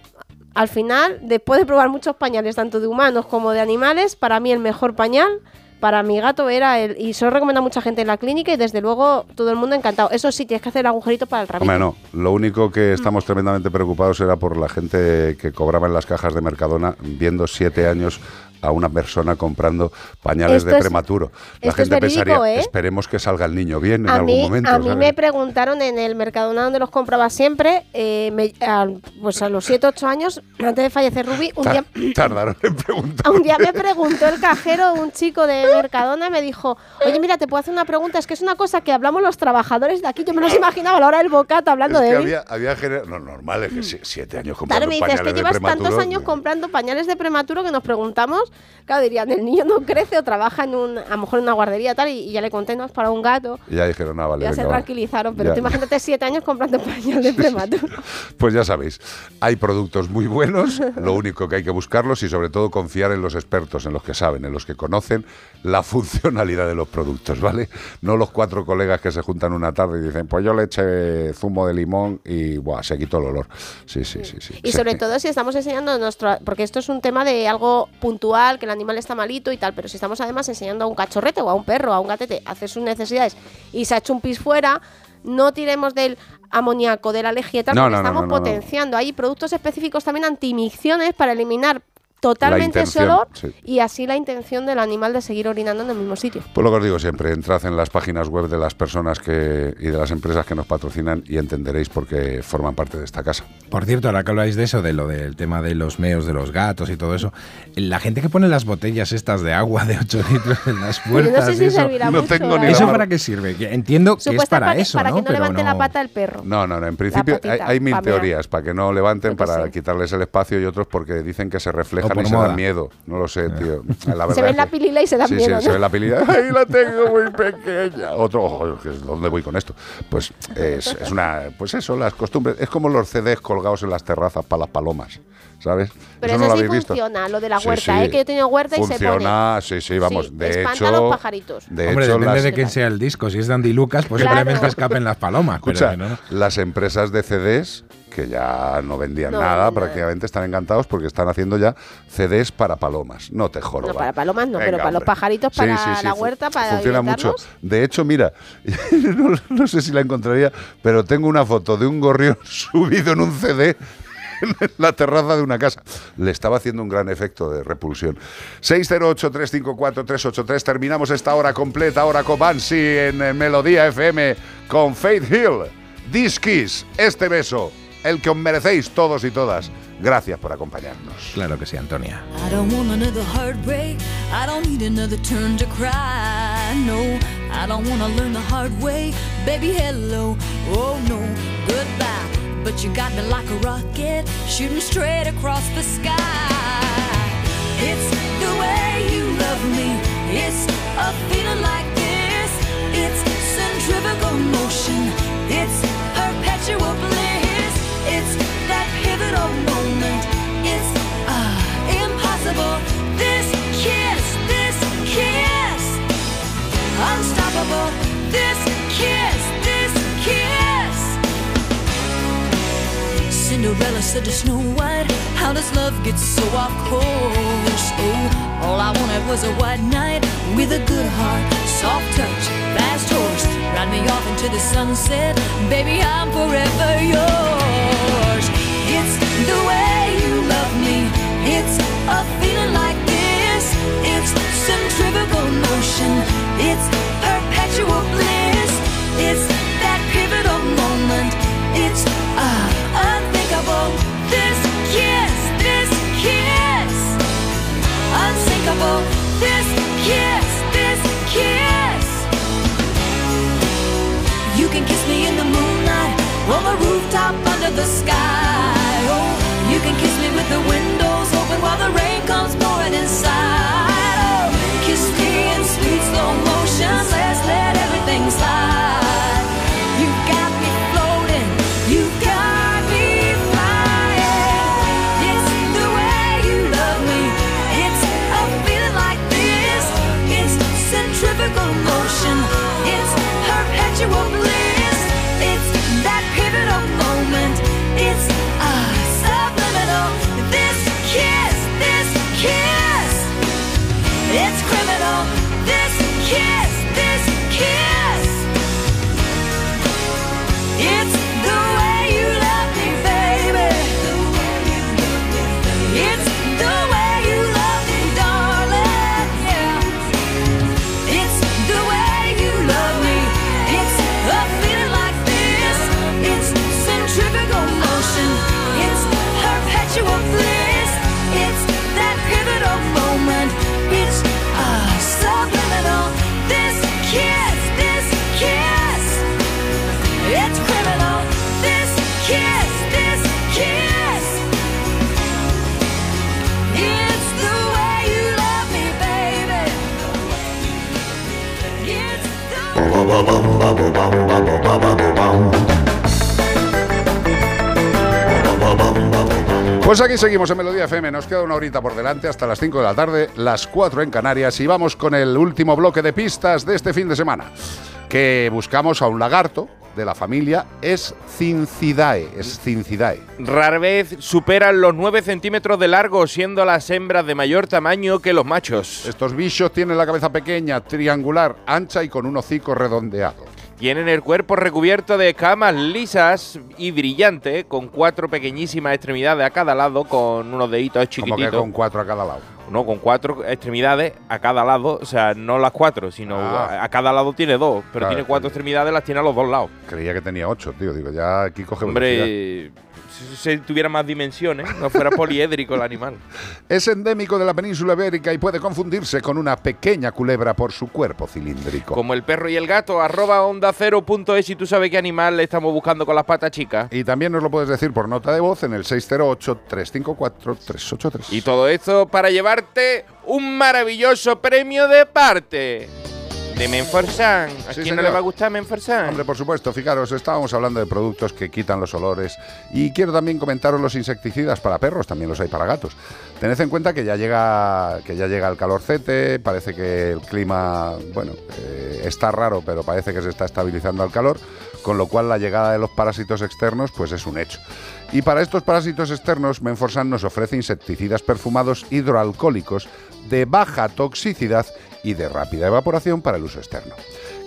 Speaker 11: al final, después de probar muchos pañales, tanto de humanos como de animales, para mí el mejor pañal. Para mi gato era el. Y se lo recomienda a mucha gente en la clínica y desde luego todo el mundo encantado. Eso sí, tienes que hacer el agujerito para el rabito.
Speaker 2: Hombre, no. Lo único que estamos tremendamente preocupados era por la gente que cobraba en las cajas de Mercadona viendo siete años a una persona comprando pañales
Speaker 11: Esto
Speaker 2: de
Speaker 11: es-
Speaker 2: prematuro. La
Speaker 11: es
Speaker 2: gente
Speaker 11: verídico,
Speaker 2: pensaría,
Speaker 11: ¿eh?
Speaker 2: esperemos que salga el niño bien en
Speaker 11: a
Speaker 2: algún
Speaker 11: mí,
Speaker 2: momento.
Speaker 11: a mí
Speaker 2: ¿sabes?
Speaker 11: me preguntaron en el Mercadona donde los compraba siempre, eh, me- al- pues a los 7 8 años, antes de fallecer Rubí, un día,
Speaker 2: Tar- Tardaron en preguntar.
Speaker 11: un día me preguntó el cajero, un chico de Mercadona, me dijo, oye, mira, te puedo hacer una pregunta, es que es una cosa que hablamos los trabajadores de aquí, yo me los imaginaba a la hora del bocata hablando
Speaker 2: Es que
Speaker 11: de él.
Speaker 2: había, había gener- no, normal, es que si- siete años
Speaker 11: Claro,
Speaker 2: comprando
Speaker 11: me dice, es que
Speaker 2: de
Speaker 11: llevas tantos años comprando pañales de prematuro que nos preguntamos, claro, dirían, el niño no crece o trabaja en un, a lo mejor en una guardería tal, y, y ya le conté, no, es para un gato.
Speaker 2: Y ya dijeron, ah, vale,
Speaker 11: ya
Speaker 2: venga,
Speaker 11: se
Speaker 2: va.
Speaker 11: tranquilizaron, pero
Speaker 2: Ya.
Speaker 11: tú imagínate siete años comprando pañales de prematuro.
Speaker 2: Pues ya sabéis, hay productos muy buenos, lo <laughs> único que hay que buscarlos y sobre todo confiar en los expertos, en los que saben, en los que conocen la funcionalidad de los productos, ¿vale? No los cuatro colegas que se juntan una tarde y dicen, pues yo le eché zumo de limón y buah, se quitó el olor. Sí, sí, sí, sí.
Speaker 11: Y
Speaker 2: Sí.
Speaker 11: sobre todo si estamos enseñando nuestro, porque esto es un tema de algo puntual, que el animal está malito y tal, pero si estamos además enseñando a un cachorrete o a un perro, a un gatete, a hacer sus necesidades y se ha hecho un pis fuera, no tiremos del amoníaco, de la tal,
Speaker 2: No,
Speaker 11: estamos
Speaker 2: no.
Speaker 11: potenciando. Hay productos específicos también antimicciones para eliminar totalmente ese olor
Speaker 2: sí.
Speaker 11: y así la intención del animal de seguir orinando en el mismo sitio.
Speaker 2: Pues lo que os digo siempre, entrad en las páginas web de las personas que, y de las empresas que nos patrocinan y entenderéis por qué forman parte de esta casa.
Speaker 13: Por cierto, ahora que habláis de eso, de lo del tema de los meos de los gatos y todo eso, la gente que pone las botellas estas de agua de 8 litros en las <laughs>
Speaker 11: Yo no sé
Speaker 13: puertas,
Speaker 11: si
Speaker 13: eso,
Speaker 11: servirá No mucho, tengo la
Speaker 13: ¿eso para qué sirve? Entiendo que es para eso,
Speaker 11: para
Speaker 13: ¿no?
Speaker 11: que no
Speaker 13: Pero
Speaker 11: levante la
Speaker 13: no-
Speaker 11: pata el perro.
Speaker 2: No, no, no. En principio hay,
Speaker 11: patita,
Speaker 2: hay mil teorías para que no levanten, para quitarles el espacio y otros porque dicen que se reflejan y se
Speaker 13: moda.
Speaker 2: dan miedo. No lo sé, tío. <laughs> La verdad
Speaker 11: Se ven la pilila y se dan
Speaker 2: sí,
Speaker 11: miedo,
Speaker 2: Sí,
Speaker 11: ¿no?
Speaker 2: se ve la pilila. ¡Ay, la <laughs> tengo muy pequeña! Otro, ojo, ¿dónde voy con esto? Pues es, es una, pues eso, las costumbres. Es como los CDs colgados en las terrazas para las palomas, ¿sabes?
Speaker 11: Pero
Speaker 2: eso
Speaker 11: eso,
Speaker 2: no lo
Speaker 11: sí
Speaker 2: visto.
Speaker 11: funciona, lo de la huerta,
Speaker 2: sí.
Speaker 11: ¿eh? que yo he tenido huerta y se pone.
Speaker 2: Funciona, sí, sí, vamos.
Speaker 11: Sí,
Speaker 2: de
Speaker 11: espanta
Speaker 2: hecho,
Speaker 11: a los pajaritos.
Speaker 2: De
Speaker 13: Hombre,
Speaker 2: hecho,
Speaker 13: depende
Speaker 2: las-
Speaker 13: de quién sea el disco. Si es de Andy Lucas, pues
Speaker 11: Claro.
Speaker 13: simplemente escapen las palomas.
Speaker 2: Escucha,
Speaker 13: pero no.
Speaker 2: las empresas de CDs que ya no vendían
Speaker 11: No
Speaker 2: nada, prácticamente están encantados porque están haciendo ya CDs para palomas. No te joroba.
Speaker 11: No, para palomas no,
Speaker 2: Venga,
Speaker 11: pero para los
Speaker 2: hombre. Sí,
Speaker 11: para
Speaker 2: sí, sí,
Speaker 11: la huerta, para
Speaker 2: Funciona mucho. De hecho, mira, <laughs> no, no sé si la encontraría, pero tengo una foto de un gorrión <laughs> subido en un CD en la terraza de una casa. Le estaba haciendo un gran efecto de repulsión. 608-354-383. Terminamos esta hora completa, hora con Bansi en eh, Melodía FM con Faith Hill. This Kiss, este beso, el que os merecéis todos y todas. Gracias por acompañarnos.
Speaker 13: Claro que sí, Antonia.
Speaker 7: I don't want another heartbreak. I don't need another turn to cry. No, I don't want to learn the hard way. Baby, hello. Oh, no, goodbye. But you got me like a rocket, shooting straight across the sky. It's the way you love me. It's a feeling like this. It's centrifugal motion. It's perpetual bliss. It's that pivotal moment. It's ah, impossible. This kiss, this kiss, unstoppable. This Cinderella said to Snow White, How does love get so off course? Oh, all I wanted was a white knight with a good heart, soft touch, fast horse, Ride me off into the sunset, baby, I'm forever yours. It's the way you love me, it's a feeling like this. It's centrifugal motion, it's perpetual bliss. It's that pivotal moment, it's uh, This kiss, this kiss. You can kiss me in the moonlight on the rooftop under the sky.
Speaker 2: Pues aquí seguimos en Melodía FM, nos queda una horita por delante hasta las 5 de la tarde, las 4 en Canarias y vamos con el último bloque de pistas de este fin de semana, que buscamos a un lagarto de la familia Escincidae, Escincidae.
Speaker 3: Rara vez superan los 9 centímetros de largo, siendo las hembras de mayor tamaño que los machos.
Speaker 2: Estos bichos tienen la cabeza pequeña, triangular, ancha y con un hocico redondeado.
Speaker 3: Tienen el cuerpo recubierto de escamas lisas y brillante, con cuatro pequeñísimas extremidades a cada lado, con unos deditos chiquititos.
Speaker 2: que con cuatro a cada lado.
Speaker 3: No, con cuatro extremidades a cada lado, o sea, no las cuatro, sino
Speaker 2: Ah.
Speaker 3: a, a cada lado tiene dos, pero
Speaker 2: Claro,
Speaker 3: tiene cuatro extremidades, las tiene a los dos lados.
Speaker 2: Creía que tenía ocho, tío. Digo, ya aquí coge.
Speaker 3: Hombre, si tuviera más dimensiones, no fuera poliédrico el animal. <laughs>
Speaker 2: Es endémico de la península ibérica y puede confundirse con una pequeña culebra por su cuerpo cilíndrico.
Speaker 3: Como el perro y el gato, arroba onda cero punto es si tú sabes qué animal le estamos buscando con las patas chicas.
Speaker 2: Y también nos lo puedes decir por nota de voz en el 608-354-383.
Speaker 3: Y todo esto para llevarte un maravilloso premio de parte de Menforsan. ¿A
Speaker 2: Sí,
Speaker 3: quién no le va a gustar Menforsan?
Speaker 2: Hombre, por supuesto, fijaros, estábamos hablando de productos que quitan los olores y quiero también comentaros los insecticidas para perros, también los hay para gatos. Tened en cuenta que ya llega, que ya llega el calorcete, parece que el clima, bueno, eh, está raro, pero parece que se está estabilizando al calor, con lo cual la llegada de los parásitos externos pues es un hecho. Y para estos parásitos externos, Menforsan nos ofrece insecticidas perfumados hidroalcohólicos de baja toxicidad y de rápida evaporación para el uso externo.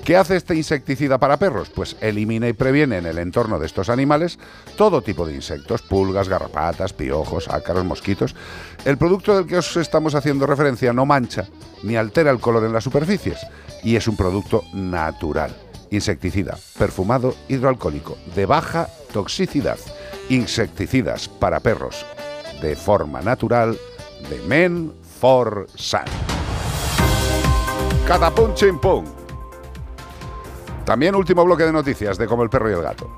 Speaker 2: ¿Qué hace este insecticida para perros? Pues elimina y previene en el entorno de estos animales todo tipo de insectos, pulgas, garrapatas, piojos, ácaros, mosquitos. El producto del que os estamos haciendo referencia no mancha ni altera el color en las superficies y es un producto natural. Insecticida, perfumado, hidroalcohólico, de baja toxicidad. Insecticidas para perros de forma natural de Men for Sun. Catapum chimpum. También último bloque de noticias de como el perro y el gato.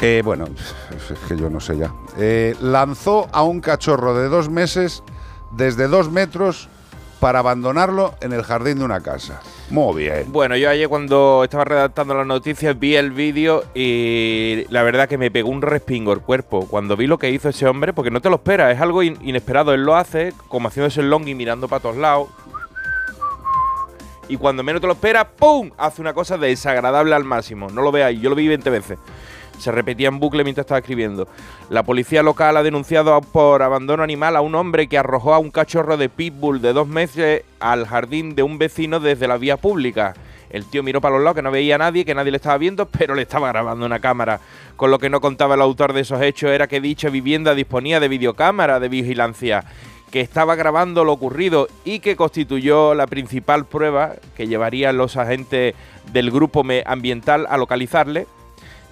Speaker 2: Eh, bueno, es que yo no sé ya. Eh, lanzó a un cachorro de dos meses desde dos metros para abandonarlo en el jardín de una casa. Muy bien.
Speaker 3: Bueno, yo ayer cuando estaba redactando las noticias vi el vídeo y la verdad que me pegó un respingo el cuerpo cuando vi lo que hizo ese hombre, porque no te lo esperas, es algo in- inesperado. Él lo hace como haciéndose el long y mirando para todos lados. Y cuando menos te lo esperas, ¡pum! Hace una cosa desagradable al máximo. No lo veáis, yo lo vi 20 veces. Se repetía en bucle mientras estaba escribiendo. La policía local ha denunciado por abandono animal a un hombre que arrojó a un cachorro de pitbull de dos meses al jardín de un vecino desde la vía pública. El tío miró para los lados, que no veía a nadie, que nadie le estaba viendo, <laughs> pero le estaba grabando una cámara. Con lo que no contaba el autor de esos hechos era que dicha vivienda disponía de videocámara de vigilancia que estaba grabando lo ocurrido y que constituyó la principal prueba que llevarían los agentes del grupo ambiental a localizarle.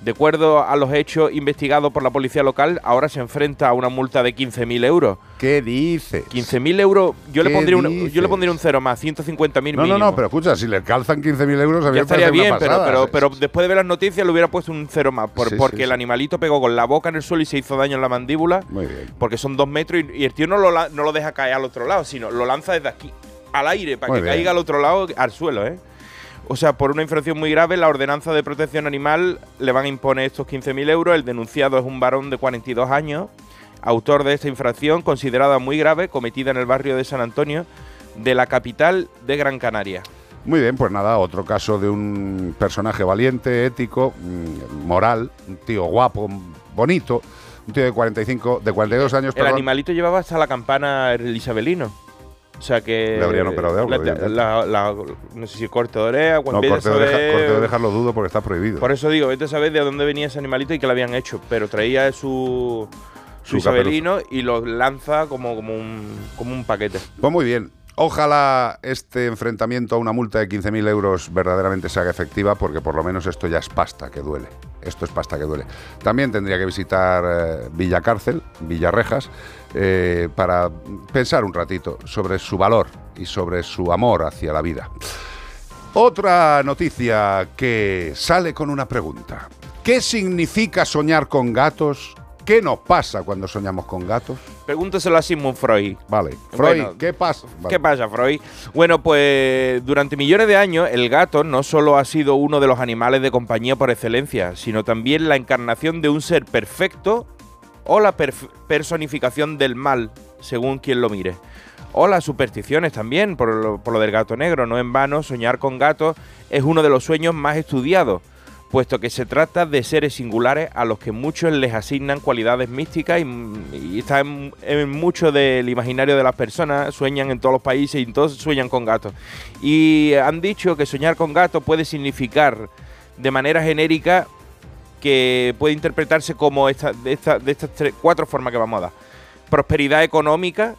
Speaker 3: De acuerdo a los hechos investigados por la policía local, ahora se enfrenta a una multa de 15.000 euros.
Speaker 2: ¿Qué dices?
Speaker 3: 15.000 euros, yo le,
Speaker 2: ¿Qué
Speaker 3: pondría un, yo le pondría un cero más, 150.000
Speaker 2: No, no,
Speaker 3: mínimo.
Speaker 2: no, pero escucha, si le calzan 15.000 euros, a mí
Speaker 3: Ya
Speaker 2: me
Speaker 3: estaría
Speaker 2: una
Speaker 3: bien, pero, pero, pero después de ver las noticias le hubiera puesto un cero más, por-
Speaker 2: Sí,
Speaker 3: porque
Speaker 2: sí,
Speaker 3: el animalito pegó con la boca en el suelo y se hizo daño en la mandíbula,
Speaker 2: Muy bien.
Speaker 3: porque son dos metros y, y el tío no lo, no lo deja caer al otro lado, sino lo lanza desde aquí al aire para
Speaker 2: Muy
Speaker 3: que
Speaker 2: bien.
Speaker 3: caiga al otro lado, al suelo, ¿eh? O sea, por una infracción muy grave, la ordenanza de protección animal le van a imponer estos 15.000 euros. El denunciado es un varón de 42 años, autor de esta infracción considerada muy grave, cometida en el barrio de San Antonio, de la capital de Gran Canaria.
Speaker 2: Muy bien, pues nada, otro caso de un personaje valiente, ético, mm, moral, un tío guapo, bonito, un tío de 45, de 42 años,
Speaker 3: El
Speaker 2: perdón.
Speaker 3: animalito llevaba hasta la campana el isabelino. O sea que.
Speaker 2: Le habrían operado de algo,
Speaker 3: la- la- la- no sé si corte de oreja,
Speaker 2: No, corte de, oreja,
Speaker 3: saber-
Speaker 2: corte de orejas lo dudo porque está prohibido.
Speaker 3: Por eso digo, vete a saber de dónde venía ese animalito y que lo habían hecho. Pero traía su.
Speaker 2: Su
Speaker 3: Su isabelino y lo lanza como, como, un, como un paquete.
Speaker 2: Pues muy bien. Ojalá este enfrentamiento a una multa de 15.000 euros verdaderamente se haga efectiva, porque por lo menos esto ya es pasta que duele. Esto es pasta que duele. También tendría que visitar eh, Villa Cárcel, Villarrejas, eh, para pensar un ratito sobre su valor y sobre su amor hacia la vida. Otra noticia que sale con una pregunta. ¿Qué significa soñar con gatos? ¿Qué nos pasa cuando soñamos con gatos?
Speaker 3: Pregúntaselo a Sigmund Freud.
Speaker 2: Vale. Freud,
Speaker 3: Bueno,
Speaker 2: ¿qué pasa? Vale.
Speaker 3: ¿Qué pasa, Freud? Bueno, pues durante millones de años el gato no solo ha sido uno de los animales de compañía por excelencia, sino también la encarnación de un ser perfecto o la personificación del mal, según quien lo mire. O las supersticiones también, por lo, por lo del gato negro. No en vano, soñar con gatos es uno de los sueños más estudiados, puesto que se trata de seres singulares a los que muchos les asignan cualidades místicas y, y está en, mucho del imaginario de las personas, sueñan en todos los países y todos sueñan con gatos. Y han dicho que soñar con gatos puede significar de manera genérica que puede interpretarse como esta, de, esta- de estas cuatro formas que vamos a dar. Prosperidad económica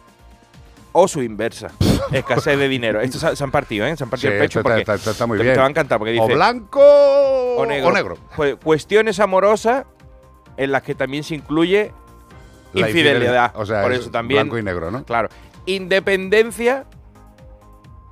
Speaker 3: o su inversa. <laughs> Escasez de dinero. Estos se, se han partido, ¿eh? Se han partido
Speaker 2: Sí,
Speaker 3: el pecho
Speaker 2: está-
Speaker 3: porque
Speaker 2: está- está- está muy
Speaker 3: te,
Speaker 2: bien.
Speaker 3: te va a encantar porque dice...
Speaker 2: O blanco o negro.
Speaker 3: Pues, cuestiones amorosas en las que también se incluye
Speaker 2: La
Speaker 3: infidelidad.
Speaker 2: O sea,
Speaker 3: Por
Speaker 2: es
Speaker 3: eso también.
Speaker 2: blanco y negro, ¿no?
Speaker 3: Claro. Independencia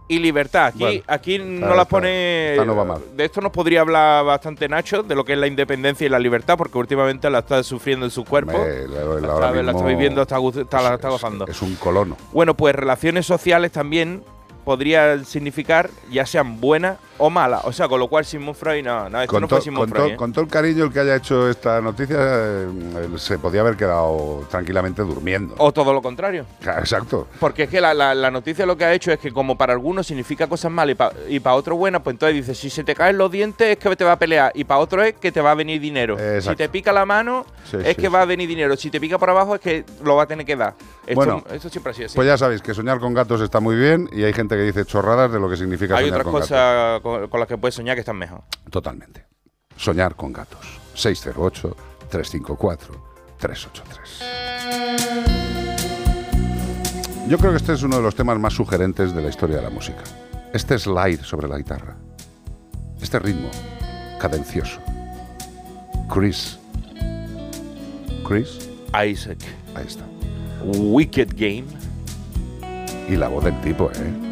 Speaker 3: y libertad. Aquí,
Speaker 2: Bueno,
Speaker 3: aquí no las
Speaker 2: está-
Speaker 3: pone.
Speaker 2: no va mal.
Speaker 3: De esto nos podría hablar bastante Nacho, de lo que es la independencia y la libertad, porque últimamente la está sufriendo en su cuerpo.
Speaker 2: La- la-
Speaker 3: la, está, la viviendo, está, la está
Speaker 2: es-
Speaker 3: gozando.
Speaker 2: Es un colono.
Speaker 3: Bueno, pues relaciones sociales también podría significar ya sean buenas o malas. O sea, con lo cual Sigmund Freud, no, no, esto
Speaker 2: Con,
Speaker 3: no fue
Speaker 2: to-
Speaker 3: Freud. ¿eh?
Speaker 2: con todo el cariño el que haya hecho esta noticia, eh, se podía haber quedado tranquilamente durmiendo.
Speaker 3: O todo lo contrario.
Speaker 2: Exacto.
Speaker 3: Porque es que la, la- la noticia lo que ha hecho es que como para algunos significa cosas malas y para otros buenas, pues entonces dice, si se te caen los dientes es que te va a pelear y para otro es que te va a venir dinero.
Speaker 2: Exacto.
Speaker 3: Si te pica la mano
Speaker 2: Sí,
Speaker 3: es
Speaker 2: sí,
Speaker 3: que va a venir dinero. Si te pica por abajo es que lo va a tener que dar. Esto,
Speaker 2: Bueno,
Speaker 3: esto siempre ha sido así.
Speaker 2: Pues ya sabéis que soñar con gatos está muy bien y hay gente que dice chorradas de lo que significa
Speaker 3: Hay
Speaker 2: soñar
Speaker 3: otras
Speaker 2: con
Speaker 3: cosas con, con las que puedes soñar que están mejor.
Speaker 2: Totalmente. Soñar con gatos. 608-354-383. Yo creo que este es uno de los temas más sugerentes de la historia de la música. Este slide sobre la guitarra. Este ritmo cadencioso. Chris. Chris.
Speaker 3: Isaac.
Speaker 2: Ahí está.
Speaker 3: Wicked Game.
Speaker 2: Y la voz del tipo, ¿eh?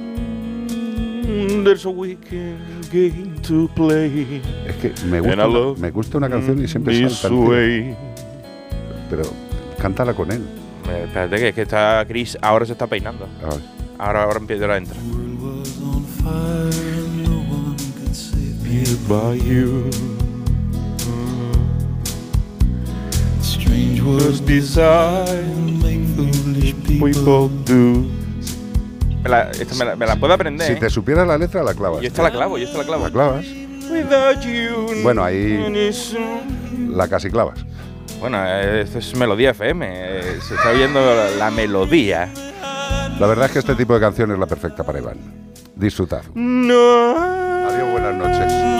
Speaker 3: There's a wicked game to play.
Speaker 2: Es que me gusta,
Speaker 3: I
Speaker 2: una,
Speaker 3: love
Speaker 2: me gusta una canción y siempre
Speaker 3: this
Speaker 2: salta el. Pero cántala con él.
Speaker 3: Eh, espérate que, es que está Chris ahora se está peinando.
Speaker 2: A ver.
Speaker 3: Ahora, ahora empieza a entrar.
Speaker 1: by you. Strange was desire, make foolish people do.
Speaker 3: Me la, esta me la, me la puedo aprender.
Speaker 2: Si
Speaker 3: ¿eh?
Speaker 2: te supieras la letra, la clavas.
Speaker 3: Yo esta la clavo, yo esta la clavo.
Speaker 2: La clavas. Bueno, ahí la casi clavas.
Speaker 3: Bueno, esto es melodía FM. eh, se está viendo la, melodía.
Speaker 2: La verdad es que este tipo de canción es la perfecta para Iván. Disfrutad.
Speaker 3: No.
Speaker 2: Adiós, buenas
Speaker 17: noches.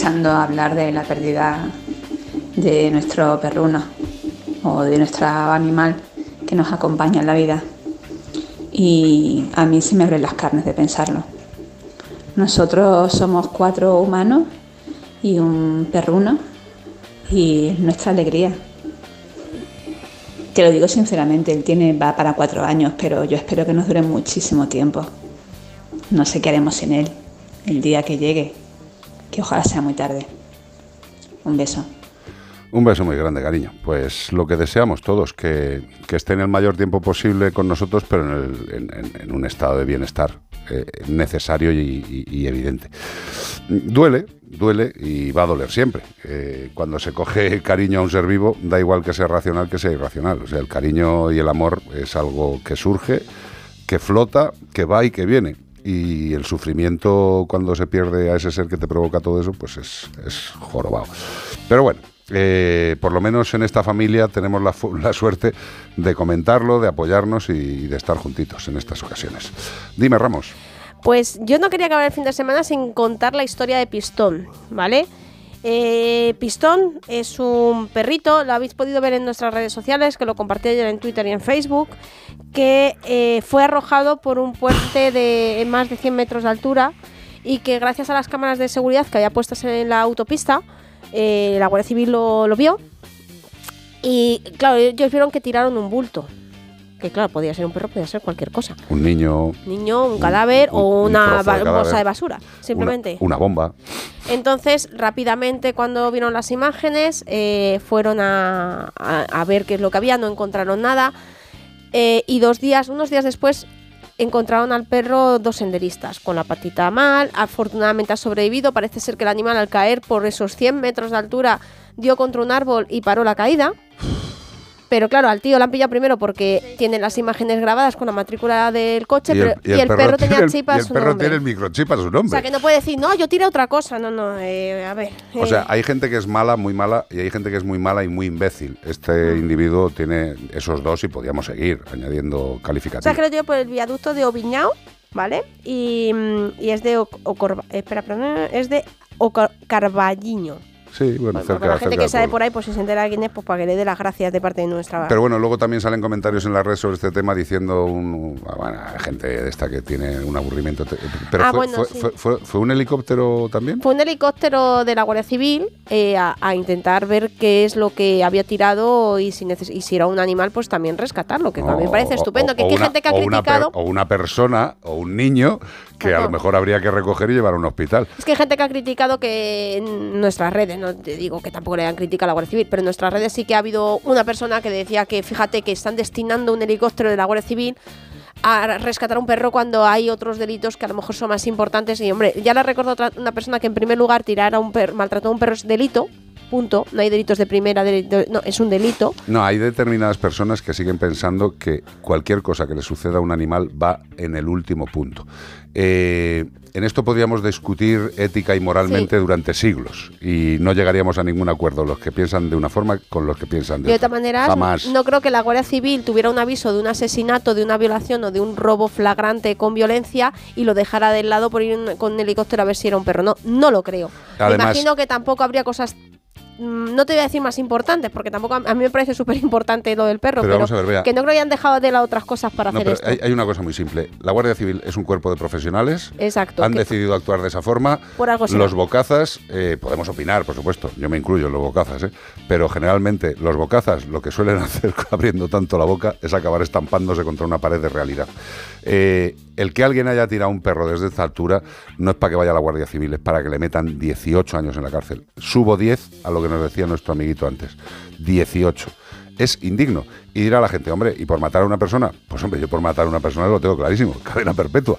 Speaker 20: Escuchando hablar de la pérdida de nuestro perruno o de nuestro animal que nos acompaña en la vida. Y a mí se me abren las carnes de pensarlo. Nosotros somos cuatro humanos y un perruno y es nuestra alegría. Te lo digo sinceramente, él tiene, va para cuatro años, pero yo espero que nos dure muchísimo tiempo. No sé qué haremos sin él el día que llegue, que ojalá sea muy tarde. Un beso.
Speaker 17: Un beso muy grande, cariño. Pues lo que deseamos todos, que, que esté en el mayor tiempo posible con nosotros, pero en, el- en- un estado de bienestar eh, necesario y evidente. Duele, duele y va a doler siempre. Eh, cuando se coge cariño a un ser vivo, da igual que sea racional que sea irracional. O sea, el cariño y el amor es algo que surge, que flota, que va y que viene. Y el sufrimiento cuando se pierde a ese ser que te provoca todo eso, pues es, es jorobado. Pero bueno,
Speaker 2: eh, por lo menos en esta familia tenemos la, <laughs> la suerte de comentarlo, de apoyarnos y de estar juntitos en estas ocasiones. Dime, Ramos.
Speaker 11: Pues yo no quería acabar el fin de semana sin contar la historia de Pistón, ¿vale? Eh, Pistón es un perrito, lo habéis podido ver en nuestras redes sociales, que lo compartí ayer en Twitter y en Facebook, que eh, fue arrojado por un puente de más de 100 metros de altura y que gracias a las cámaras de seguridad que había puestas en la autopista, eh, la Guardia Civil lo, lo vio. Y claro, ellos vieron que tiraron un bulto, que claro, podía ser un perro, podía ser cualquier cosa.
Speaker 2: Un niño,
Speaker 11: Niño, un cadáver o
Speaker 2: un
Speaker 11: una
Speaker 2: de cadáver.
Speaker 11: bolsa de basura, simplemente.
Speaker 2: una bomba.
Speaker 11: Entonces, rápidamente, cuando vieron las imágenes, eh, fueron a, a- a ver qué es lo que había, no encontraron nada. eh, y dos días, unos días después, encontraron al perro dos senderistas con la patita mal. Afortunadamente ha sobrevivido. Parece ser que el animal, al caer por esos 100 metros de altura, dio contra un árbol y paró la caída. Pero claro, al tío la han pillado primero porque tiene las imágenes grabadas con la matrícula del coche, pero- y el, perro, tenía
Speaker 2: tiene el- y
Speaker 11: su
Speaker 2: perro
Speaker 11: nombre.
Speaker 2: tiene el microchip a su nombre.
Speaker 11: O sea, que no puede decir, no, yo tiré otra cosa. No, no, eh, a ver.
Speaker 2: O
Speaker 11: eh,
Speaker 2: sea, hay gente que es mala, muy mala, y hay gente que es muy mala y muy imbécil. Este individuo tiene esos dos y podríamos seguir añadiendo
Speaker 11: o sea, lo llevo por el viaducto de Oviñao, ¿vale? Y, mm, y es de Oc- Ocorba- espera, perdón, es de Carballiño.
Speaker 2: Sí, bueno,
Speaker 11: Bueno,
Speaker 2: cerca,
Speaker 11: para la gente
Speaker 2: cerca
Speaker 11: que sabe por ahí, pues si se entera quién es, pues para que le dé las gracias de parte de nuestra.
Speaker 2: Pero bueno, luego también salen comentarios en la red sobre este tema diciendo un, ah, bueno, gente de esta que tiene un aburrimiento. Pero
Speaker 11: Ah,
Speaker 2: fue,
Speaker 11: bueno,
Speaker 2: fue-
Speaker 11: sí.
Speaker 2: fue- fue- fue un helicóptero también?
Speaker 11: Fue un helicóptero de la Guardia Civil eh, a, a intentar ver qué es lo que había tirado y si, neces- y si era un animal, pues también rescatarlo, que también
Speaker 2: O-
Speaker 11: parece
Speaker 2: o-
Speaker 11: estupendo.
Speaker 2: o-
Speaker 11: que hay
Speaker 2: una-
Speaker 11: gente que ha criticado.
Speaker 2: o una persona o un niño que a lo mejor habría que recoger y llevar a un hospital.
Speaker 11: Es que hay gente que ha criticado que en nuestras redes, no te digo que tampoco le han criticado a la Guardia Civil, pero en nuestras redes sí que ha habido una persona que decía que fíjate que están destinando un helicóptero de la Guardia Civil a rescatar a un perro cuando hay otros delitos que a lo mejor son más importantes. Y hombre, ya le recuerdo otra una persona que en primer lugar tirar a un perro, maltratar a un perro es delito, punto. No hay delitos de primera, no, es un delito.
Speaker 2: No, hay determinadas personas que siguen pensando que cualquier cosa que le suceda a un animal va en el último punto. Eh, en esto podríamos discutir ética y moralmente durante siglos y no llegaríamos a ningún acuerdo los que piensan de una forma con los que piensan de,
Speaker 11: De
Speaker 2: otra.
Speaker 11: otra manera,
Speaker 2: Jamás.
Speaker 11: no creo que la Guardia Civil tuviera un aviso de un asesinato, de una violación o de un robo flagrante con violencia y lo dejara de lado por ir con un helicóptero a ver si era un perro. No, no lo creo. Me imagino que tampoco habría cosas. Mm, No te voy a decir más importantes, porque tampoco a mí me parece súper importante lo del perro,
Speaker 2: Pero
Speaker 11: pero,
Speaker 2: vamos a ver, Bea.
Speaker 11: que no creo que hayan dejado de lado otras cosas para
Speaker 2: No,
Speaker 11: hacer
Speaker 2: pero
Speaker 11: esto.
Speaker 2: hay, hay una cosa muy simple. La Guardia Civil es un cuerpo de profesionales.
Speaker 11: Exacto.
Speaker 2: Han decidido actuar de esa forma.
Speaker 11: Por algo
Speaker 2: los bocazas, eh, podemos opinar, por supuesto, yo me incluyo en los bocazas, ¿eh? pero generalmente los bocazas lo que suelen <laughs> hacer <laughs> abriendo tanto la boca es acabar estampándose contra una pared de realidad. Eh, el que alguien haya tirado un perro desde esta altura no es para que vaya a la Guardia Civil, es para que le metan 18 años en la cárcel. Subo 10 a lo que nos decía nuestro amiguito antes. 18 es indigno. Y dirá la gente, hombre, ¿y por matar a una persona? Pues hombre, yo por matar a una persona lo tengo clarísimo, <laughs> cadena perpetua.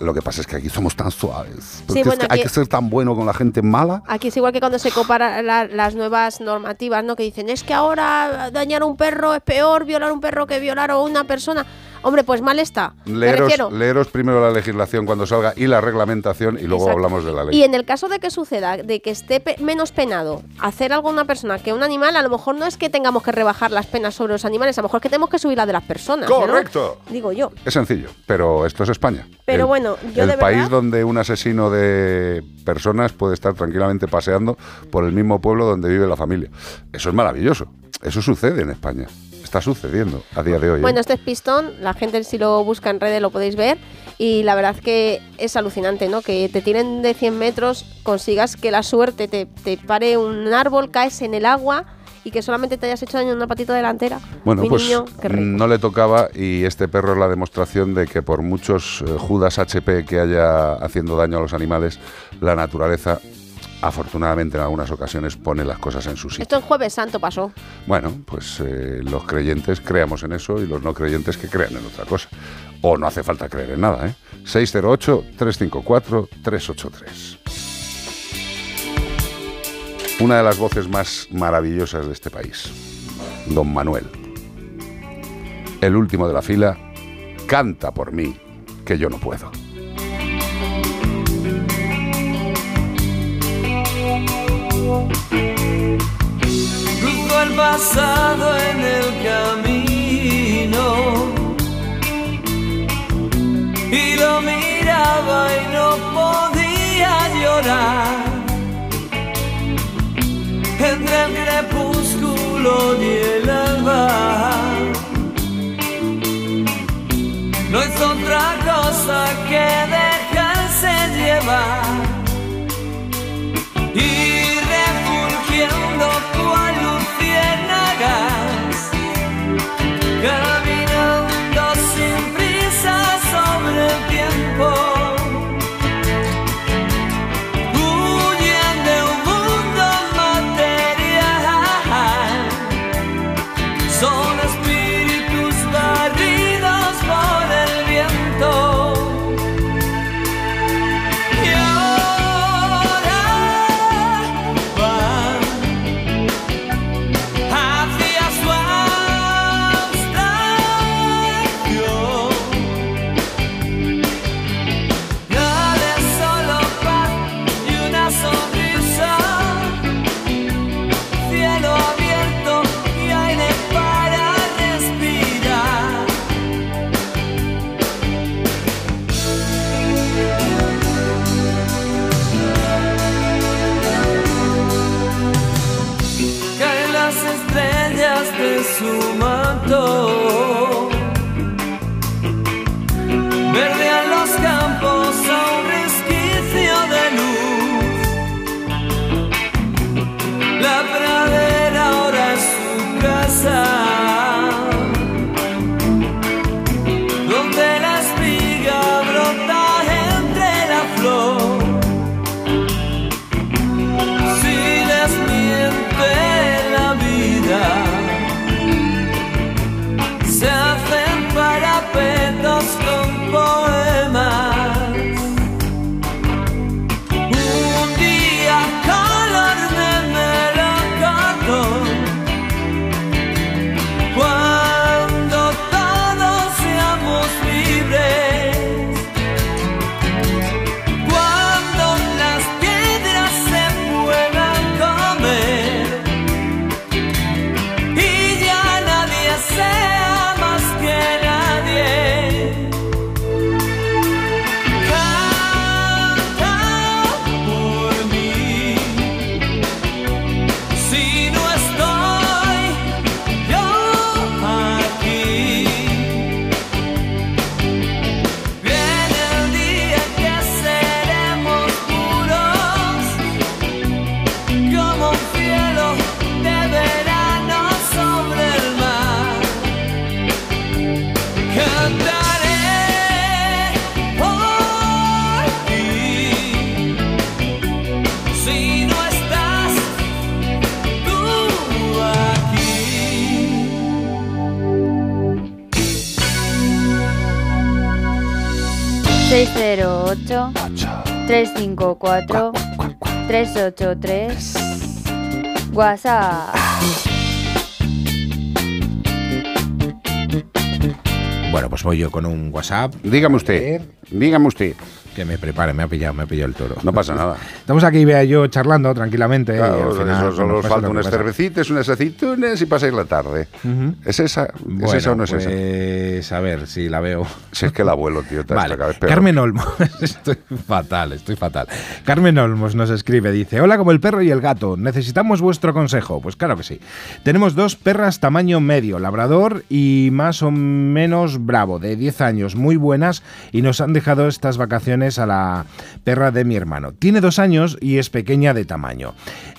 Speaker 2: Lo que pasa es que aquí somos tan suaves. Es hay que ser tan bueno con la gente mala.
Speaker 11: Aquí es igual que cuando se comparan la- las nuevas normativas, ¿no? Que dicen, es que ahora dañar a un perro es peor, violar a un perro que violar a una persona. Hombre, pues mal está.
Speaker 2: Leeros, primero la legislación cuando salga y la reglamentación y luego
Speaker 11: Exacto.
Speaker 2: hablamos de la ley.
Speaker 11: Y en el caso de que suceda, de que esté pe- menos penado hacer algo a una persona que un animal, a lo mejor no es que tengamos que rebajar las penas sobre los animales, a lo mejor es que tenemos que subir las de las personas. ¿no?
Speaker 2: Correcto.
Speaker 11: Digo yo.
Speaker 2: Es sencillo, pero esto es España.
Speaker 11: Pero
Speaker 2: El-
Speaker 11: bueno, yo
Speaker 2: el
Speaker 11: de
Speaker 2: país
Speaker 11: verdad-
Speaker 2: donde un asesino de personas puede estar tranquilamente paseando por el mismo pueblo donde vive la familia. Eso es maravilloso. Eso sucede en España. Está sucediendo a día de hoy. ¿eh?
Speaker 11: Bueno, este es Pistón, la gente si lo busca en redes lo podéis ver y la verdad que es alucinante, ¿no? Que te tiren de 100 metros, consigas que la suerte te, te pare un árbol, caes en el agua y que solamente te hayas hecho daño en una patita delantera.
Speaker 2: Bueno,
Speaker 11: Mi
Speaker 2: pues
Speaker 11: niño, rico.
Speaker 2: no le tocaba y este perro es la demostración de que por muchos eh, Judas HP que haya haciendo daño a los animales, la naturaleza afortunadamente en algunas ocasiones pone las cosas en su sitio.
Speaker 11: Esto en Jueves Santo pasó.
Speaker 2: Bueno, pues eh, los creyentes creamos en eso y los no creyentes que crean en otra cosa. O no hace falta creer en nada, ¿eh? 608-354-383. Una de las voces más maravillosas de este país, don Manuel. El último de la fila, canta por mí, que yo no puedo.
Speaker 14: Pasado en el camino y lo miraba y no podía llorar entre el crepúsculo y el alba. No es otra cosa que dejarse llevar
Speaker 9: 354 383 WhatsApp.
Speaker 13: Bueno, pues voy yo con un WhatsApp.
Speaker 2: Dígame usted, dígame usted.
Speaker 13: Que me prepare, me ha pillado, me ha pillado el toro.
Speaker 2: No pasa nada. <laughs>
Speaker 13: Estamos aquí, vea yo, charlando tranquilamente. al
Speaker 2: Claro,
Speaker 13: final,
Speaker 2: eso solo
Speaker 13: nos
Speaker 2: falta unas cervecitas, unas aceitunas y pasáis la tarde. ¿Es esa? ¿Es
Speaker 13: Bueno,
Speaker 2: esa o no es esa?
Speaker 13: pues, a ver si la veo.
Speaker 2: Si es que el abuelo, tío, te
Speaker 13: Vale.
Speaker 2: peor.
Speaker 13: Carmen Olmos, <laughs> estoy fatal, estoy fatal. Carmen Olmos nos escribe, dice, hola como el perro y el gato, necesitamos vuestro consejo. Pues claro que sí. Tenemos dos perras tamaño medio, labrador y más o menos bravo, de 10 años, muy buenas y nos han dejado estas vacaciones a la perra de mi hermano. Tiene dos años y es pequeña de tamaño.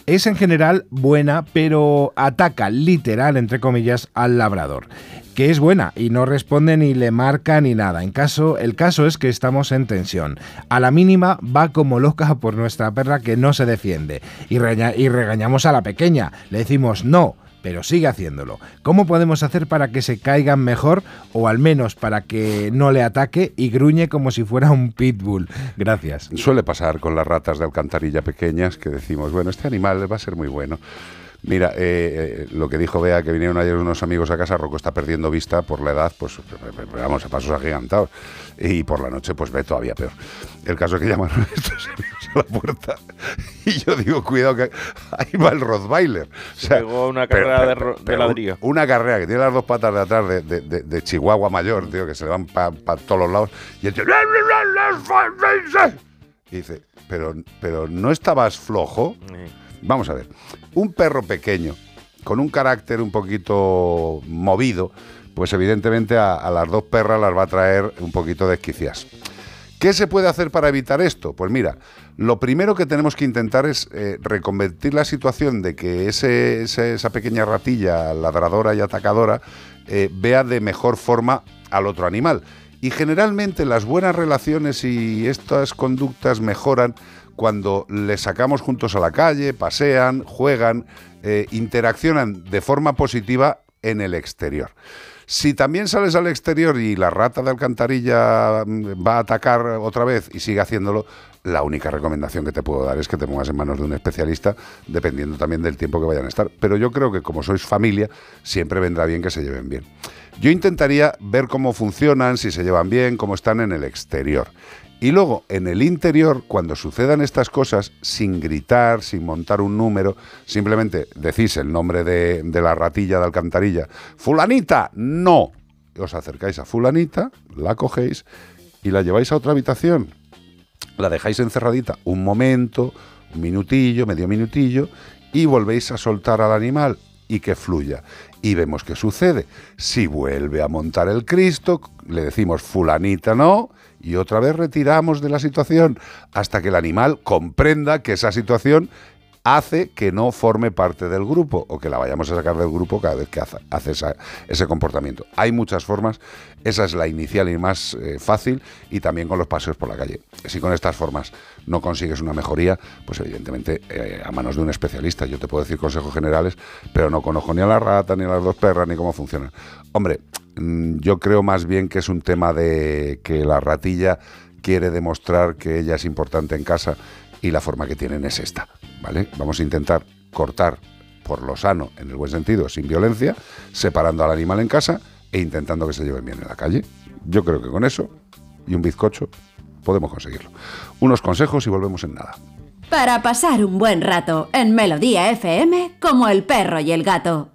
Speaker 13: Es en general buena, pero ataca literal, entre comillas, al labrador que es buena y no responde ni le marca ni nada. En caso, el caso es que estamos en tensión. A la mínima va como loca por nuestra perra que no se defiende y, reña- y regañamos a la pequeña. Le decimos no, pero sigue haciéndolo. ¿Cómo podemos hacer para que se caigan mejor o al menos para que no le ataque y gruñe como si fuera un pitbull? Gracias.
Speaker 2: Suele pasar con las ratas de alcantarilla pequeñas que decimos, bueno, este animal va a ser muy bueno. Mira, eh, eh, lo que dijo Bea, que vinieron ayer unos amigos a casa, Rocco está perdiendo vista por la edad, pues vamos, a pasos agigantados. Y por la noche, pues ve todavía peor. El caso es que llamaron a estos amigos la puerta y yo digo, cuidado que ahí va el Rottweiler. O
Speaker 3: pegó una carrera de de ladrillo.
Speaker 2: Una carrera que tiene las dos patas de atrás de, de- de- de Chihuahua mayor, tío, que se le van para todos los lados. Y el tío, y dice, pero, pero ¿no estabas flojo? Vamos a ver, un perro pequeño, con un carácter un poquito movido, pues evidentemente a, a las dos perras las va a traer un poquito desquicias. ¿Qué se puede hacer para evitar esto? Pues mira, lo primero que tenemos que intentar es eh, reconvertir la situación de que esa pequeña ratilla ladradora y atacadora eh, vea de mejor forma al otro animal. Y generalmente las buenas relaciones y estas conductas mejoran cuando les sacamos juntos a la calle, pasean, juegan, eh, interaccionan de forma positiva en el exterior. Si también sales al exterior y la rata de alcantarilla mm, va a atacar otra vez y sigue haciéndolo, la única recomendación que te puedo dar es que te pongas en manos de un especialista, dependiendo también del tiempo que vayan a estar. Pero yo creo que como sois familia, siempre vendrá bien que se lleven bien. Yo intentaría ver cómo funcionan, si se llevan bien, cómo están en el exterior. Y luego, en el interior, cuando sucedan estas cosas, sin gritar, sin montar un número, simplemente decís el nombre de, de la ratilla de alcantarilla, fulanita, no. Os acercáis a fulanita, la cogéis y la lleváis a otra habitación. La dejáis encerradita un momento, un minutillo, medio minutillo, y volvéis a soltar al animal y que fluya. Y vemos qué sucede. Si vuelve a montar el Cristo, le decimos fulanita no, y otra vez retiramos de la situación hasta que el animal comprenda que esa situación hace que no forme parte del grupo o que la vayamos a sacar del grupo cada vez que hace, ese comportamiento. Hay muchas formas, esa es la inicial y más eh, fácil y también con los paseos por la calle. Si con estas formas no consigues una mejoría, pues evidentemente eh, a manos de un especialista. Yo te puedo decir consejos generales, pero no conozco ni a la rata, ni a las dos perras, ni cómo funcionan. Hombre, mm, yo creo más bien que es un tema de que la ratilla quiere demostrar que ella es importante en casa y la forma que tienen es esta, ¿vale? Vamos a intentar cortar por lo sano, en el buen sentido, sin violencia, separando al animal en casa e intentando que se lleven bien en la calle. Yo creo que con eso y un bizcocho podemos conseguirlo. Unos consejos y volvemos en nada.
Speaker 21: Para pasar un buen rato en Melodía FM como el perro y el gato.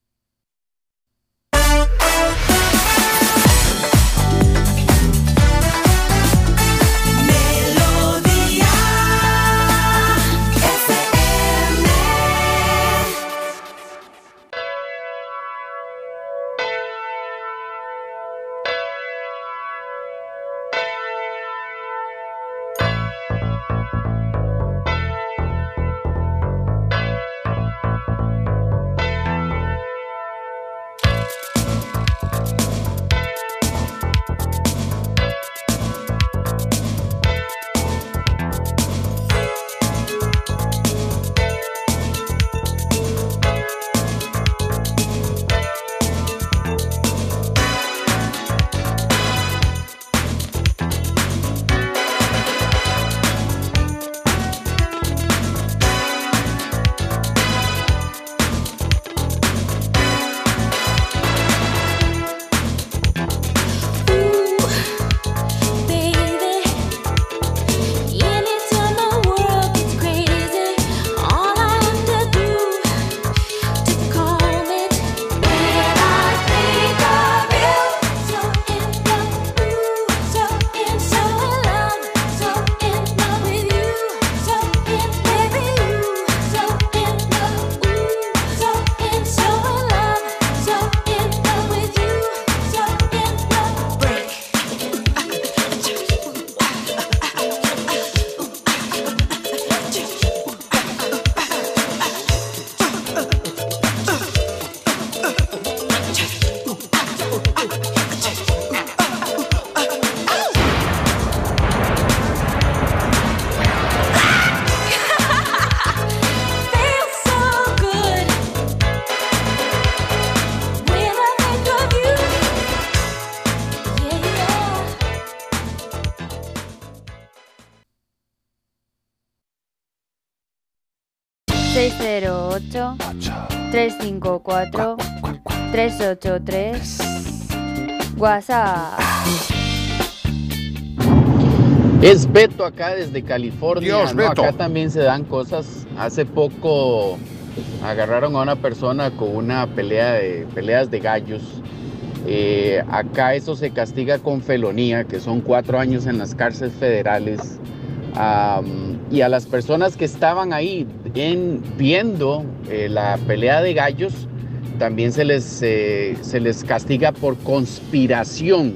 Speaker 9: 608 354 383 WhatsApp.
Speaker 22: Es Beto acá desde California.
Speaker 2: Dios,
Speaker 22: ¿no?
Speaker 2: Beto.
Speaker 22: Acá también se dan cosas. Hace poco agarraron a una persona con una pelea de peleas de gallos. Eh, acá eso se castiga con felonía, que son cuatro años en las cárceles federales. Y a las personas que estaban ahí en, viendo eh, la pelea de gallos, también se les, eh, se les castiga por conspiración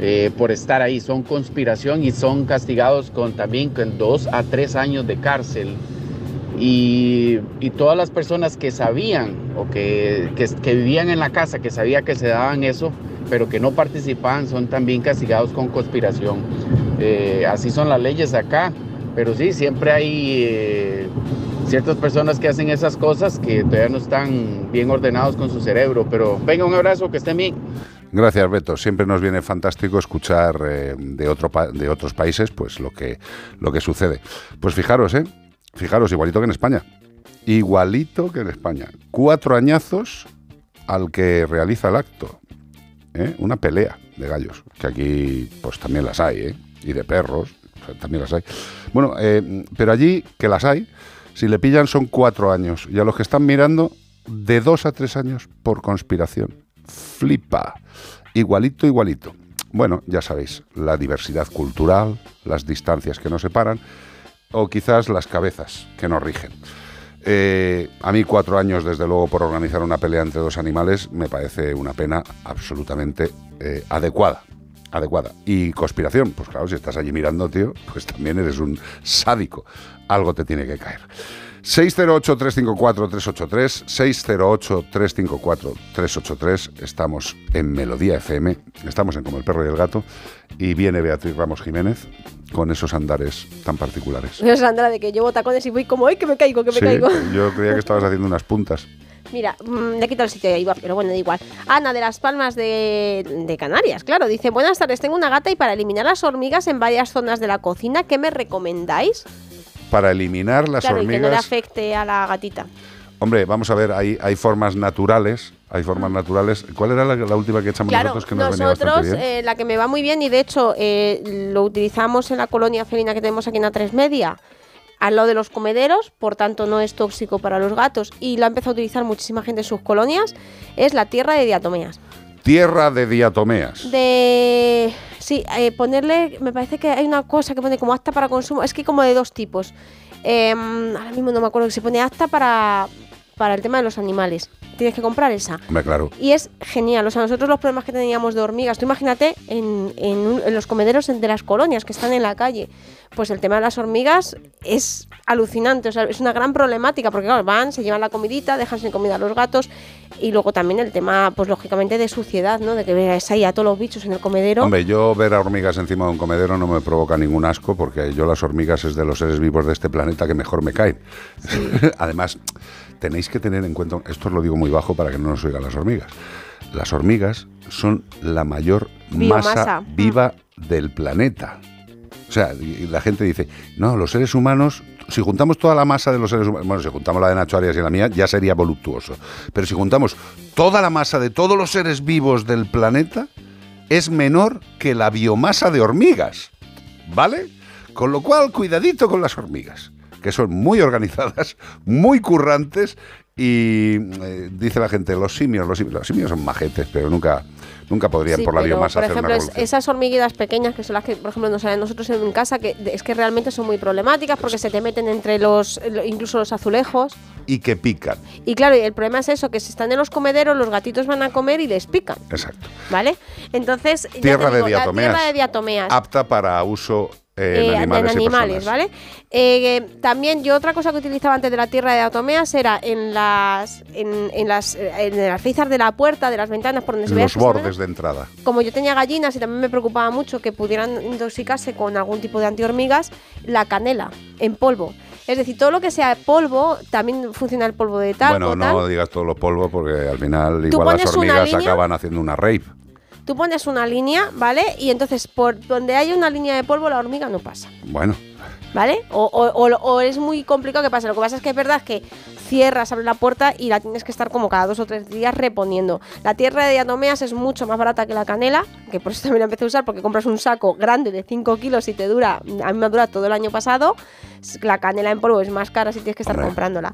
Speaker 22: eh, por estar ahí. Son conspiración y son castigados con también con dos a tres años de cárcel. Y, y todas las personas que sabían o que, que, vivían en la casa, que sabía que se daban eso, pero que no participaban, son también castigados con conspiración. Así son las leyes acá, pero sí, siempre hay ciertas personas que hacen esas cosas que todavía no están bien ordenados con su cerebro. Pero venga, un abrazo, que estén bien.
Speaker 2: Gracias, Beto. Siempre nos viene fantástico escuchar eh, de, otro de otros países pues lo que, lo que sucede. Pues fijaros, ¿eh? Fijaros, igualito que en España. Igualito que en España. Cuatro añazos al que realiza el acto. ¿eh? Una pelea de gallos, que aquí pues también las hay, ¿eh? Y de perros, también las hay. Bueno, pero allí, que las hay, si le pillan son cuatro años. Y a los que están mirando, de dos a tres años por conspiración. Flipa. Igualito, igualito. Bueno, ya sabéis, la diversidad cultural, las distancias que nos separan, o quizás las cabezas que nos rigen. Eh, a mí cuatro años, desde luego, por organizar una pelea entre dos animales me parece una pena absolutamente eh, adecuada. Adecuada. Y conspiración, pues claro, si estás allí mirando, tío, pues también eres un sádico. Algo te tiene que caer. 608-354-383, 608-354-383. Estamos en Melodía FM, estamos en Como el Perro y el Gato, y viene Beatriz Ramos Jiménez con esos andares tan particulares.
Speaker 11: Yo, Sandra, de que llevo tacones y voy como, ¡ay, que me caigo, que me
Speaker 2: Sí,
Speaker 11: caigo!
Speaker 2: yo creía que estabas haciendo unas puntas.
Speaker 11: Mira, mm, le he quitado el sitio de pero bueno, da igual. Ana de las Palmas de, de Canarias, claro, dice, buenas tardes, tengo una gata y para eliminar las hormigas en varias zonas de la cocina, ¿qué me recomendáis?
Speaker 2: Para eliminar las
Speaker 11: claro, y que no le
Speaker 2: hormigas,
Speaker 11: afecte a la gatita.
Speaker 2: hombre, vamos a ver, hay, hay formas naturales, hay formas naturales. ¿Cuál era la, la última que echamos
Speaker 11: Claro,
Speaker 2: nosotros que nos venía
Speaker 11: nosotros
Speaker 2: bastante bien?
Speaker 11: eh, la que me va muy bien y de hecho eh, lo utilizamos en la colonia felina que tenemos aquí en A3 Media, al lado de los comederos, por tanto no es tóxico para los gatos y lo ha empezado a utilizar muchísima gente en sus colonias, es la tierra de diatomeas.
Speaker 2: Tierra de diatomeas.
Speaker 11: De... Sí, eh, ponerle, me parece que hay una cosa que pone como apta para consumo, es que como de dos tipos. Em, ahora mismo no me acuerdo que se pone apta para, para el tema de los animales. Tienes que comprar esa.
Speaker 2: Hombre, claro.
Speaker 11: Y es genial. O sea, nosotros los problemas que teníamos de hormigas, tú imagínate en, en un- en los comederos de las colonias que están en la calle. Pues el tema de las hormigas es alucinante. O sea, es una gran problemática porque, claro, van, se llevan la comidita, dejan sin comida a los gatos. Y luego también el tema, pues lógicamente, de suciedad, ¿no? De que veas ahí a todos los bichos en el comedero.
Speaker 2: Hombre, yo ver a hormigas encima de un comedero no me provoca ningún asco porque yo las hormigas es de los seres vivos de este planeta que mejor me caen. <laughs> Además, tenéis que tener en cuenta, esto os lo digo muy bajo para que no nos oigan las hormigas. Las hormigas son la mayor
Speaker 11: Biomasa.
Speaker 2: masa viva del planeta. O sea, la gente dice, no, los seres humanos, si juntamos toda la masa de los seres humanos, bueno, si juntamos la de Nacho Arias y la mía, ya sería voluptuoso. Pero si juntamos toda la masa de todos los seres vivos del planeta, es menor que la biomasa de hormigas. ¿Vale? Con lo cual, cuidadito con las hormigas, que son muy organizadas, muy currantes y eh, dice la gente, los simios, los simios, los simios son majetes, pero nunca, nunca podrían
Speaker 11: Sí,
Speaker 2: por la biomasa
Speaker 11: por
Speaker 2: hacer
Speaker 11: ejemplo,
Speaker 2: una
Speaker 11: es-
Speaker 2: revolución.
Speaker 11: esas hormiguitas pequeñas que son las que, por ejemplo, nos salen nosotros en casa, que es que realmente son muy problemáticas porque se te meten entre los, lo- incluso los azulejos.
Speaker 2: Y que pican.
Speaker 11: Y claro, el problema es eso, que si están en los comederos, los gatitos van a comer y les pican,
Speaker 2: Exacto.
Speaker 11: ¿vale? Entonces,
Speaker 2: Tierra de diatomeas.
Speaker 11: tierra de diatomeas.
Speaker 2: Apta para uso eh, en
Speaker 11: eh,
Speaker 2: animales.
Speaker 11: ¿vale? Eh, también yo otra cosa que utilizaba antes de la tierra de diatomeas era en las en, en las en las frizas de la puerta, de las ventanas por donde se
Speaker 2: Los bordes de entrada.
Speaker 11: Como yo tenía gallinas y también me preocupaba mucho que pudieran intoxicarse con algún tipo de antihormigas, la canela en polvo. Es decir, todo lo que sea polvo, también funciona el polvo de talco.
Speaker 2: bueno,
Speaker 11: tal.
Speaker 2: no digas todo lo polvo porque al final igual las hormigas acaban haciendo una rave.
Speaker 11: Tú pones una línea, ¿vale? Y entonces por donde haya una línea de polvo, la hormiga no pasa.
Speaker 2: Bueno,
Speaker 11: ¿Vale? O, o- o- o es muy complicado que pase. Lo que pasa es que es verdad que cierras, abres la puerta y la tienes que estar como cada dos o tres días reponiendo. La tierra de diatomeas es mucho más barata que la canela, que por eso también la empecé a usar, porque compras un saco grande de 5 kilos y te dura, a mí me ha durado todo el año pasado. La canela en polvo es más cara si tienes que estar comprándola.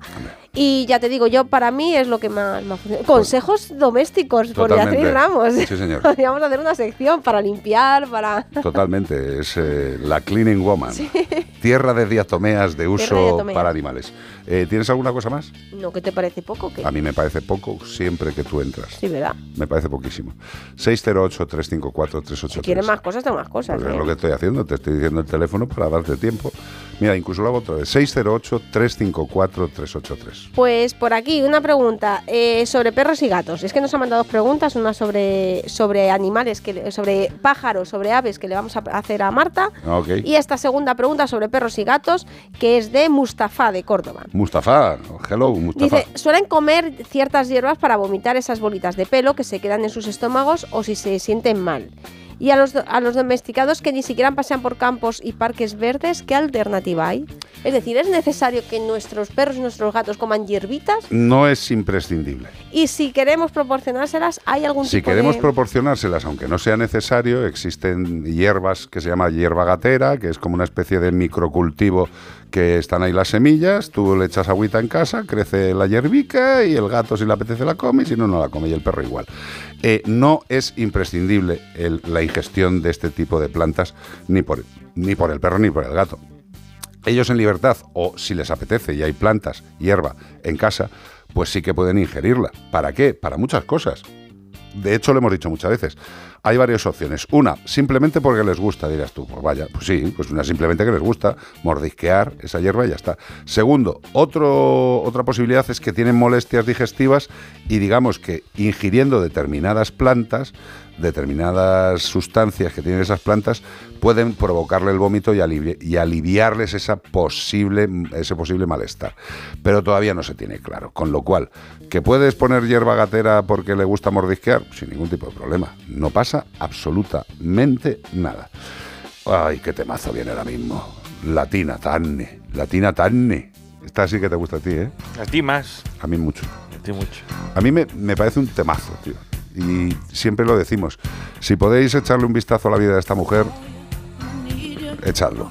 Speaker 11: Y ya te digo, yo para mí es lo que más, más funciona. Consejos domésticos por. Beatriz Ramos.
Speaker 2: Sí, señor. <laughs>
Speaker 11: Podríamos hacer una sección para limpiar, para...
Speaker 2: Totalmente, es eh, la Cleaning Woman. <laughs> Tierra de diatomeas de uso
Speaker 11: de diatomeas.
Speaker 2: para animales. Eh, ¿Tienes alguna cosa más?
Speaker 11: No, ¿qué te parece poco? ¿Qué?
Speaker 2: A mí me parece poco siempre que tú entras.
Speaker 11: Sí, ¿verdad?
Speaker 2: Me parece poquísimo. 608-354-383.
Speaker 11: Si quieres más cosas, tengo más cosas.
Speaker 2: Pues
Speaker 11: ¿eh?
Speaker 2: es lo que estoy haciendo, te estoy diciendo el teléfono para darte tiempo. Mira, incluso lo hago otra vez. 608-354-383.
Speaker 11: Pues por aquí una pregunta eh, sobre perros y gatos. Es que nos han mandado dos preguntas, una sobre, sobre animales, que le- sobre pájaros, sobre aves que le vamos a hacer a Marta.
Speaker 2: Ah, Ok.
Speaker 11: Y esta segunda pregunta sobre perros y gatos, que es de Mustafa de Córdoba.
Speaker 2: Mustafa, hello, Mustafa.
Speaker 11: Dice, suelen comer ciertas hierbas para vomitar esas bolitas de pelo que se quedan en sus estómagos o si se sienten mal. Y a los, a los domesticados que ni siquiera pasean por campos y parques verdes, ¿qué alternativa hay? Es decir, ¿es necesario que nuestros perros y nuestros gatos coman hierbitas?
Speaker 2: No es imprescindible.
Speaker 11: Y si queremos proporcionárselas, ¿hay algún
Speaker 2: Si
Speaker 11: tipo
Speaker 2: queremos
Speaker 11: de...?
Speaker 2: proporcionárselas, aunque no sea necesario, existen hierbas que se llama hierba gatera, que es como una especie de microcultivo que están ahí las semillas, tú le echas agüita en casa, crece la hierbica y el gato si le apetece la come y si no, no la come y el perro igual. Eh, no es imprescindible la ingestión de este tipo de plantas ni por, ni por el perro ni por el gato. Ellos en libertad, o si les apetece y hay plantas, hierba en casa, pues sí que pueden ingerirla. ¿Para qué? Para muchas cosas. De hecho, lo hemos dicho muchas veces. Hay varias opciones. Una, simplemente porque les gusta, dirás tú. Pues vaya, pues sí, pues una simplemente que les gusta mordisquear esa hierba y ya está. Segundo, otro, otra posibilidad es que tienen molestias digestivas y digamos que ingiriendo determinadas plantas, determinadas sustancias que tienen esas plantas, pueden provocarle el vómito y, y aliviarles esa posible, ese posible malestar. Pero todavía no se tiene claro. Con lo cual, ¿que puedes poner hierba gatera porque le gusta mordisquear? Sin ningún tipo de problema. No pasa absolutamente nada. Ay, qué temazo viene ahora mismo. Latina Tanne. Latina Tanne. Esta sí que te gusta a ti, ¿eh?
Speaker 3: A ti más.
Speaker 2: A mí mucho.
Speaker 3: A ti mucho.
Speaker 2: A mí me, me parece un temazo, tío. Y siempre lo decimos. Si podéis echarle un vistazo a la vida de esta mujer, echadlo.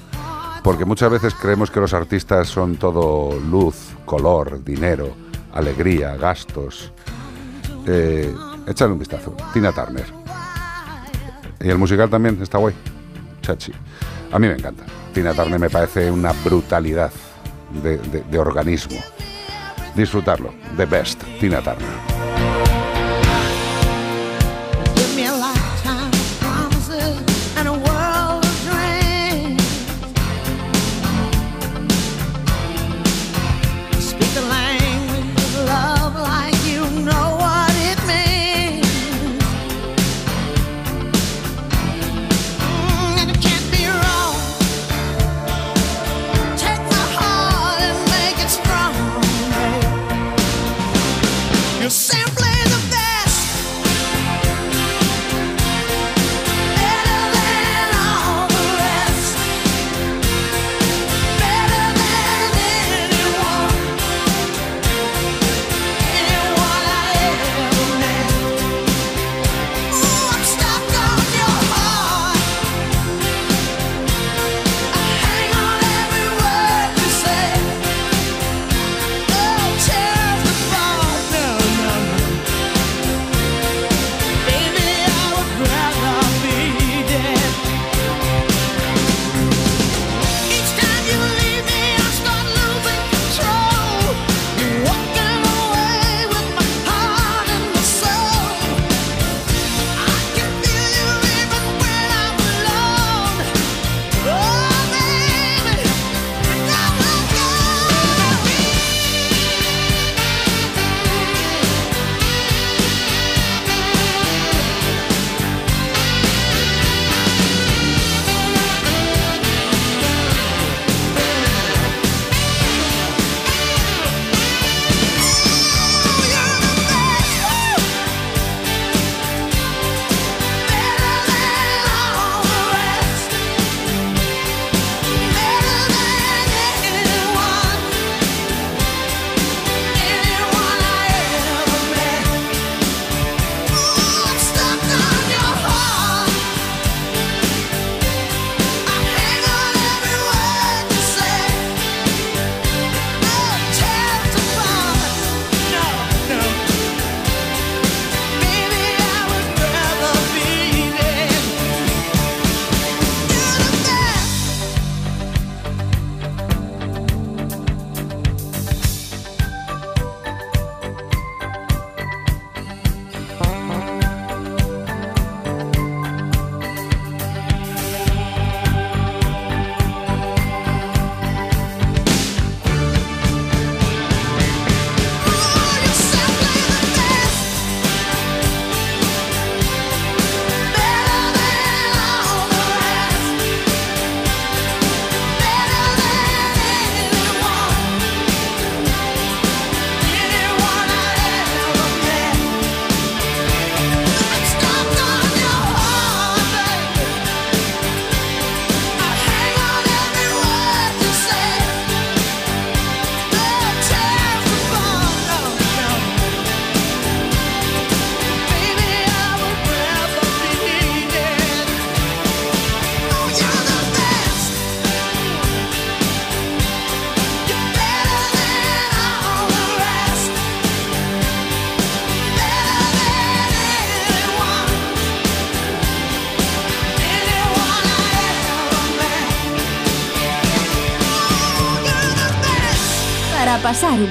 Speaker 2: Porque muchas veces creemos que los artistas son todo luz, color, dinero, alegría, gastos. Eh, echadle un vistazo. Tina Turner. Y el musical también está guay. Chachi. A mí me encanta. Tina Turner me parece una brutalidad de, de- de organismo. Disfrutarlo. The best. Tina Turner.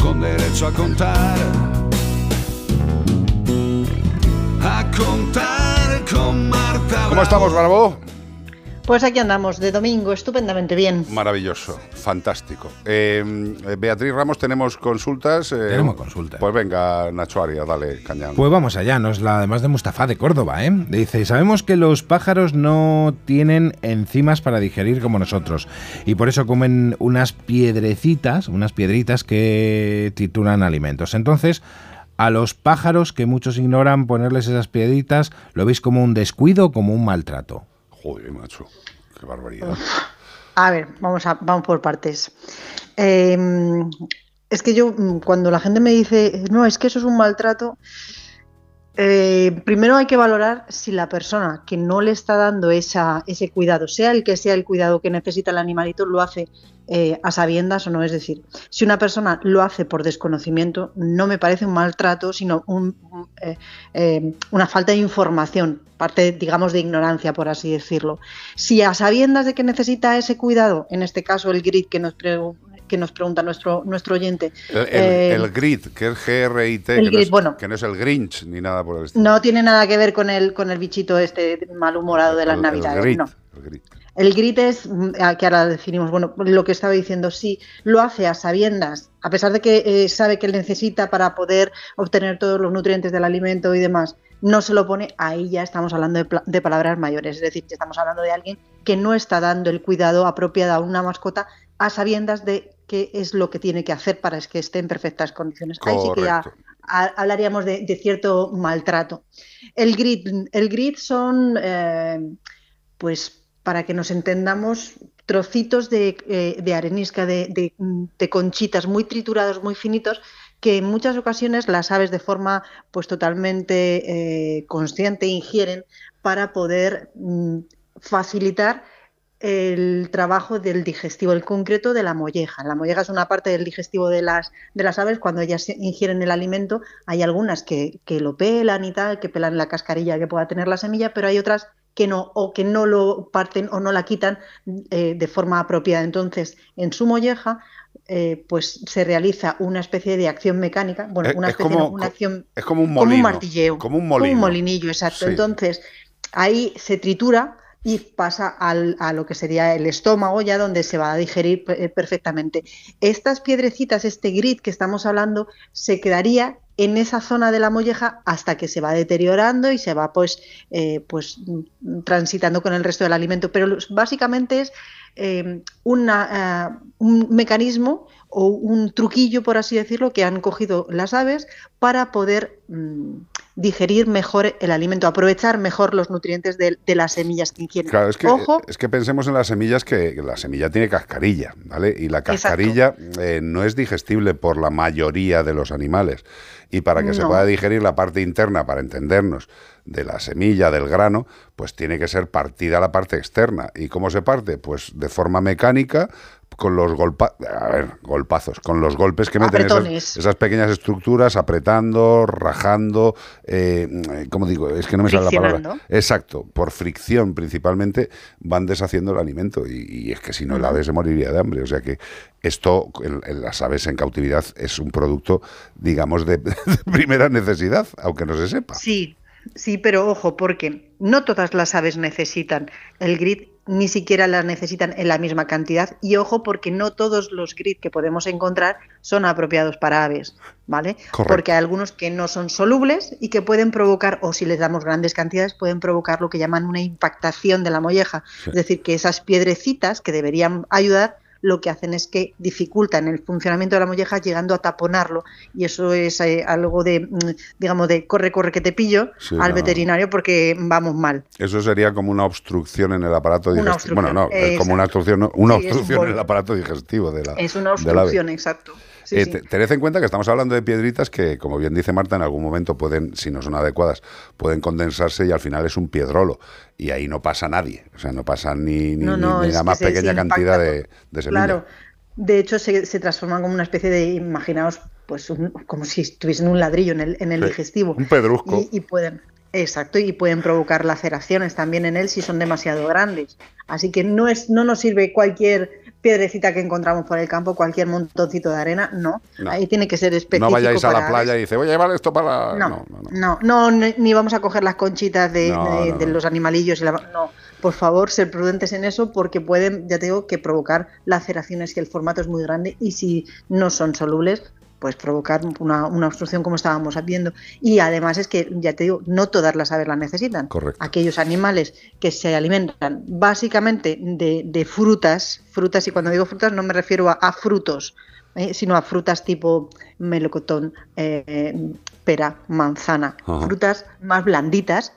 Speaker 1: Con derecho a contar. A contar con Marta.
Speaker 2: ¿Cómo estamos, Barbo?
Speaker 23: Pues aquí andamos, de domingo, estupendamente bien.
Speaker 2: Maravilloso, fantástico. Eh, Beatriz Ramos, tenemos consultas. eh,
Speaker 13: Tenemos consultas.
Speaker 2: Pues venga, Nacho Arias, dale cañón.
Speaker 13: Pues vamos allá, nos la además de Mustafa de Córdoba, ¿eh? Dice, sabemos que los pájaros no tienen enzimas para digerir como nosotros y por eso comen unas piedrecitas, unas piedritas que titulan alimentos. Entonces, a los pájaros que muchos ignoran ponerles esas piedritas, ¿lo veis como un descuido o como un maltrato?
Speaker 2: Joder, macho, qué barbaridad.
Speaker 23: A ver, vamos, a, vamos por partes. Eh, es que yo, mm, cuando la gente me dice, no, es que eso es un maltrato, eh, primero hay que valorar si la persona que no le está dando esa, ese cuidado, sea el que sea el cuidado que necesita el animalito, lo hace eh, a sabiendas o no. Es decir, si una persona lo hace por desconocimiento, no me parece un maltrato, sino un- un, eh, eh, una falta de información, parte, digamos, de ignorancia, por así decirlo. Si a sabiendas de que necesita ese cuidado, en este caso el grid que nos, pre- que nos pregunta nuestro, nuestro oyente,
Speaker 2: El, el- el grit, que es G-R-I-T, que, no es,
Speaker 23: bueno.
Speaker 2: que no es el Grinch ni nada por el estilo.
Speaker 23: no tiene nada que ver con el, con el bichito este malhumorado de las navidades. no.
Speaker 2: el.
Speaker 23: El grit es, mm, que ahora definimos, bueno, lo que estaba diciendo, sí, lo hace a sabiendas, a pesar de que eh, sabe que necesita para poder obtener todos los nutrientes del alimento y demás, no se lo pone, ahí ya estamos hablando de, palabras mayores, es decir, que estamos hablando de alguien que no está dando el cuidado apropiado a una mascota a sabiendas de qué es lo que tiene que hacer para que esté en perfectas condiciones. Ahí sí que ya hablaríamos de, de cierto maltrato. El grit, el grit son, eh, pues para que nos entendamos, trocitos de, eh, arenisca, de conchitas muy triturados, muy finitos, que en muchas ocasiones las aves de forma pues totalmente eh, consciente ingieren para poder mm, facilitar el trabajo del digestivo, el concreto de la molleja. La molleja es una parte del digestivo de las, de las aves. Cuando ellas ingieren el alimento, hay algunas que, que lo pelan y tal, que pelan la cascarilla que pueda tener la semilla, pero hay otras que no, o que no lo parten o no la quitan eh, de forma apropiada. Entonces, en su molleja, eh, pues se realiza una especie de acción mecánica, bueno,
Speaker 2: Es-
Speaker 23: una
Speaker 2: es
Speaker 23: especie
Speaker 2: como-
Speaker 23: una acción
Speaker 2: Es como un
Speaker 23: como un
Speaker 2: molino.
Speaker 23: martilleo,
Speaker 2: Como un molino.
Speaker 23: molinillo, exacto.
Speaker 2: Sí.
Speaker 23: Entonces, ahí se tritura y pasa al- a lo que sería el estómago, ya donde se va a digerir eh, perfectamente. Estas piedrecitas, este grit que estamos hablando, se quedaría en esa zona de la molleja hasta que se va deteriorando y se va pues, eh, pues transitando con el resto del alimento. Pero básicamente es eh, una, eh, un mecanismo o un truquillo, por así decirlo, que han cogido las aves para poder mm, digerir mejor el alimento, aprovechar mejor los nutrientes de, de las semillas que ingieren.
Speaker 2: Claro, es que,
Speaker 23: Ojo,
Speaker 2: es que pensemos en las semillas que la semilla tiene cascarilla, ¿vale? Y la cascarilla eh, no es digestible por la mayoría de los animales. Y para que se pueda digerir la parte interna, para entendernos, de la semilla, del grano, pues tiene que ser partida la parte externa. ¿Y cómo se parte? Pues de forma mecánica, con los golpa a ver, golpazos, con los golpes que meten esas, pequeñas estructuras, apretando, rajando, eh, como digo, es que no me sale la palabra. Exacto, por fricción principalmente van deshaciendo el alimento y, y es que si no el ave se moriría de hambre. O sea que esto, las aves en cautividad, es un producto, digamos, de, <laughs> de primera necesidad, aunque no se sepa.
Speaker 23: Sí, sí, pero ojo, porque no todas las aves necesitan el grit, ni siquiera las necesitan en la misma cantidad. Y ojo, porque no todos los grit que podemos encontrar son apropiados para aves, ¿vale?
Speaker 2: Correcto.
Speaker 23: Porque hay algunos que no son solubles y que pueden provocar, o si les damos grandes cantidades, pueden provocar lo que llaman una impactación de la molleja.
Speaker 2: Sí.
Speaker 23: Es decir, que esas piedrecitas que deberían ayudar lo que hacen es que dificultan el funcionamiento de la molleja llegando a taponarlo y eso es eh, algo de, mm, digamos, de corre, corre que te pillo
Speaker 2: Sí,
Speaker 23: al
Speaker 2: no.
Speaker 23: veterinario porque vamos mal.
Speaker 2: Eso sería como una obstrucción en el aparato digestivo. Bueno, no, es como una obstrucción, una
Speaker 23: Sí, es un
Speaker 2: obstrucción en el aparato digestivo de la
Speaker 23: Es una obstrucción, exacto. Sí,
Speaker 2: Eh,
Speaker 23: sí.
Speaker 2: Tened en cuenta que estamos hablando de piedritas que, como bien dice Marta, en algún momento pueden, si no son adecuadas, pueden condensarse y al final es un piedrolo. Y ahí no pasa nadie. O sea, no pasa ni, ni,
Speaker 23: No, no,
Speaker 2: ni la más
Speaker 23: se-
Speaker 2: pequeña cantidad de, de semilla.
Speaker 23: Claro. De hecho, se, se transforman como una especie de, imaginaos, pues un- como si estuviesen un ladrillo en el, en el
Speaker 2: Sí,
Speaker 23: digestivo.
Speaker 2: un pedrusco.
Speaker 23: Y, y pueden, exacto, y pueden provocar laceraciones también en él si son demasiado grandes. Así que no es, no nos sirve cualquier piedrecita que encontramos por el campo, cualquier montoncito de arena, no.
Speaker 2: No.
Speaker 23: Ahí tiene que ser específico.
Speaker 2: No vayáis a la playa y dice, voy a llevar esto para... la-".
Speaker 23: No,
Speaker 2: No, no, no.
Speaker 23: no, no, ni, vamos a coger las conchitas de, de- los animalillos. Y la, no, por favor, ser prudentes en eso porque pueden, ya te digo, que provocar laceraciones si el formato es muy grande y si no son solubles, pues provocar una, una obstrucción como estábamos viendo. Y además es que, ya te digo, no todas las aves la necesitan.
Speaker 2: Correcto.
Speaker 23: Aquellos animales que se alimentan básicamente de, de frutas, frutas, y cuando digo frutas no me refiero a, a frutos, eh, sino a frutas tipo melocotón, eh, pera, manzana,
Speaker 2: Ajá.
Speaker 23: frutas más blanditas,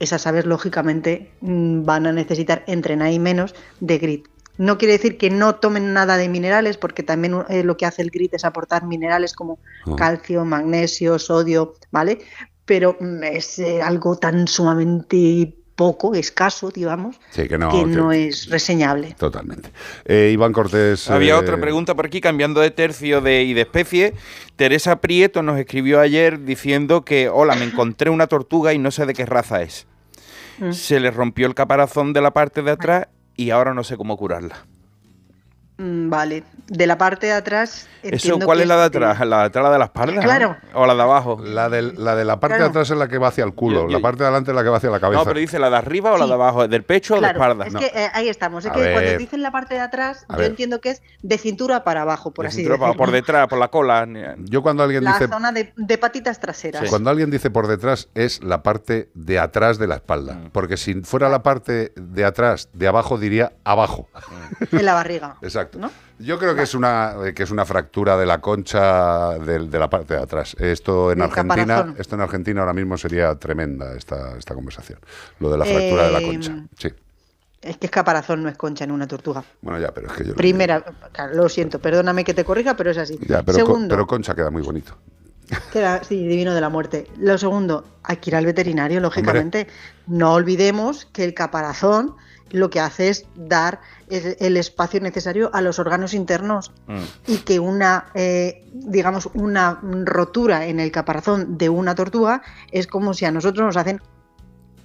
Speaker 23: esas aves lógicamente mm, van a necesitar entre nada y menos de grit. No quiere decir que no tomen nada de minerales, porque también eh, lo que hace el grit es aportar minerales como
Speaker 2: Ajá.
Speaker 23: calcio, magnesio, sodio, ¿vale? Pero mm, es eh, algo tan sumamente poco, escaso, digamos,
Speaker 2: Sí, que no.
Speaker 23: que
Speaker 2: que-
Speaker 23: no es reseñable.
Speaker 2: Totalmente. Eh, Iván Cortés...
Speaker 3: Había
Speaker 2: eh,
Speaker 3: otra pregunta por aquí, cambiando de tercio de, y de especie. Teresa Prieto nos escribió ayer diciendo que, hola, me encontré una tortuga y no sé de qué raza es.
Speaker 23: Mm.
Speaker 3: Se le rompió el caparazón de la parte de atrás y ahora no sé cómo curarla.
Speaker 23: Mm, Vale, de la parte de atrás.
Speaker 3: ¿Eso cuál
Speaker 23: que
Speaker 3: es la de
Speaker 23: de-
Speaker 3: atrás? ¿La de atrás la de la espalda?
Speaker 23: Claro.
Speaker 3: ¿O la de abajo?
Speaker 2: La, del- la de la parte
Speaker 23: Claro.
Speaker 2: de atrás es la que va hacia el culo,
Speaker 3: Yo- yo-
Speaker 2: la parte de adelante es la que va hacia la cabeza.
Speaker 3: No, pero dice la de arriba o la de abajo, del pecho o de espalda.
Speaker 23: es
Speaker 3: No.
Speaker 23: que eh, ahí estamos. Es
Speaker 2: A
Speaker 23: que cuando dicen la parte de atrás,
Speaker 2: A
Speaker 23: yo
Speaker 2: ver.
Speaker 23: entiendo que es de cintura para abajo, por
Speaker 3: De
Speaker 23: así decirlo.
Speaker 3: por detrás, por la cola.
Speaker 2: Yo cuando alguien
Speaker 23: La
Speaker 2: dice
Speaker 23: zona de, de patitas traseras.
Speaker 2: Cuando alguien dice por detrás es la parte de atrás de la espalda,
Speaker 3: Mm.
Speaker 2: porque si fuera la parte de atrás, de abajo diría abajo.
Speaker 23: En la barriga. <laughs>
Speaker 2: Exacto.
Speaker 23: ¿No?
Speaker 2: Yo creo que es una eh, que es una fractura de la concha de, la parte de atrás. Esto en Argentina,
Speaker 23: caparazón.
Speaker 2: esto en Argentina ahora mismo sería tremenda esta, esta conversación. Lo de la fractura de la
Speaker 23: Eh,
Speaker 2: concha. Sí.
Speaker 23: Es que es caparazón, no es concha en una tortuga.
Speaker 2: Bueno, ya, pero es que yo lo-
Speaker 23: Primera, claro, lo siento, perdóname que te corrija, pero es así.
Speaker 2: Ya, pero,
Speaker 23: segundo,
Speaker 2: pero concha queda muy bonito.
Speaker 23: queda, sí, divino de la muerte. Lo segundo, hay que ir al veterinario, lógicamente. No olvidemos que el caparazón lo que hace es dar el, el espacio necesario a los órganos internos
Speaker 3: Mm.
Speaker 23: y que una, eh, digamos, una rotura en el caparazón de una tortuga es como si a nosotros nos hacen,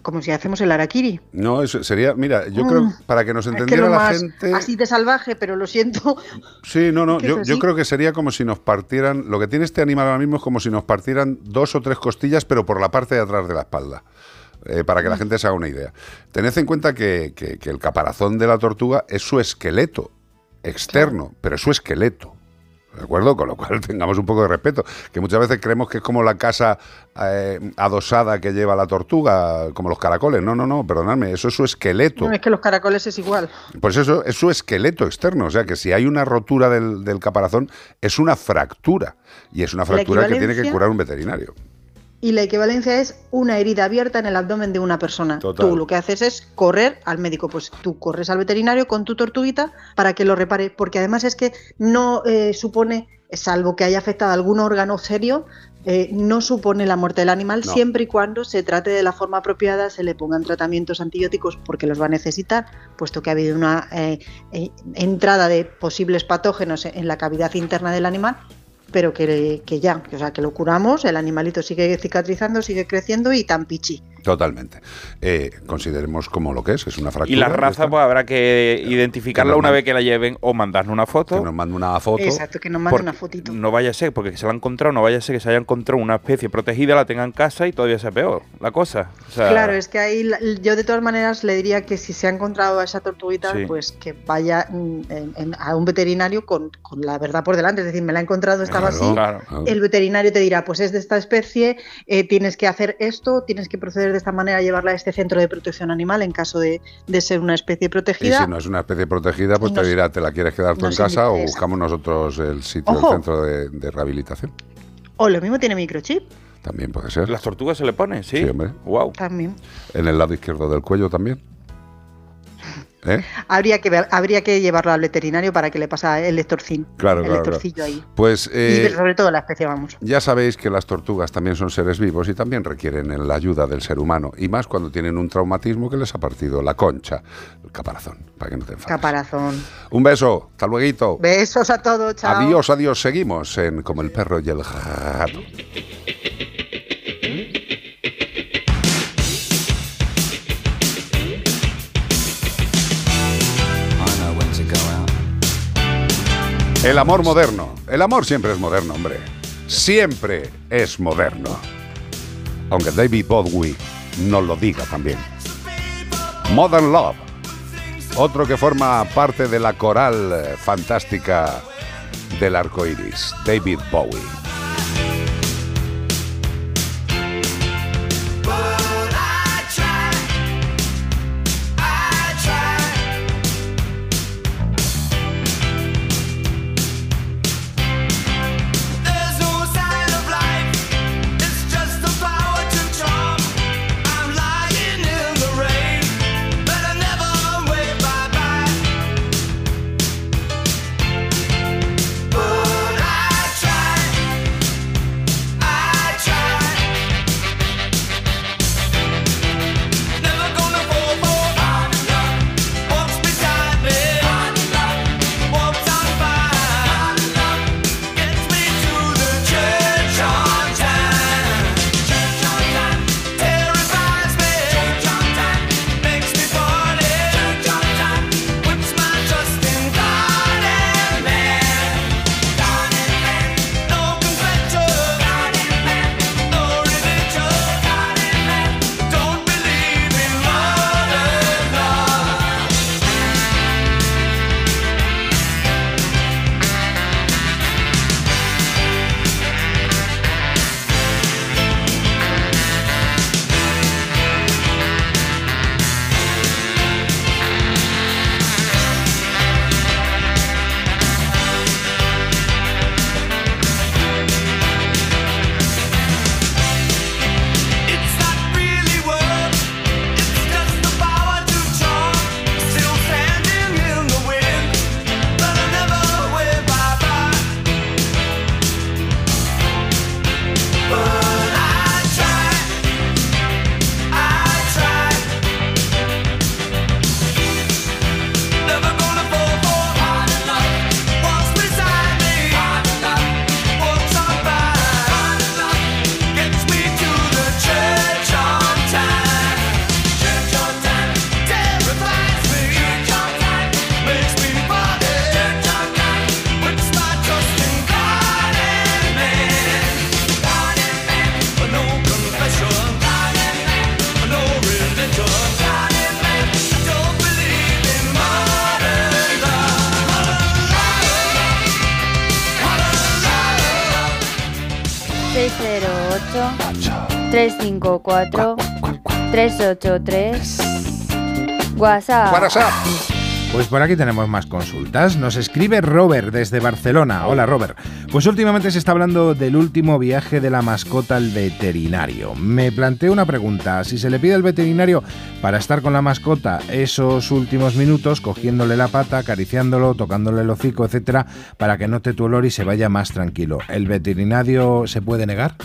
Speaker 23: como si hacemos el araquiri.
Speaker 2: No, eso sería, mira, yo
Speaker 23: Mm.
Speaker 2: creo para que nos
Speaker 23: Es que
Speaker 2: entendiera la gente.
Speaker 23: así de salvaje, pero lo siento.
Speaker 2: Sí, no, no, <laughs> yo, creo que sería como si nos partieran, lo que tiene este animal ahora mismo es como si nos partieran dos o tres costillas, pero por la parte de atrás de la espalda, eh, para que
Speaker 23: Mm.
Speaker 2: la gente se haga una idea. Tened en cuenta que, que- que el caparazón de la tortuga es su esqueleto externo, pero es su esqueleto. ¿De acuerdo? Con lo cual <laughs> tengamos un poco de respeto. Que muchas veces creemos que es como la casa eh, adosada que lleva la tortuga, como los caracoles. No, no, no, perdonadme, eso es su esqueleto.
Speaker 23: No, es que los caracoles es igual.
Speaker 2: Pues eso es su esqueleto externo, o sea que si hay una rotura del, del caparazón es una fractura y es una fractura que tiene que curar un veterinario.
Speaker 23: Y la equivalencia es una herida abierta en el abdomen de una persona.
Speaker 2: Total.
Speaker 23: Tú lo que haces es correr al médico, pues tú corres al veterinario con tu tortuguita para que lo repare, porque además es que no eh, supone, salvo que haya afectado algún órgano serio, eh, no supone la muerte del animal
Speaker 2: No.
Speaker 23: siempre y cuando se trate de la forma apropiada, se le pongan tratamientos antibióticos porque los va a necesitar, puesto que ha habido una eh, entrada de posibles patógenos en la cavidad interna del animal pero que, que ya, que, o sea, que lo curamos, el animalito sigue cicatrizando, sigue creciendo y tan pichi.
Speaker 2: Totalmente. Eh, consideremos como lo que es, es una fractura.
Speaker 3: Y la raza, pues habrá que identificarla
Speaker 2: Que
Speaker 3: una vez que la lleven o mandarnos una foto.
Speaker 2: Que nos mande una foto.
Speaker 23: Exacto, que nos mande una fotito.
Speaker 3: No vaya a ser, porque se la han encontrado, no vaya a ser que se haya encontrado una especie protegida, la tenga en casa y todavía sea peor la cosa. O sea,
Speaker 23: Claro, es que ahí yo de todas maneras le diría que si se ha encontrado a esa tortuguita,
Speaker 3: Sí.
Speaker 23: pues que vaya mm, en- en- a un veterinario con, con la verdad por delante, es decir, me la he encontrado, estaba
Speaker 2: Claro,
Speaker 23: así.
Speaker 3: claro.
Speaker 2: claro.
Speaker 23: El veterinario te dirá, pues es de esta especie, eh, tienes que hacer esto, tienes que proceder de esta manera llevarla a este centro de protección animal en caso de, de ser una especie
Speaker 2: Y
Speaker 23: protegida.
Speaker 2: si no es una especie protegida, pues
Speaker 23: Y
Speaker 2: te dirá, ¿te la quieres quedar tú en casa o buscamos nosotros el sitio,
Speaker 23: Ojo.
Speaker 2: el centro de, de rehabilitación?
Speaker 23: O lo mismo tiene microchip
Speaker 2: También puede ser.
Speaker 3: ¿Las tortugas se le ponen? Sí.
Speaker 2: Sí, hombre.
Speaker 3: Wow.
Speaker 23: también.
Speaker 2: En el lado izquierdo del cuello también. ¿Eh?
Speaker 23: Habría que ver, habría que llevarlo al veterinario para que le pasa el lectorcín.
Speaker 2: Claro,
Speaker 23: el
Speaker 2: claro.
Speaker 23: ahí.
Speaker 2: Pues
Speaker 23: y
Speaker 2: eh,
Speaker 23: sobre todo la especie, vamos.
Speaker 2: ya sabéis que las tortugas también son seres vivos y también requieren la ayuda del ser humano. Y más cuando tienen un traumatismo que les ha partido la concha, el caparazón, para que no te enfades.
Speaker 23: Caparazón.
Speaker 2: Un beso, hasta luego.
Speaker 23: Besos a todos, chao.
Speaker 2: Adiós, adiós. Seguimos en Como el perro y el gato. El amor moderno. El amor siempre es moderno, hombre. Siempre es moderno. Aunque David Bowie nos lo diga también. Modern Love. Otro que forma parte de la coral fantástica del arco iris, David Bowie.
Speaker 9: 383 WhatsApp.
Speaker 13: Pues por aquí tenemos más consultas. Nos escribe Robert desde Barcelona. Hola Robert. Pues últimamente se está hablando del último viaje de la mascota al veterinario. Me planteo una pregunta. Si se le pide al veterinario para estar con la mascota esos últimos minutos, cogiéndole la pata, acariciándolo, tocándole el hocico, etcétera, para que note tu olor y se vaya más tranquilo, ¿el veterinario se puede negar?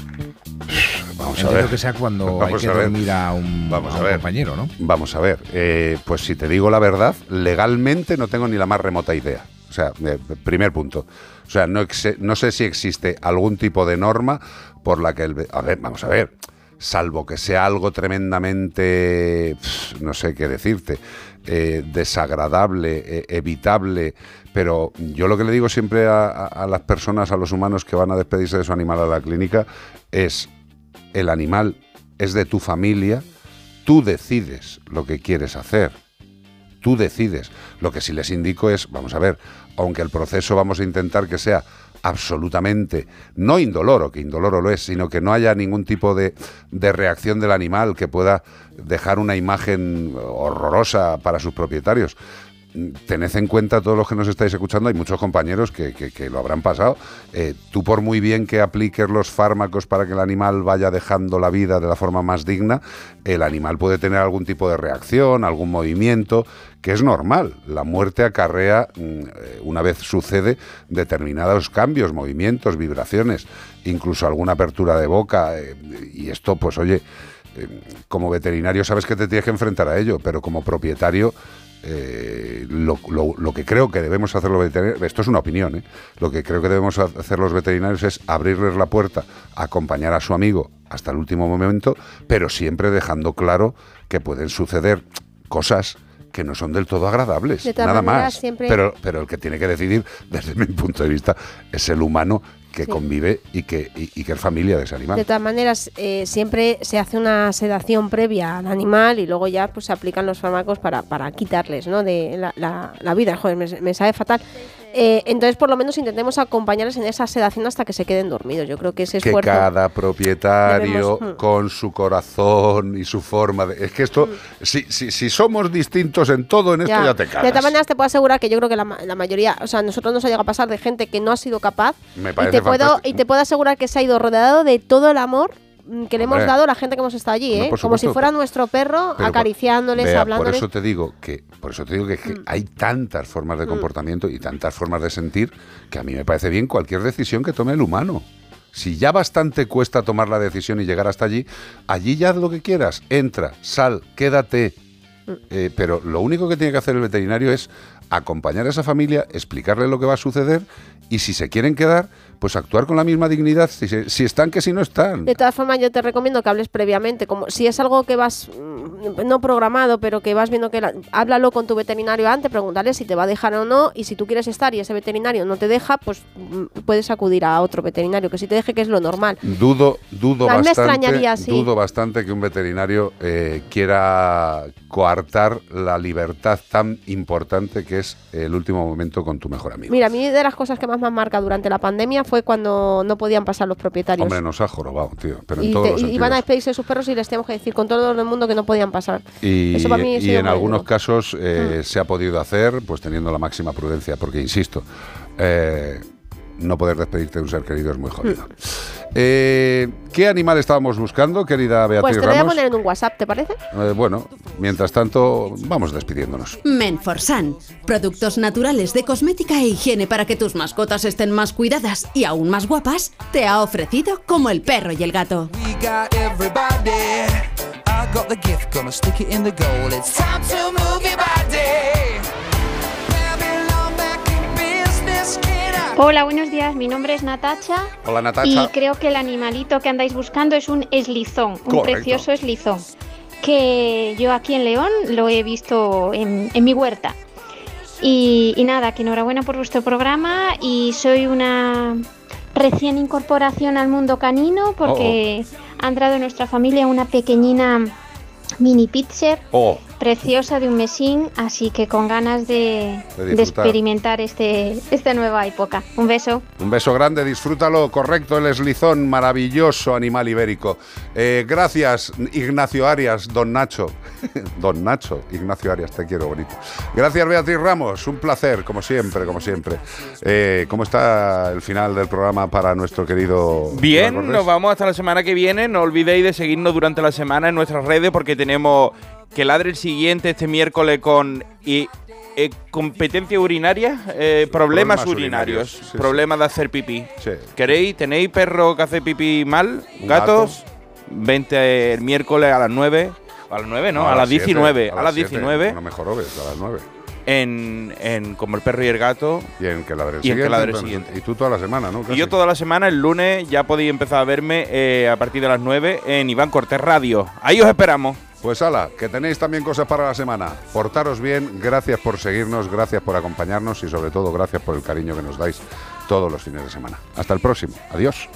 Speaker 2: Vamos a
Speaker 13: Entiendo
Speaker 2: ver.
Speaker 13: que sea cuando <laughs>
Speaker 2: Vamos
Speaker 13: hay que
Speaker 2: a ver.
Speaker 13: dormir a un,
Speaker 2: Vamos
Speaker 13: a
Speaker 2: a
Speaker 13: un
Speaker 2: ver.
Speaker 13: compañero, ¿no?
Speaker 2: Vamos a ver, eh, pues si te digo la verdad, legalmente no tengo ni la más remota idea. O sea, eh, primer punto. O sea, no, sé si existe algún tipo de norma por la que el... A ver, vamos a ver. Salvo que sea algo tremendamente... no sé qué decirte. eh, desagradable, eh, evitable. Pero yo lo que le digo siempre a, a- a las personas, a los humanos que van a despedirse de su animal a la clínica, es el animal es de tu familia, tú decides lo que quieres hacer. Tú decides. Lo que sí les indico es, vamos a ver, aunque el proceso vamos a intentar que sea absolutamente, no indoloro, que indoloro lo es, sino que no haya ningún tipo de, de reacción del animal que pueda dejar una imagen horrorosa para sus propietarios. Tened en cuenta todos los que nos estáis escuchando, hay muchos compañeros que, que- lo habrán pasado. Eh, tú por muy bien que apliques los fármacos para que el animal vaya dejando la vida de la forma más digna, el animal puede tener algún tipo de reacción, algún movimiento, que es normal. La muerte acarrea, mm, eh, una vez sucede, determinados cambios, movimientos, vibraciones, incluso alguna apertura de boca. eh, y esto, pues oye, como veterinario sabes que te tienes que enfrentar a ello, pero como propietario eh, lo, lo- lo que creo que debemos hacer los veterinarios, esto es una opinión, ¿eh? lo que creo que debemos ha- hacer los veterinarios es abrirles la puerta, acompañar a su amigo hasta el último momento, pero siempre dejando claro que pueden suceder cosas que no son del todo agradables,
Speaker 11: De
Speaker 2: nada más.
Speaker 11: siempre-
Speaker 2: Pero, pero el que tiene que decidir, <laughs> desde mi punto de vista, es el humano que
Speaker 11: Sí.
Speaker 2: convive y que, y- y que es familia de ese animal.
Speaker 11: De todas maneras, eh, siempre se hace una sedación previa al animal y luego ya pues se aplican los fármacos para, para quitarles ¿no? de la, la- la vida. Joder, me, me sabe fatal. Eh, entonces, por lo menos intentemos acompañarles en esa sedación hasta que se queden dormidos. Yo creo que ese
Speaker 2: que
Speaker 11: esfuerzo.
Speaker 2: cada propietario
Speaker 11: debemos, mm.
Speaker 2: con su corazón y su forma de... Es que esto, si, si, si somos distintos en todo, en esto ya, te
Speaker 11: De
Speaker 2: cagas.
Speaker 11: todas maneras, te puedo asegurar que yo creo que la, la mayoría, o sea, a nosotros nos ha llegado a pasar de gente que no ha sido capaz.
Speaker 2: Me
Speaker 11: y
Speaker 2: parece
Speaker 11: te puedo. Y te puedo asegurar que se ha ido rodeado de todo el amor que le hemos dado a la gente que hemos estado allí, ¿eh? Como si fuera nuestro perro,
Speaker 2: Pero
Speaker 11: acariciándoles,
Speaker 2: Vea,
Speaker 11: hablándoles.
Speaker 2: Por eso te digo que, por eso te digo que, es que
Speaker 11: Mm.
Speaker 2: hay tantas formas de comportamiento y tantas formas de sentir que a mí me parece bien cualquier decisión que tome el humano. Si ya bastante cuesta tomar la decisión y llegar hasta allí, allí ya haz lo que quieras. Entra, sal, quédate.
Speaker 11: Mm.
Speaker 2: Eh, pero lo único que tiene que hacer el veterinario es acompañar a esa familia, explicarle lo que va a suceder y si se quieren quedar, pues actuar con la misma dignidad, si, se- si están que si no están.
Speaker 11: De todas formas, yo te recomiendo que hables previamente, como si es algo que vas mm, no programado, pero que vas viendo que la- háblalo con tu veterinario antes, pregúntale si te va a dejar o no, y si tú quieres estar y ese veterinario no te deja, pues mm, puedes acudir a otro veterinario que si te deje, que es lo normal.
Speaker 2: Dudo, dudo
Speaker 11: A mí me
Speaker 2: bastante,
Speaker 11: extrañaría, sí.
Speaker 2: dudo bastante que un veterinario eh, quiera coartar la libertad tan importante que es el último momento con tu mejor amigo.
Speaker 11: Mira, a mí de las cosas que más me han marcado durante la pandemia fue cuando no podían pasar los propietarios.
Speaker 2: Hombre, nos ha jorobado, tío, pero en
Speaker 11: y,
Speaker 2: todos
Speaker 11: te-
Speaker 2: los
Speaker 11: y iban a despedirse de sus perros y les teníamos que decir con todo el mundo que no podían pasar.
Speaker 2: Y,
Speaker 11: Eso para mí ha
Speaker 2: y
Speaker 11: sido
Speaker 2: en algunos
Speaker 11: duro.
Speaker 2: casos eh,
Speaker 11: Mm.
Speaker 2: se ha podido hacer pues teniendo la máxima prudencia, porque insisto, eh, no poder despedirte de un ser querido es muy jodido. Eh, ¿Qué animal estábamos buscando, querida Beatriz
Speaker 11: Pues te lo voy a
Speaker 2: Ramos?
Speaker 11: poner en un WhatsApp, ¿te parece?
Speaker 2: Eh, bueno, mientras tanto, vamos despidiéndonos.
Speaker 4: Menforsan, productos naturales de cosmética e higiene para que tus mascotas estén más cuidadas y aún más guapas, te ha ofrecido como el perro y el gato.
Speaker 14: We got everybody. I got the gift, gonna stick it in the goal. It's time to move your body.
Speaker 24: Hola, buenos días. Mi nombre es Natacha.
Speaker 2: Hola,
Speaker 24: Y
Speaker 2: Natacha.
Speaker 24: creo que el animalito que andáis buscando es un eslizón, un
Speaker 2: Correcto.
Speaker 24: precioso eslizón. Que yo aquí en León lo he visto en, en mi huerta. Y, y nada, que enhorabuena por vuestro programa. Y soy una recién incorporación al mundo canino porque ha entrado en nuestra familia una pequeñina mini pitcher
Speaker 2: Oh,
Speaker 24: preciosa de un mesín, así que con ganas de,
Speaker 2: De
Speaker 24: de
Speaker 2: disfrutar.
Speaker 24: experimentar este, esta nueva época. Un beso.
Speaker 2: un beso grande, disfrútalo, correcto, el eslizón, maravilloso animal ibérico. Eh, gracias, Ignacio Arias, don Nacho. <laughs> don Nacho, Ignacio Arias, te quiero, bonito. Gracias, Beatriz Ramos, un placer, como siempre, como siempre. Eh, ¿Cómo está el final del programa para nuestro querido...
Speaker 3: Bien, nos vamos hasta la semana que viene. No olvidéis de seguirnos durante la semana en nuestras redes porque tenemos que ladre el siguiente este miércoles con y, eh, competencia urinaria, eh, problemas,
Speaker 2: Problemas
Speaker 3: urinarios,
Speaker 2: urinarios, sí,
Speaker 3: problemas de hacer pipí.
Speaker 2: Sí.
Speaker 3: ¿Queréis? ¿Tenéis perro que hace pipí mal? ¿Gatos? Vente el miércoles a las 9. A las 9, ¿no? a, las
Speaker 2: siete,
Speaker 3: 19. A, las
Speaker 2: siete,
Speaker 3: 19.
Speaker 2: No me jorobes, a las 9.
Speaker 3: En, en Como el perro y el gato.
Speaker 2: Y en que ladre el
Speaker 3: Y
Speaker 2: siguiente,
Speaker 3: el siguiente.
Speaker 2: Y tú toda la semana, ¿no?
Speaker 3: Y yo toda la semana, el lunes, ya podéis empezar a verme eh, a partir de las 9 en Iván Cortés Radio. Ahí os esperamos.
Speaker 2: Pues ala, que tenéis también cosas para la semana. Portaros bien, gracias por seguirnos, gracias por acompañarnos y sobre todo gracias por el cariño que nos dais todos los fines de semana. Hasta el próximo. Adiós.